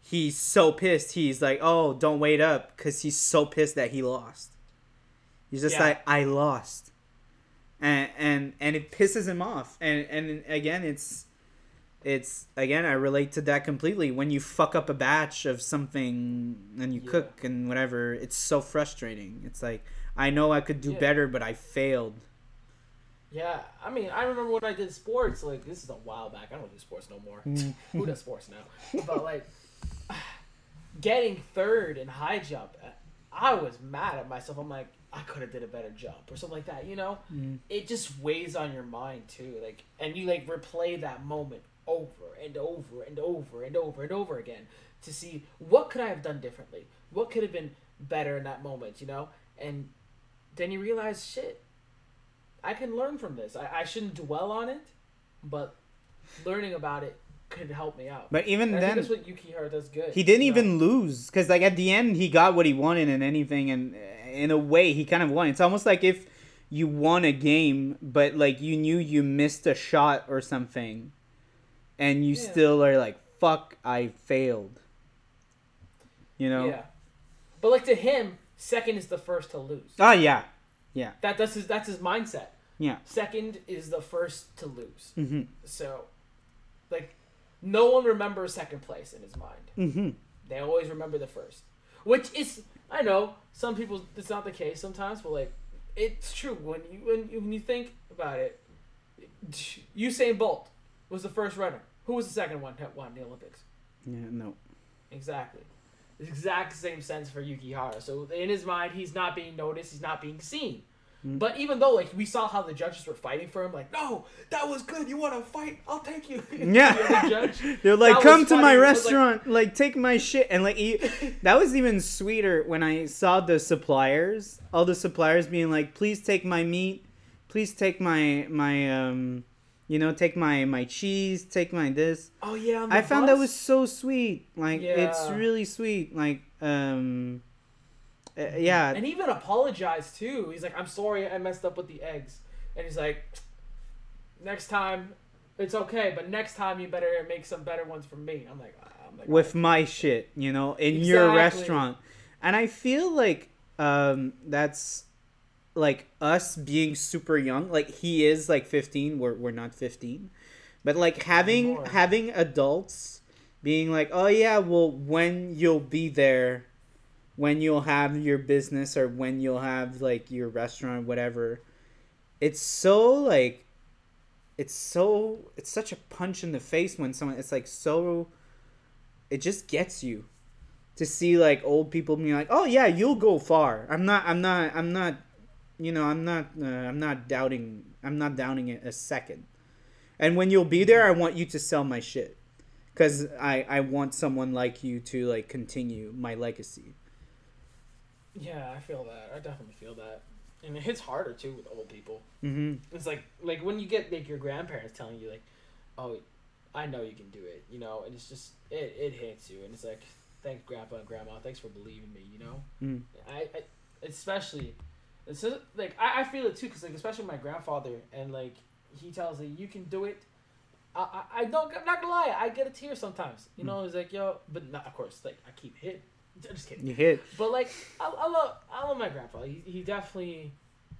Speaker 1: he's so pissed. He's like, oh, don't wait up, because he's so pissed that he lost. He's just
Speaker 2: Yeah.
Speaker 1: like, I lost, and and and it pisses him off. And and again, it's it's again I relate to that completely. When you fuck up a batch of something and you
Speaker 2: Yeah.
Speaker 1: cook and whatever, it's so frustrating. It's like I know I could do
Speaker 2: Yeah.
Speaker 1: better, but I failed.
Speaker 2: Yeah, I mean, I remember when I did sports. Like this is a while back. I don't do sports no more. Who does sports now? But like, getting third in high jump, I was mad at myself. I'm like, I could have did a better jump or something like that. You know,
Speaker 1: Mm.
Speaker 2: it just weighs on your mind too. Like, and you like replay that moment over and over and over and over and over again to see what could I have done differently. What could have been better in that moment. You know, and then you realize, shit, I can learn from this. I, I shouldn't dwell on it, but learning about it could help me out.
Speaker 1: But even
Speaker 2: And
Speaker 1: then,
Speaker 2: that's what Yukihira does good.
Speaker 1: he didn't
Speaker 2: you know?
Speaker 1: even lose because like at the end he got what he wanted and anything and uh, in a way he kind of won it's almost like if you won a game but like you knew you missed a shot or something and you
Speaker 2: Yeah.
Speaker 1: still are like fuck i failed you know
Speaker 2: Yeah, but like to him, second is the first to lose.
Speaker 1: oh yeah Yeah.
Speaker 2: That that's his that's his mindset.
Speaker 1: Yeah.
Speaker 2: Second is the first to lose.
Speaker 1: mm-hmm
Speaker 2: So, like, no one remembers second place in his mind.
Speaker 1: mm-hmm
Speaker 2: They always remember the first, which is I know some people it's not the case sometimes, but like it's true when you when you, when you think about it. Usain Bolt was the first runner. Who was the second one that won the Olympics?
Speaker 1: Yeah, no.
Speaker 2: Exactly. The exact same sense for Yukihira. So in his mind, he's not being noticed. He's not being seen.
Speaker 1: Mm.
Speaker 2: But even though like we saw how the judges were fighting for him, like no, that was good. You want to fight? I'll take you.
Speaker 1: Yeah.
Speaker 2: the judge,
Speaker 1: They're like, come to my
Speaker 2: was like-
Speaker 1: restaurant, like, take my shit, and like, he, that was even sweeter when I saw the suppliers, all the suppliers being like, please take my meat, please take my my um, you know, take my my cheese, take my this.
Speaker 2: Oh yeah.
Speaker 1: I found that was so sweet. Like, it's really sweet. Like, um, uh, yeah,
Speaker 2: And even apologized too. He's like, I'm sorry, I messed up with the eggs. And he's like, next time, it's okay, but next time you better make some better ones for me. I'm like, I'm like,
Speaker 1: with my shit, you know, in your restaurant. And I feel like um that's like us being super young. Like he is like 15, we're we're not 15. But like having
Speaker 2: More.
Speaker 1: having adults being like, "Oh yeah, well when you'll be there, when you'll have your business or when you'll have like your restaurant whatever." It's so like it's so it's such a punch in the face when someone it's like so it just gets you to see like old people being like oh yeah you'll go far i'm not i'm not i'm not you know i'm not uh, i'm not doubting i'm not doubting it a second and when you'll be there i want you to sell my shit because i i want someone like you to like continue my legacy
Speaker 2: yeah, I feel that. I definitely feel that. And it hits harder too with old people.
Speaker 1: mm-hmm
Speaker 2: It's like like when you get like your grandparents telling you like, "Oh, I know you can do it," you know, and it's just it, it hits you, and it's like, "Thanks, grandpa and grandma. Thanks for believing me," you know.
Speaker 1: Mm.
Speaker 2: I, I especially it's just, like I, I feel it too because like especially my grandfather and like he tells me you can do it. I, I, I don't I'm not gonna lie I get a tear sometimes. You know it's like yo but not of course like I keep hit. Just kidding.
Speaker 1: You hit.
Speaker 2: But like I, I love I love my grandpa he, he definitely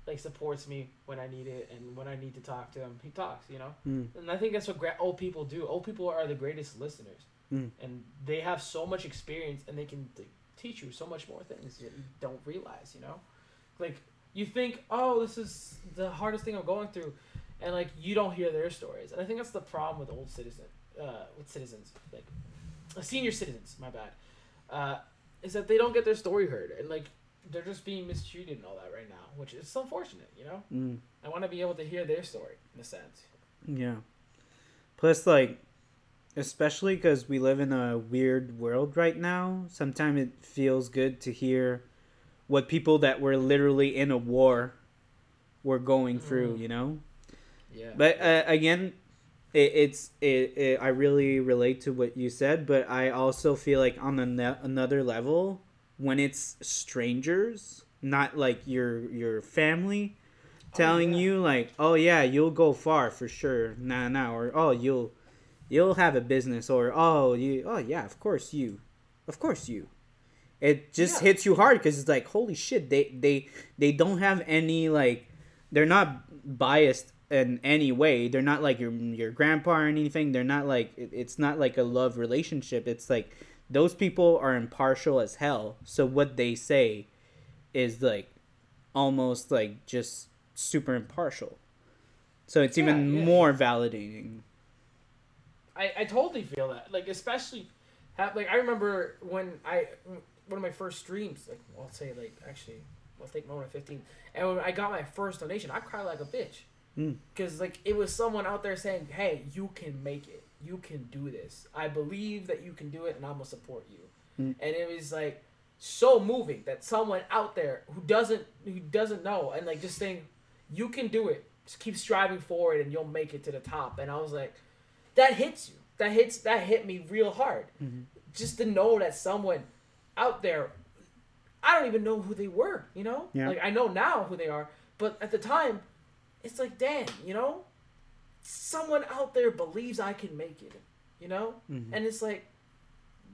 Speaker 2: like supports me when I need it and when I need to talk to him he talks you know?
Speaker 1: Mm.
Speaker 2: and I think that's what gra- old people do. Old people are the greatest listeners.
Speaker 1: Mm.
Speaker 2: and they have so much experience and they can teach you so much more things that you don't realize you know? Like you think oh this is the hardest thing i'm going through and like you don't hear their stories and i think that's the problem with old citizen uh, with citizens like uh, senior citizens my bad uh, is that they don't get their story heard and like they're just being mistreated and all that right now which is unfortunate you know
Speaker 1: Mm.
Speaker 2: i want to be able to hear their story in a sense
Speaker 1: Yeah. Plus, like, especially because we live in a weird world right now, sometimes it feels good to hear what people that were literally in a war were going through,
Speaker 2: Mm.
Speaker 1: you know?
Speaker 2: yeah
Speaker 1: But uh, again, it, it's it, it. I really relate to what you said, but I also feel like on an- another level, when it's strangers, not like your your family, telling
Speaker 2: yeah.
Speaker 1: you like, "Oh yeah, you'll go far for sure," nah nah, or "Oh you'll you'll have a business," or "Oh you oh yeah, of course you, of course you." It just
Speaker 2: Yeah.
Speaker 1: hits you hard because it's like, holy shit, they they they don't have any like, they're not biased in any way. They're not like your your grandpa or anything. They're not like it's not like a love relationship. It's like those people are impartial as hell. So what they say is like almost like just super impartial. So it's
Speaker 2: Yeah,
Speaker 1: even
Speaker 2: yeah.
Speaker 1: more validating.
Speaker 2: I, I totally feel that. Like especially, like I remember when I one of my first streams. Like I'll say like actually, I'll take moment fifteen. And when I got my first donation, I cried like a bitch.
Speaker 1: Mm.
Speaker 2: Cause like it was someone out there saying, "Hey, you can make it. You can do this. I believe that you can do it, and I'm gonna support you."
Speaker 1: Mm.
Speaker 2: And it was like so moving that someone out there who doesn't who doesn't know and like just saying, "You can do it. Just keep striving forward, and you'll make it to the top." And I was like, that hits you. That hits that hit me real hard.
Speaker 1: Mhm.
Speaker 2: Just to know that someone out there, I don't even know who they were. You know,
Speaker 1: Yeah.
Speaker 2: like I know now who they are, but at the time, it's like, damn, you know, someone out there believes I can make it. You know,
Speaker 1: Mhm.
Speaker 2: and it's like,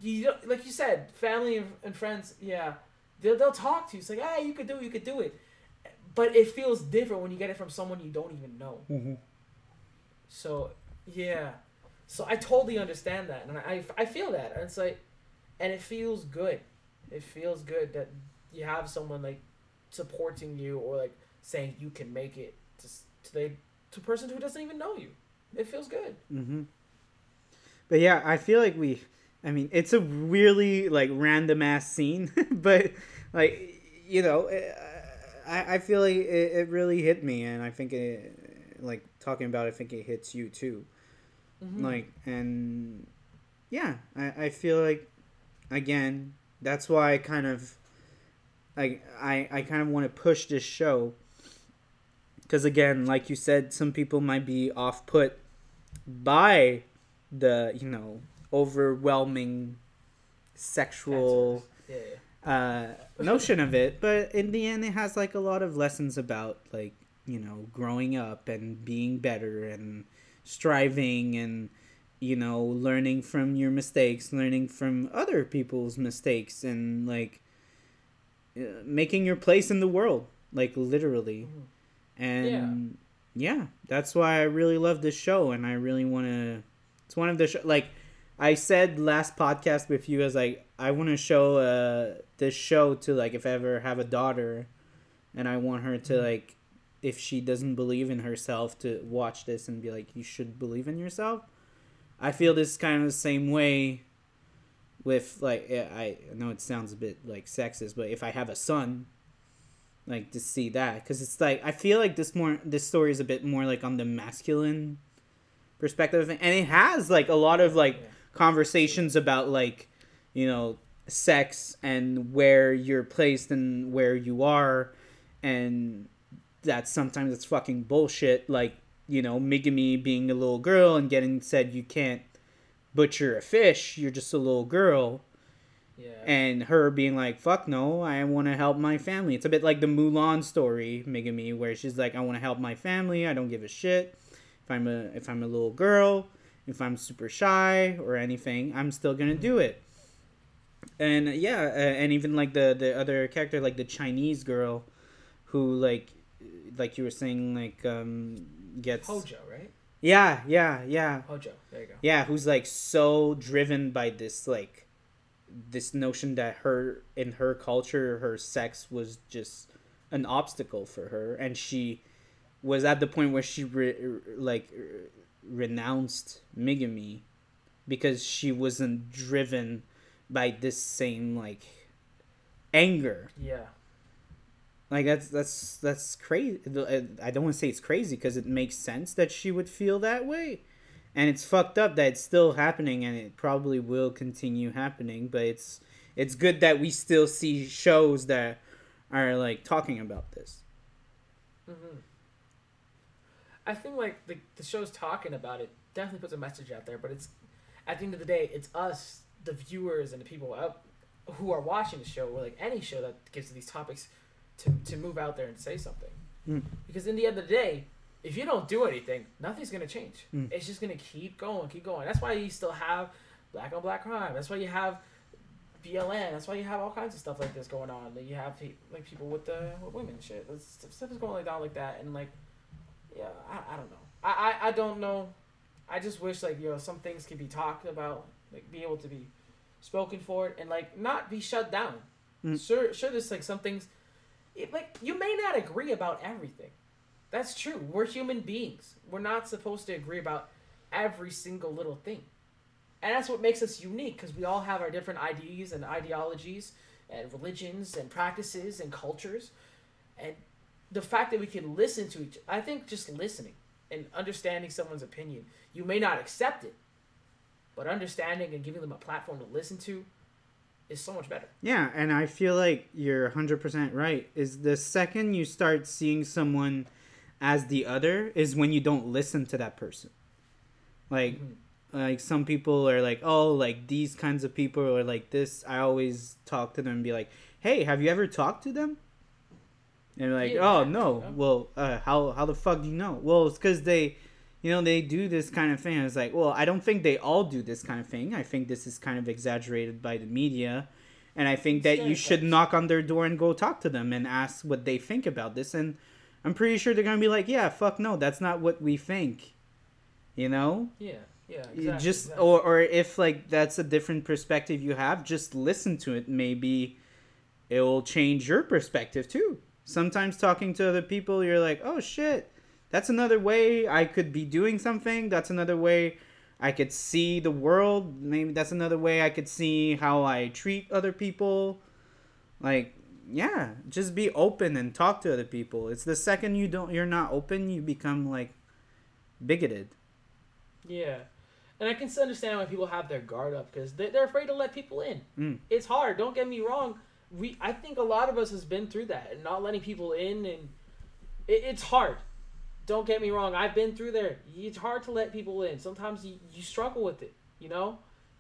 Speaker 2: you don't- like you said, family and, friends, yeah, they'll they'll talk to you. It's like, hey, you could do it, you could do it, but it feels different when you get it from someone you don't even know. So yeah, so I totally understand that, and I I feel that, and it's like, and it feels good. It feels good that you have someone like supporting you or like saying you can make it to to the to person who doesn't even know you. It feels good.
Speaker 1: Mm-hmm. but yeah, I feel like we. I mean, it's a really like random ass scene, but like you know, eh, I I feel like it, it really hit me, and I think it like talking about. It, I think it hits you too.
Speaker 2: Mhm.
Speaker 1: Like and yeah, I I feel like again that's why I kind of like I I kind of want to push this show. Because again, like you said, some people might be off put by the you know overwhelming sexual
Speaker 2: yeah, yeah.
Speaker 1: uh, notion of it, but in the end, it has like a lot of lessons about like you know growing up and being better and striving and you know learning from your mistakes, learning from other people's mistakes, and like uh, making your place in the world, like literally,
Speaker 2: Mhm.
Speaker 1: and yeah. that's why I really love this show, and I really want to. It's one of the show like. I said last podcast with you as like I want to show uh this show to like if I ever have a daughter, and I want her to like if she doesn't believe in herself to watch this and be like you should believe in yourself. I feel this kind of the same way with like eh, I know it sounds a bit like sexist, but if I have a son, like to see that because it's like I feel like this more this story is a bit more like on the masculine perspective, and it has like a lot of like
Speaker 2: Yeah.
Speaker 1: conversations about like you know sex and where you're placed and where you are and that sometimes it's fucking bullshit like you know megumi being a little girl and getting said you can't butcher a fish you're just a little girl.
Speaker 2: Yeah.
Speaker 1: and her being like fuck no i want to help my family. It's a bit like the mulan story megumi where she's like i want to help my family i don't give a shit. If i'm a if i'm a little girl if i'm super shy or anything i'm still gonna do it. And yeah uh, and even like the the other character like the chinese girl who like like you were saying like um gets
Speaker 2: Hojo, right?
Speaker 1: yeah yeah yeah
Speaker 2: Hojo. There you go.
Speaker 1: yeah who's like so driven by this like this notion that her in her culture her sex was just an obstacle for her and she was at the point where she re- like renounced megumi because she wasn't driven by this same like anger
Speaker 2: Yeah.
Speaker 1: Like that's that's that's crazy. I don't want to say it's crazy because it makes sense that she would feel that way, and it's fucked up that it's still happening and it probably will continue happening. But it's it's good that we still see shows that are like talking about this.
Speaker 2: hmm I think like the the show's talking about it definitely puts a message out there, but it's at the end of the day, it's us, the viewers, and the people out who are watching the show, or like any show that gives these topics, to to move out there and say something.
Speaker 1: Mm.
Speaker 2: Because in the end of the day, if you don't do anything, nothing's gonna change.
Speaker 1: Mm.
Speaker 2: It's just gonna keep going, keep going. That's why you still have black on black crime. That's why you have BLM. That's why you have all kinds of stuff like this going on. That you have like people with the with women and shit. That's, stuff is going like down like that, and like, yeah, I, I don't know. I, I I don't know. I just wish like you know some things could be talked about, like be able to be spoken for, and like not be shut down.
Speaker 1: Mm.
Speaker 2: Sure, sure. There's like some things, it, like you may not agree about everything. That's true. We're human beings. We're not supposed to agree about every single little thing. And that's what makes us unique because we all have our different ideas and ideologies and religions and practices and cultures. And the fact that we can listen to each I think just listening and understanding someone's opinion, you may not accept it, but understanding and giving them a platform to listen to is so much better.
Speaker 1: Yeah, and I feel like you're 100% right. Is the second you start seeing someone as the other is when you don't listen to that person. Like
Speaker 2: Mhm.
Speaker 1: like some people are like, "Oh, like these kinds of people are like this." I always talk to them and be like, "Hey, have you ever talked to them?" And like,
Speaker 2: Yeah,
Speaker 1: "Oh,
Speaker 2: yeah,
Speaker 1: no." Well, uh, how how the fuck do you know? Well, it's cuz they you know, they do this kind of thing. It's like, well, I don't think they all do this kind of thing. I think this is kind of exaggerated by the media. And I think that you should knock on their door and go talk to them and ask what they think about this. And I'm pretty sure they're going to be like, yeah, fuck no, that's not what we think. You know?
Speaker 2: Yeah, yeah. Exactly,
Speaker 1: just
Speaker 2: exactly.
Speaker 1: or or if like that's a different perspective you have just listen to it maybe it will change your perspective too sometimes talking to other people you're like oh shit that's another way i could be doing something that's another way I could see the world. Maybe that's another way I could see how I treat other people. Like, yeah, just be open and talk to other people. It's the second you don't you're not open, you become like bigoted.
Speaker 2: Yeah. And I can understand why people have their guard up because they, they're afraid to let people in.
Speaker 1: Mm.
Speaker 2: It's hard. Don't get me wrong. We I think a lot of us has been through that and not letting people in, and it, it's hard. Don't get me wrong. I've been through there. It's hard to let people in. Sometimes you, you struggle with it, you know,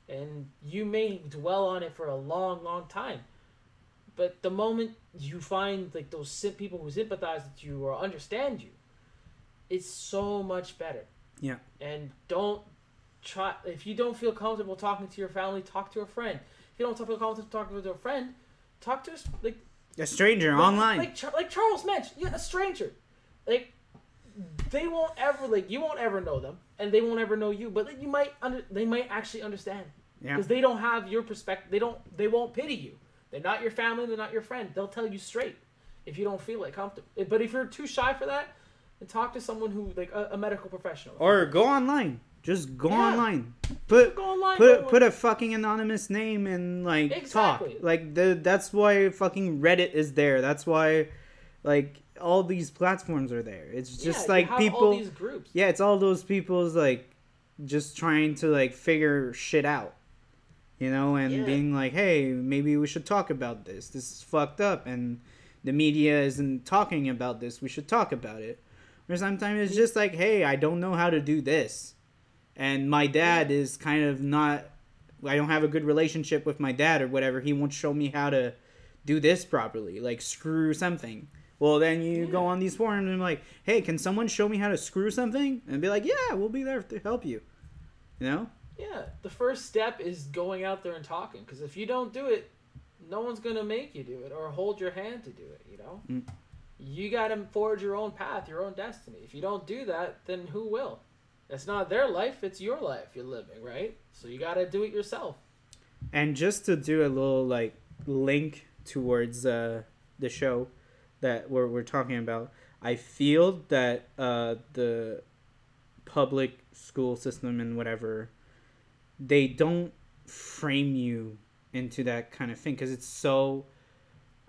Speaker 2: and you may dwell on it for a long, long time. But the moment you find like those people who sympathize with you or understand you, it's so much better.
Speaker 1: Yeah.
Speaker 2: And don't try if you don't feel comfortable talking to your family, talk to a friend. If you don't feel comfortable talking to a friend, talk to a, like
Speaker 1: A stranger
Speaker 2: like-
Speaker 1: online.
Speaker 2: like like Charles mentioned, yeah, a stranger. Like they won't ever like you won't ever know them, and they won't ever know you. But like, you might under they might actually understand
Speaker 1: yeah.
Speaker 2: because they don't have your perspective. They don't they won't pity you. They're not your family. They're not your friend. They'll tell you straight if you don't feel like comfortable. But if you're too shy for that, then talk to someone who like a, a medical professional.
Speaker 1: Or go online. Just go
Speaker 2: Yeah.
Speaker 1: online. Put
Speaker 2: go online.
Speaker 1: put put a fucking anonymous name and like
Speaker 2: Exactly.
Speaker 1: talk. Like the that's why fucking Reddit is there. That's why like all these platforms are there. It's
Speaker 2: Yeah,
Speaker 1: just
Speaker 2: you
Speaker 1: like people
Speaker 2: All these groups.
Speaker 1: Yeah, it's all those people's like just trying to like figure shit out. You know, and
Speaker 2: Yeah.
Speaker 1: being like, "Hey, maybe we should talk about this. This is fucked up and the media isn't talking about this. We should talk about it." Or sometimes it's just like, "Hey, I don't know how to do this." And my dad is kind of not I don't have a good relationship with my dad or whatever. He won't show me how to do this properly, like screw something. Well, then you go on these forums and like, hey, can someone show me how to screw something? And be like, yeah, we'll be there to help you. You know?
Speaker 2: Yeah, the first step is going out there and talking. Because if you don't do it, no one's gonna make you do it or hold your hand to do it. You know,
Speaker 1: Mm.
Speaker 2: you gotta forge your own path, your own destiny. If you don't do that, then who will? It's not their life; it's your life you're living, right? So you gotta do it yourself.
Speaker 1: And just to do a little like link towards uh, the show that we're, we're talking about, I feel that uh, the public school system and whatever, they don't frame you into that kind of thing because it's so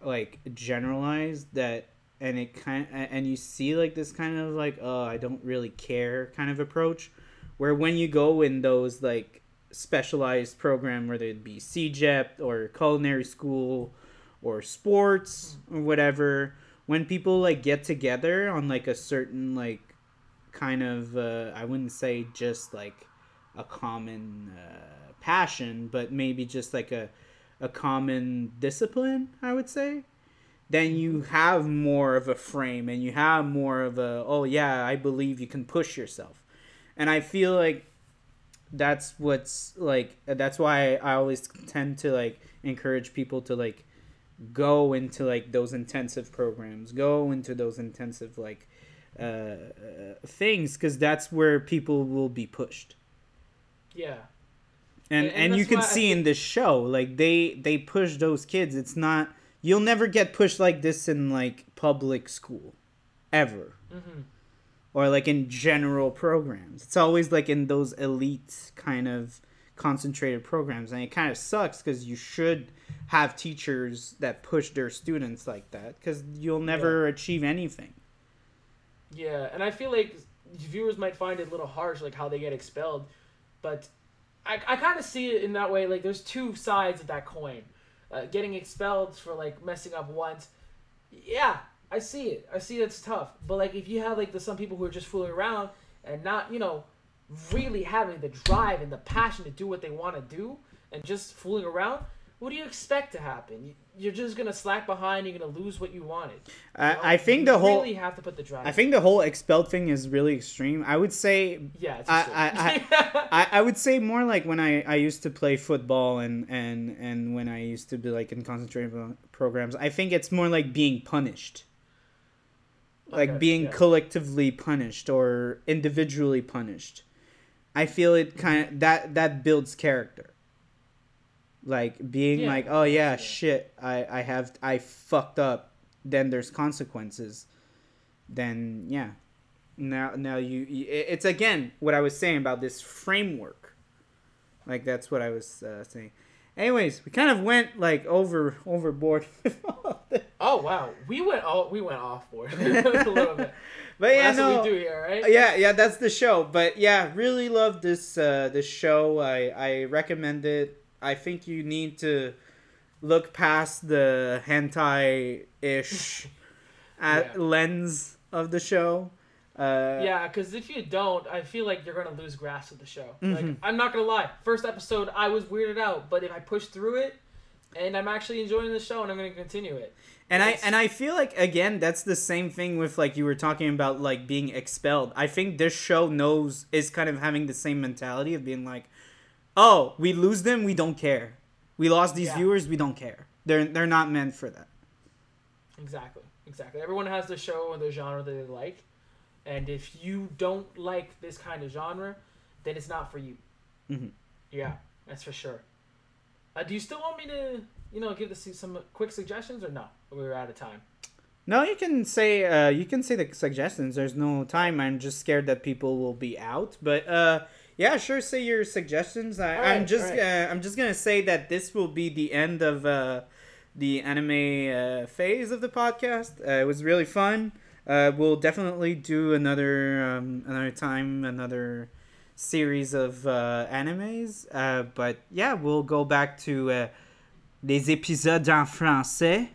Speaker 1: like generalized that and it kind and you see like this kind of like oh I don't really care kind of approach where when you go in those like specialized program whether it be CEGEP or culinary school or sports or whatever. When people like get together on like a certain like kind of uh, I wouldn't say just like a common uh, passion but maybe just like a a common discipline I would say then you have more of a frame and you have more of a oh yeah I believe you can push yourself. And I feel like that's what's like that's why I always tend to like encourage people to like go into like those intensive programs go into those intensive like uh, uh things because that's where people will be pushed.
Speaker 2: Yeah,
Speaker 1: and
Speaker 2: And-
Speaker 1: and, you can see in this show like they they push those kids. It's not you'll never get pushed like this in like public school ever.
Speaker 2: Hmm
Speaker 1: or like in general programs. It's always like in those elite kind of concentrated programs and it kind of sucks because you should have teachers that push their students like that because you'll never achieve anything
Speaker 2: yeah, and I feel like viewers might find it a little harsh, like how they get expelled, but I, I kind of see it in that way. Like there's two sides of that coin. Uh, getting expelled for like messing up once, yeah, I see it. I see it's tough. But like if you have like the some people who are just fooling around and not you know really having the drive and the passion to do what they want to do and just fooling around, what do you expect to happen? You- You're just gonna slack behind. You're gonna lose what you wanted. you know?
Speaker 1: I, I think
Speaker 2: You
Speaker 1: the whole
Speaker 2: really have to put the drive.
Speaker 1: i think the whole expelled thing is really extreme i would say
Speaker 2: Yeah, it's
Speaker 1: I-
Speaker 2: extreme.
Speaker 1: I, I would say more like when I, I used to play football and, and, and when I used to be like in concentration programs, I think it's more like being punished. Like
Speaker 2: Okay,
Speaker 1: being
Speaker 2: yeah.
Speaker 1: collectively punished or individually punished. I feel it kind of that that builds character. Like being
Speaker 2: Yeah,
Speaker 1: like, oh yeah, shit, I I have I fucked up. Then there's consequences. Then yeah, now now you, you it's again what I was saying about this framework. Like that's what I was uh, saying. Anyways, we kind of went like over overboard.
Speaker 2: Oh wow, we went all we went off board a little bit.
Speaker 1: But yeah,
Speaker 2: That's
Speaker 1: no,
Speaker 2: what we do here, right?
Speaker 1: yeah, yeah, that's the show. But yeah, really love this uh, this show. I I recommend it. I think you need to look past the hentai ish
Speaker 2: Yeah.
Speaker 1: lens of the show. Uh,
Speaker 2: Yeah, because if you don't, I feel like you're gonna lose grasp of the show. Like
Speaker 1: Mhm.
Speaker 2: I'm not gonna lie, first episode I was weirded out, but if I push through it, and I'm actually enjoying the show, and I'm gonna continue it.
Speaker 1: And I and I feel like again that's the same thing with like you were talking about like being expelled. I think this show knows is kind of having the same mentality of being like, "Oh, we lose them, we don't care. We lost these
Speaker 2: Yeah.
Speaker 1: viewers, we don't care. They're they're not meant for that."
Speaker 2: Exactly, exactly. Everyone has their show and their genre that they like, and if you don't like this kind of genre, then it's not for you.
Speaker 1: Mhm.
Speaker 2: Yeah, that's for sure. Uh, do you still want me to, you know, give this some quick suggestions or no? We're out of time.
Speaker 1: No, you can say uh, you can say the suggestions. There's no time. I'm just scared that people will be out. But uh, yeah, sure. Say your suggestions. I,
Speaker 2: right,
Speaker 1: just
Speaker 2: right.
Speaker 1: uh, I'm just gonna say that this will be the end of uh, the anime uh, phase of the podcast. Uh, it was really fun. Uh, we'll definitely do another um, another time another series of uh, animes. Uh, but yeah, we'll go back to uh, les épisodes en français.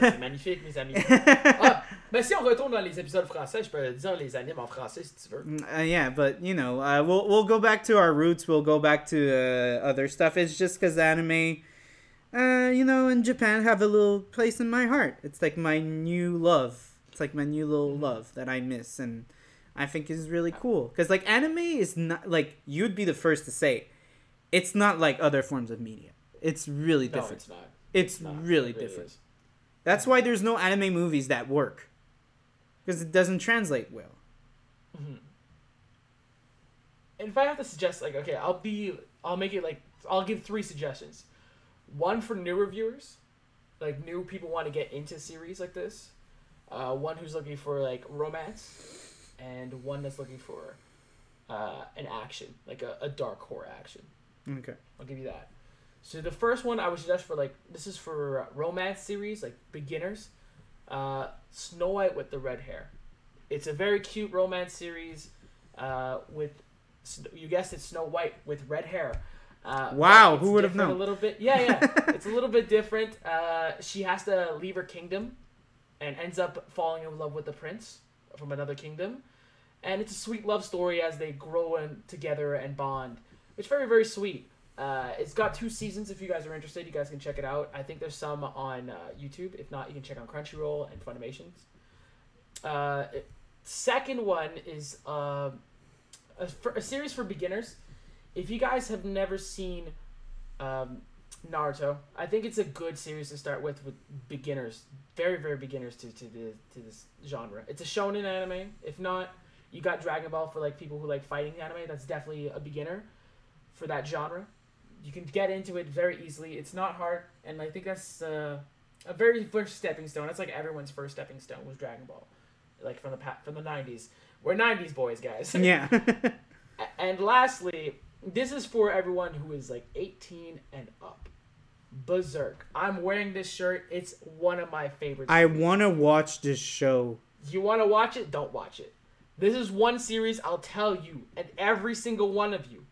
Speaker 2: C'est magnifique, mes amis. Ah, si on retourne dans les épisodes français, je peux dire les animes en français si tu veux.
Speaker 1: Mm, Uh, yeah, but you know, uh, we'll we'll go back to our roots. We'll go back to uh, other stuff. It's just because anime, uh, you know, in Japan have a little place in my heart. It's like my new love. It's like my new little love that I miss, and I think is really cool. Because like anime is not like you'd be the first to say, it's not like other forms of media. It's really different.
Speaker 2: No, it's not.
Speaker 1: it's
Speaker 2: not.
Speaker 1: really
Speaker 2: It
Speaker 1: different.
Speaker 2: is.
Speaker 1: That's why there's no anime movies that work. Because it doesn't translate well.
Speaker 2: And if I have to suggest, like, okay, I'll be, I'll make it like, I'll give three suggestions. One for new reviewers, like new people want to get into series like this. Uh, one who's looking for like romance, and one that's looking for uh, an action, like a, a dark horror action.
Speaker 1: Okay.
Speaker 2: I'll give you that. So the first one I would suggest for like this is for romance series like beginners. Uh, Snow White with the red hair. It's a very cute romance series uh, with you guessed it Snow White with red hair. Uh,
Speaker 1: Wow, who would have known?
Speaker 2: A little bit, yeah, yeah. it's a little bit different. Uh, she has to leave her kingdom, and ends up falling in love with the prince from another kingdom, and it's a sweet love story as they grow in together and bond. It's very very sweet. Uh, it's got two seasons. If you guys are interested, you guys can check it out. I think there's some on uh, YouTube. If not, you can check on Crunchyroll and Funimations. Uh, second one is uh, a, for, a series for beginners. If you guys have never seen um, Naruto, I think it's a good series to start with with beginners, very very beginners to to the to this genre. It's a shonen anime. If not, you got Dragon Ball for like people who like fighting anime. That's definitely a beginner for that genre. You can get into it very easily. It's not hard, and I think that's uh, a very first stepping stone. That's like everyone's first stepping stone was Dragon Ball, like from the pa- from the '90s. We're '90s boys, guys.
Speaker 1: Yeah.
Speaker 2: And lastly, this is for everyone who is like 18 and up. Berserk. I'm wearing this shirt. It's one of my favorites.
Speaker 1: I want to watch this show.
Speaker 2: You want to watch it? Don't watch it. This is one series I'll tell you, and every single one of you,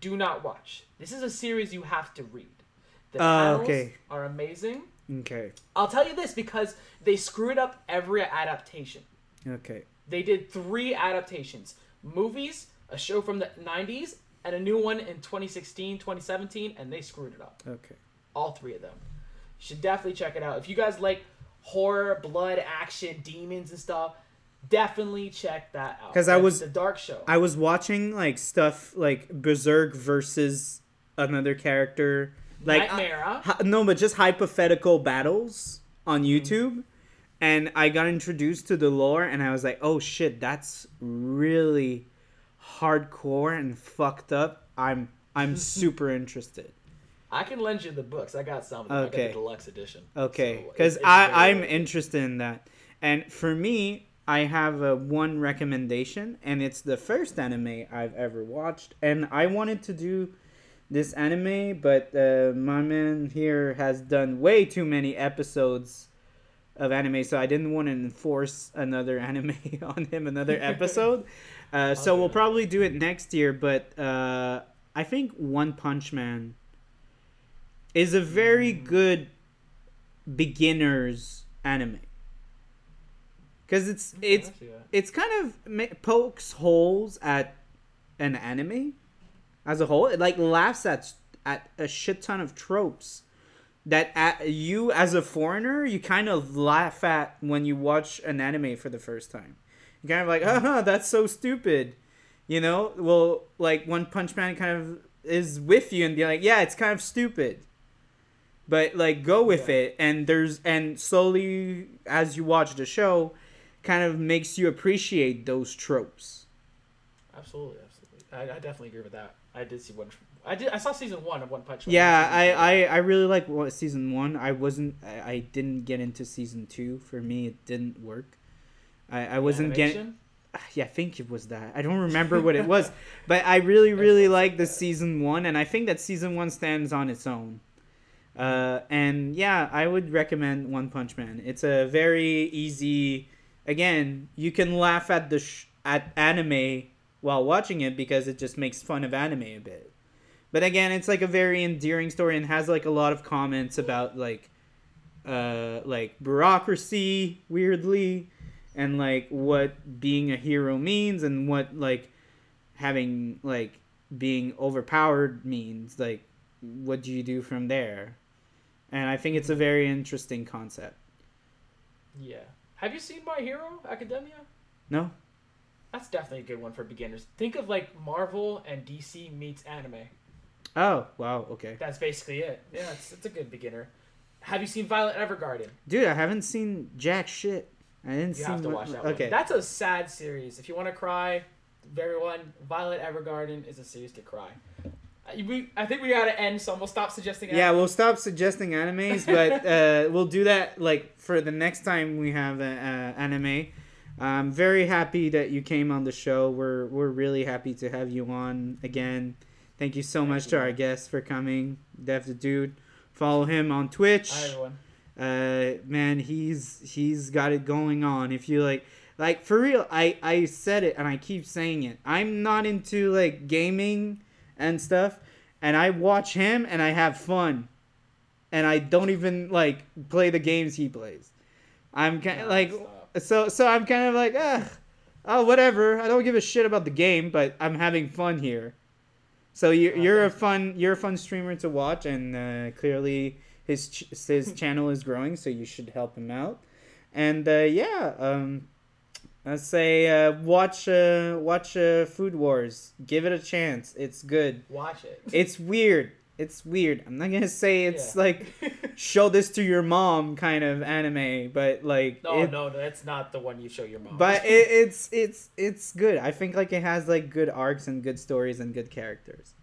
Speaker 2: do not watch. This is a series you have to read. The
Speaker 1: Uh,
Speaker 2: panels
Speaker 1: okay.
Speaker 2: are amazing.
Speaker 1: Okay.
Speaker 2: I'll tell you this because they screwed up every adaptation.
Speaker 1: Okay.
Speaker 2: They did three adaptations movies, a show from the 90s, and a new one in 2016, 2017, and they screwed it up.
Speaker 1: Okay.
Speaker 2: All three of them. You should definitely check it out. If you guys like horror, blood, action, demons, and stuff, definitely check that out.
Speaker 1: Because I was-
Speaker 2: The Dark Show.
Speaker 1: I was watching like stuff like Berserk versus another character. Like uh,
Speaker 2: Nightmare.
Speaker 1: hi- no, but just hypothetical battles on mm-hmm. YouTube. And I got introduced to the lore and I was like, "Oh shit, that's really hardcore and fucked up." I'm I'm super interested.
Speaker 2: I can lend you the books. I got some them. I got
Speaker 1: Okay.
Speaker 2: the deluxe edition.
Speaker 1: Okay, because I I'm interested in that, and for me, I have a one recommendation, and it's the first anime I've ever watched. And I wanted to do this anime, but uh, my man here has done way too many episodes of anime, so I didn't want to enforce another anime on him, another episode. Uh, so we'll probably do it next year, but uh, I think One Punch Man is a very good beginner's anime because it's it's
Speaker 2: I see that.
Speaker 1: it's kind of pokes holes at an anime as a whole. It like laughs at at a shit ton of tropes that at you as a foreigner you kind of laugh at when you watch an anime for the first time. You kind of like, uh that's so stupid. You know, well, like One Punch Man kind of is with you and be like, yeah, it's kind of stupid. But like go with
Speaker 2: Yeah.
Speaker 1: it and there's and slowly as you watch the show kind of makes you appreciate those tropes.
Speaker 2: Absolutely, absolutely. I, I definitely agree with that. I did see one. I did. I saw season one of One Punch Man.
Speaker 1: Yeah, I. I, I really like what season one. I wasn't I, I didn't get into season two. For me it didn't work. I, I wasn't getting yeah, I think it was that. I don't remember what it was. But I really, really like the season one and I think that season one stands on its own. Uh, and yeah, I would recommend One Punch Man. It's a very easy. Again, you can laugh at the sh- at anime while watching it because it just makes fun of anime a bit. But again, it's like a very endearing story and has like a lot of comments about like, uh, like bureaucracy weirdly, and like what being a hero means and what like having like being overpowered means. Like, what do you do from there? And I think it's a very interesting concept.
Speaker 2: Yeah. Have you seen My Hero Academia?
Speaker 1: No,
Speaker 2: That's definitely a good one for beginners. Think of like Marvel and DC meets anime.
Speaker 1: oh wow, okay,
Speaker 2: That's basically it. Yeah, it's, it's a good beginner. Have you seen Violet Evergarden?
Speaker 1: dude, I haven't seen jack shit. I didn't
Speaker 2: You
Speaker 1: see
Speaker 2: have to watch that
Speaker 1: Okay,
Speaker 2: one. That's a sad series. If you want to cry, everyone, Violet Evergarden is a series to cry. We, I think we gotta end, so we'll stop suggesting.
Speaker 1: Yeah, we'll stop suggesting animes, but uh, we'll do that like for the next time we have an uh, anime. I'm very happy that you came on the show. We're we're really happy to have you on again. Thank you so
Speaker 2: Thank
Speaker 1: much
Speaker 2: you.
Speaker 1: to our guests for coming, Dev the Dude. Follow him on Twitch.
Speaker 2: Hi everyone.
Speaker 1: uh man he's he's got it going on if you like like for real i i said it and i keep saying it i'm not into like gaming and stuff and i watch him and i have fun. And i don't even like play the games he plays. I'm kind of like so so i'm kind of like ah oh whatever. I don't give a shit about the game but i'm having fun here. So you're,
Speaker 2: Oh,
Speaker 1: you're a fun you're a fun streamer to watch and uh, clearly his ch- his channel is growing so you should help him out. And uh, yeah um let's say uh, watch uh, watch uh, food wars give it a chance it's good
Speaker 2: Watch it.
Speaker 1: it's weird it's weird i'm not gonna say it's
Speaker 2: Yeah.
Speaker 1: like show this to your mom kind of anime but like
Speaker 2: no,
Speaker 1: it-
Speaker 2: no, no, that's not the one you show your mom.
Speaker 1: but it, it's it's it's good i think like it has like good arcs and good stories and good characters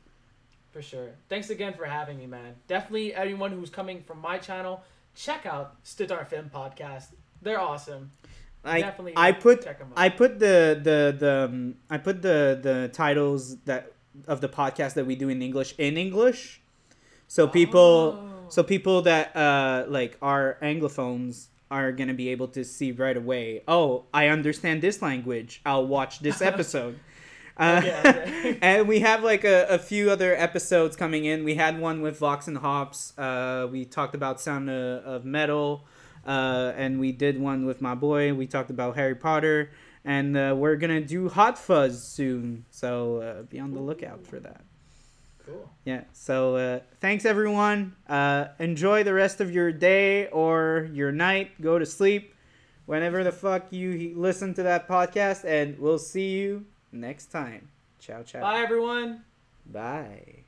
Speaker 2: For sure. Thanks again for having me, man. Definitely everyone who's coming from my channel, check out Stidar Film Podcast. They're awesome.
Speaker 1: I
Speaker 2: Definitely
Speaker 1: I put
Speaker 2: check 'em out.
Speaker 1: I put the the the um, I put the the titles that of the podcast that we do in English in English, so people
Speaker 2: Oh.
Speaker 1: so people that uh like are anglophones are gonna be able to see right away. Oh, I understand this language. I'll watch this episode. Uh,
Speaker 2: okay.
Speaker 1: and we have like a, a few other episodes coming in. We had one with Vox and Hops. Uh, we talked about Sound of, of Metal. Uh, and we did one with my boy. We talked about Harry Potter. And uh, we're going to do Hot Fuzz soon. So uh, be on the lookout for that.
Speaker 2: Cool.
Speaker 1: Yeah. So uh, thanks, everyone. Uh, enjoy the rest of your day or your night. Go to sleep whenever the fuck you listen to that podcast. And we'll see you next time. Ciao, ciao.
Speaker 2: Bye, everyone.
Speaker 1: Bye.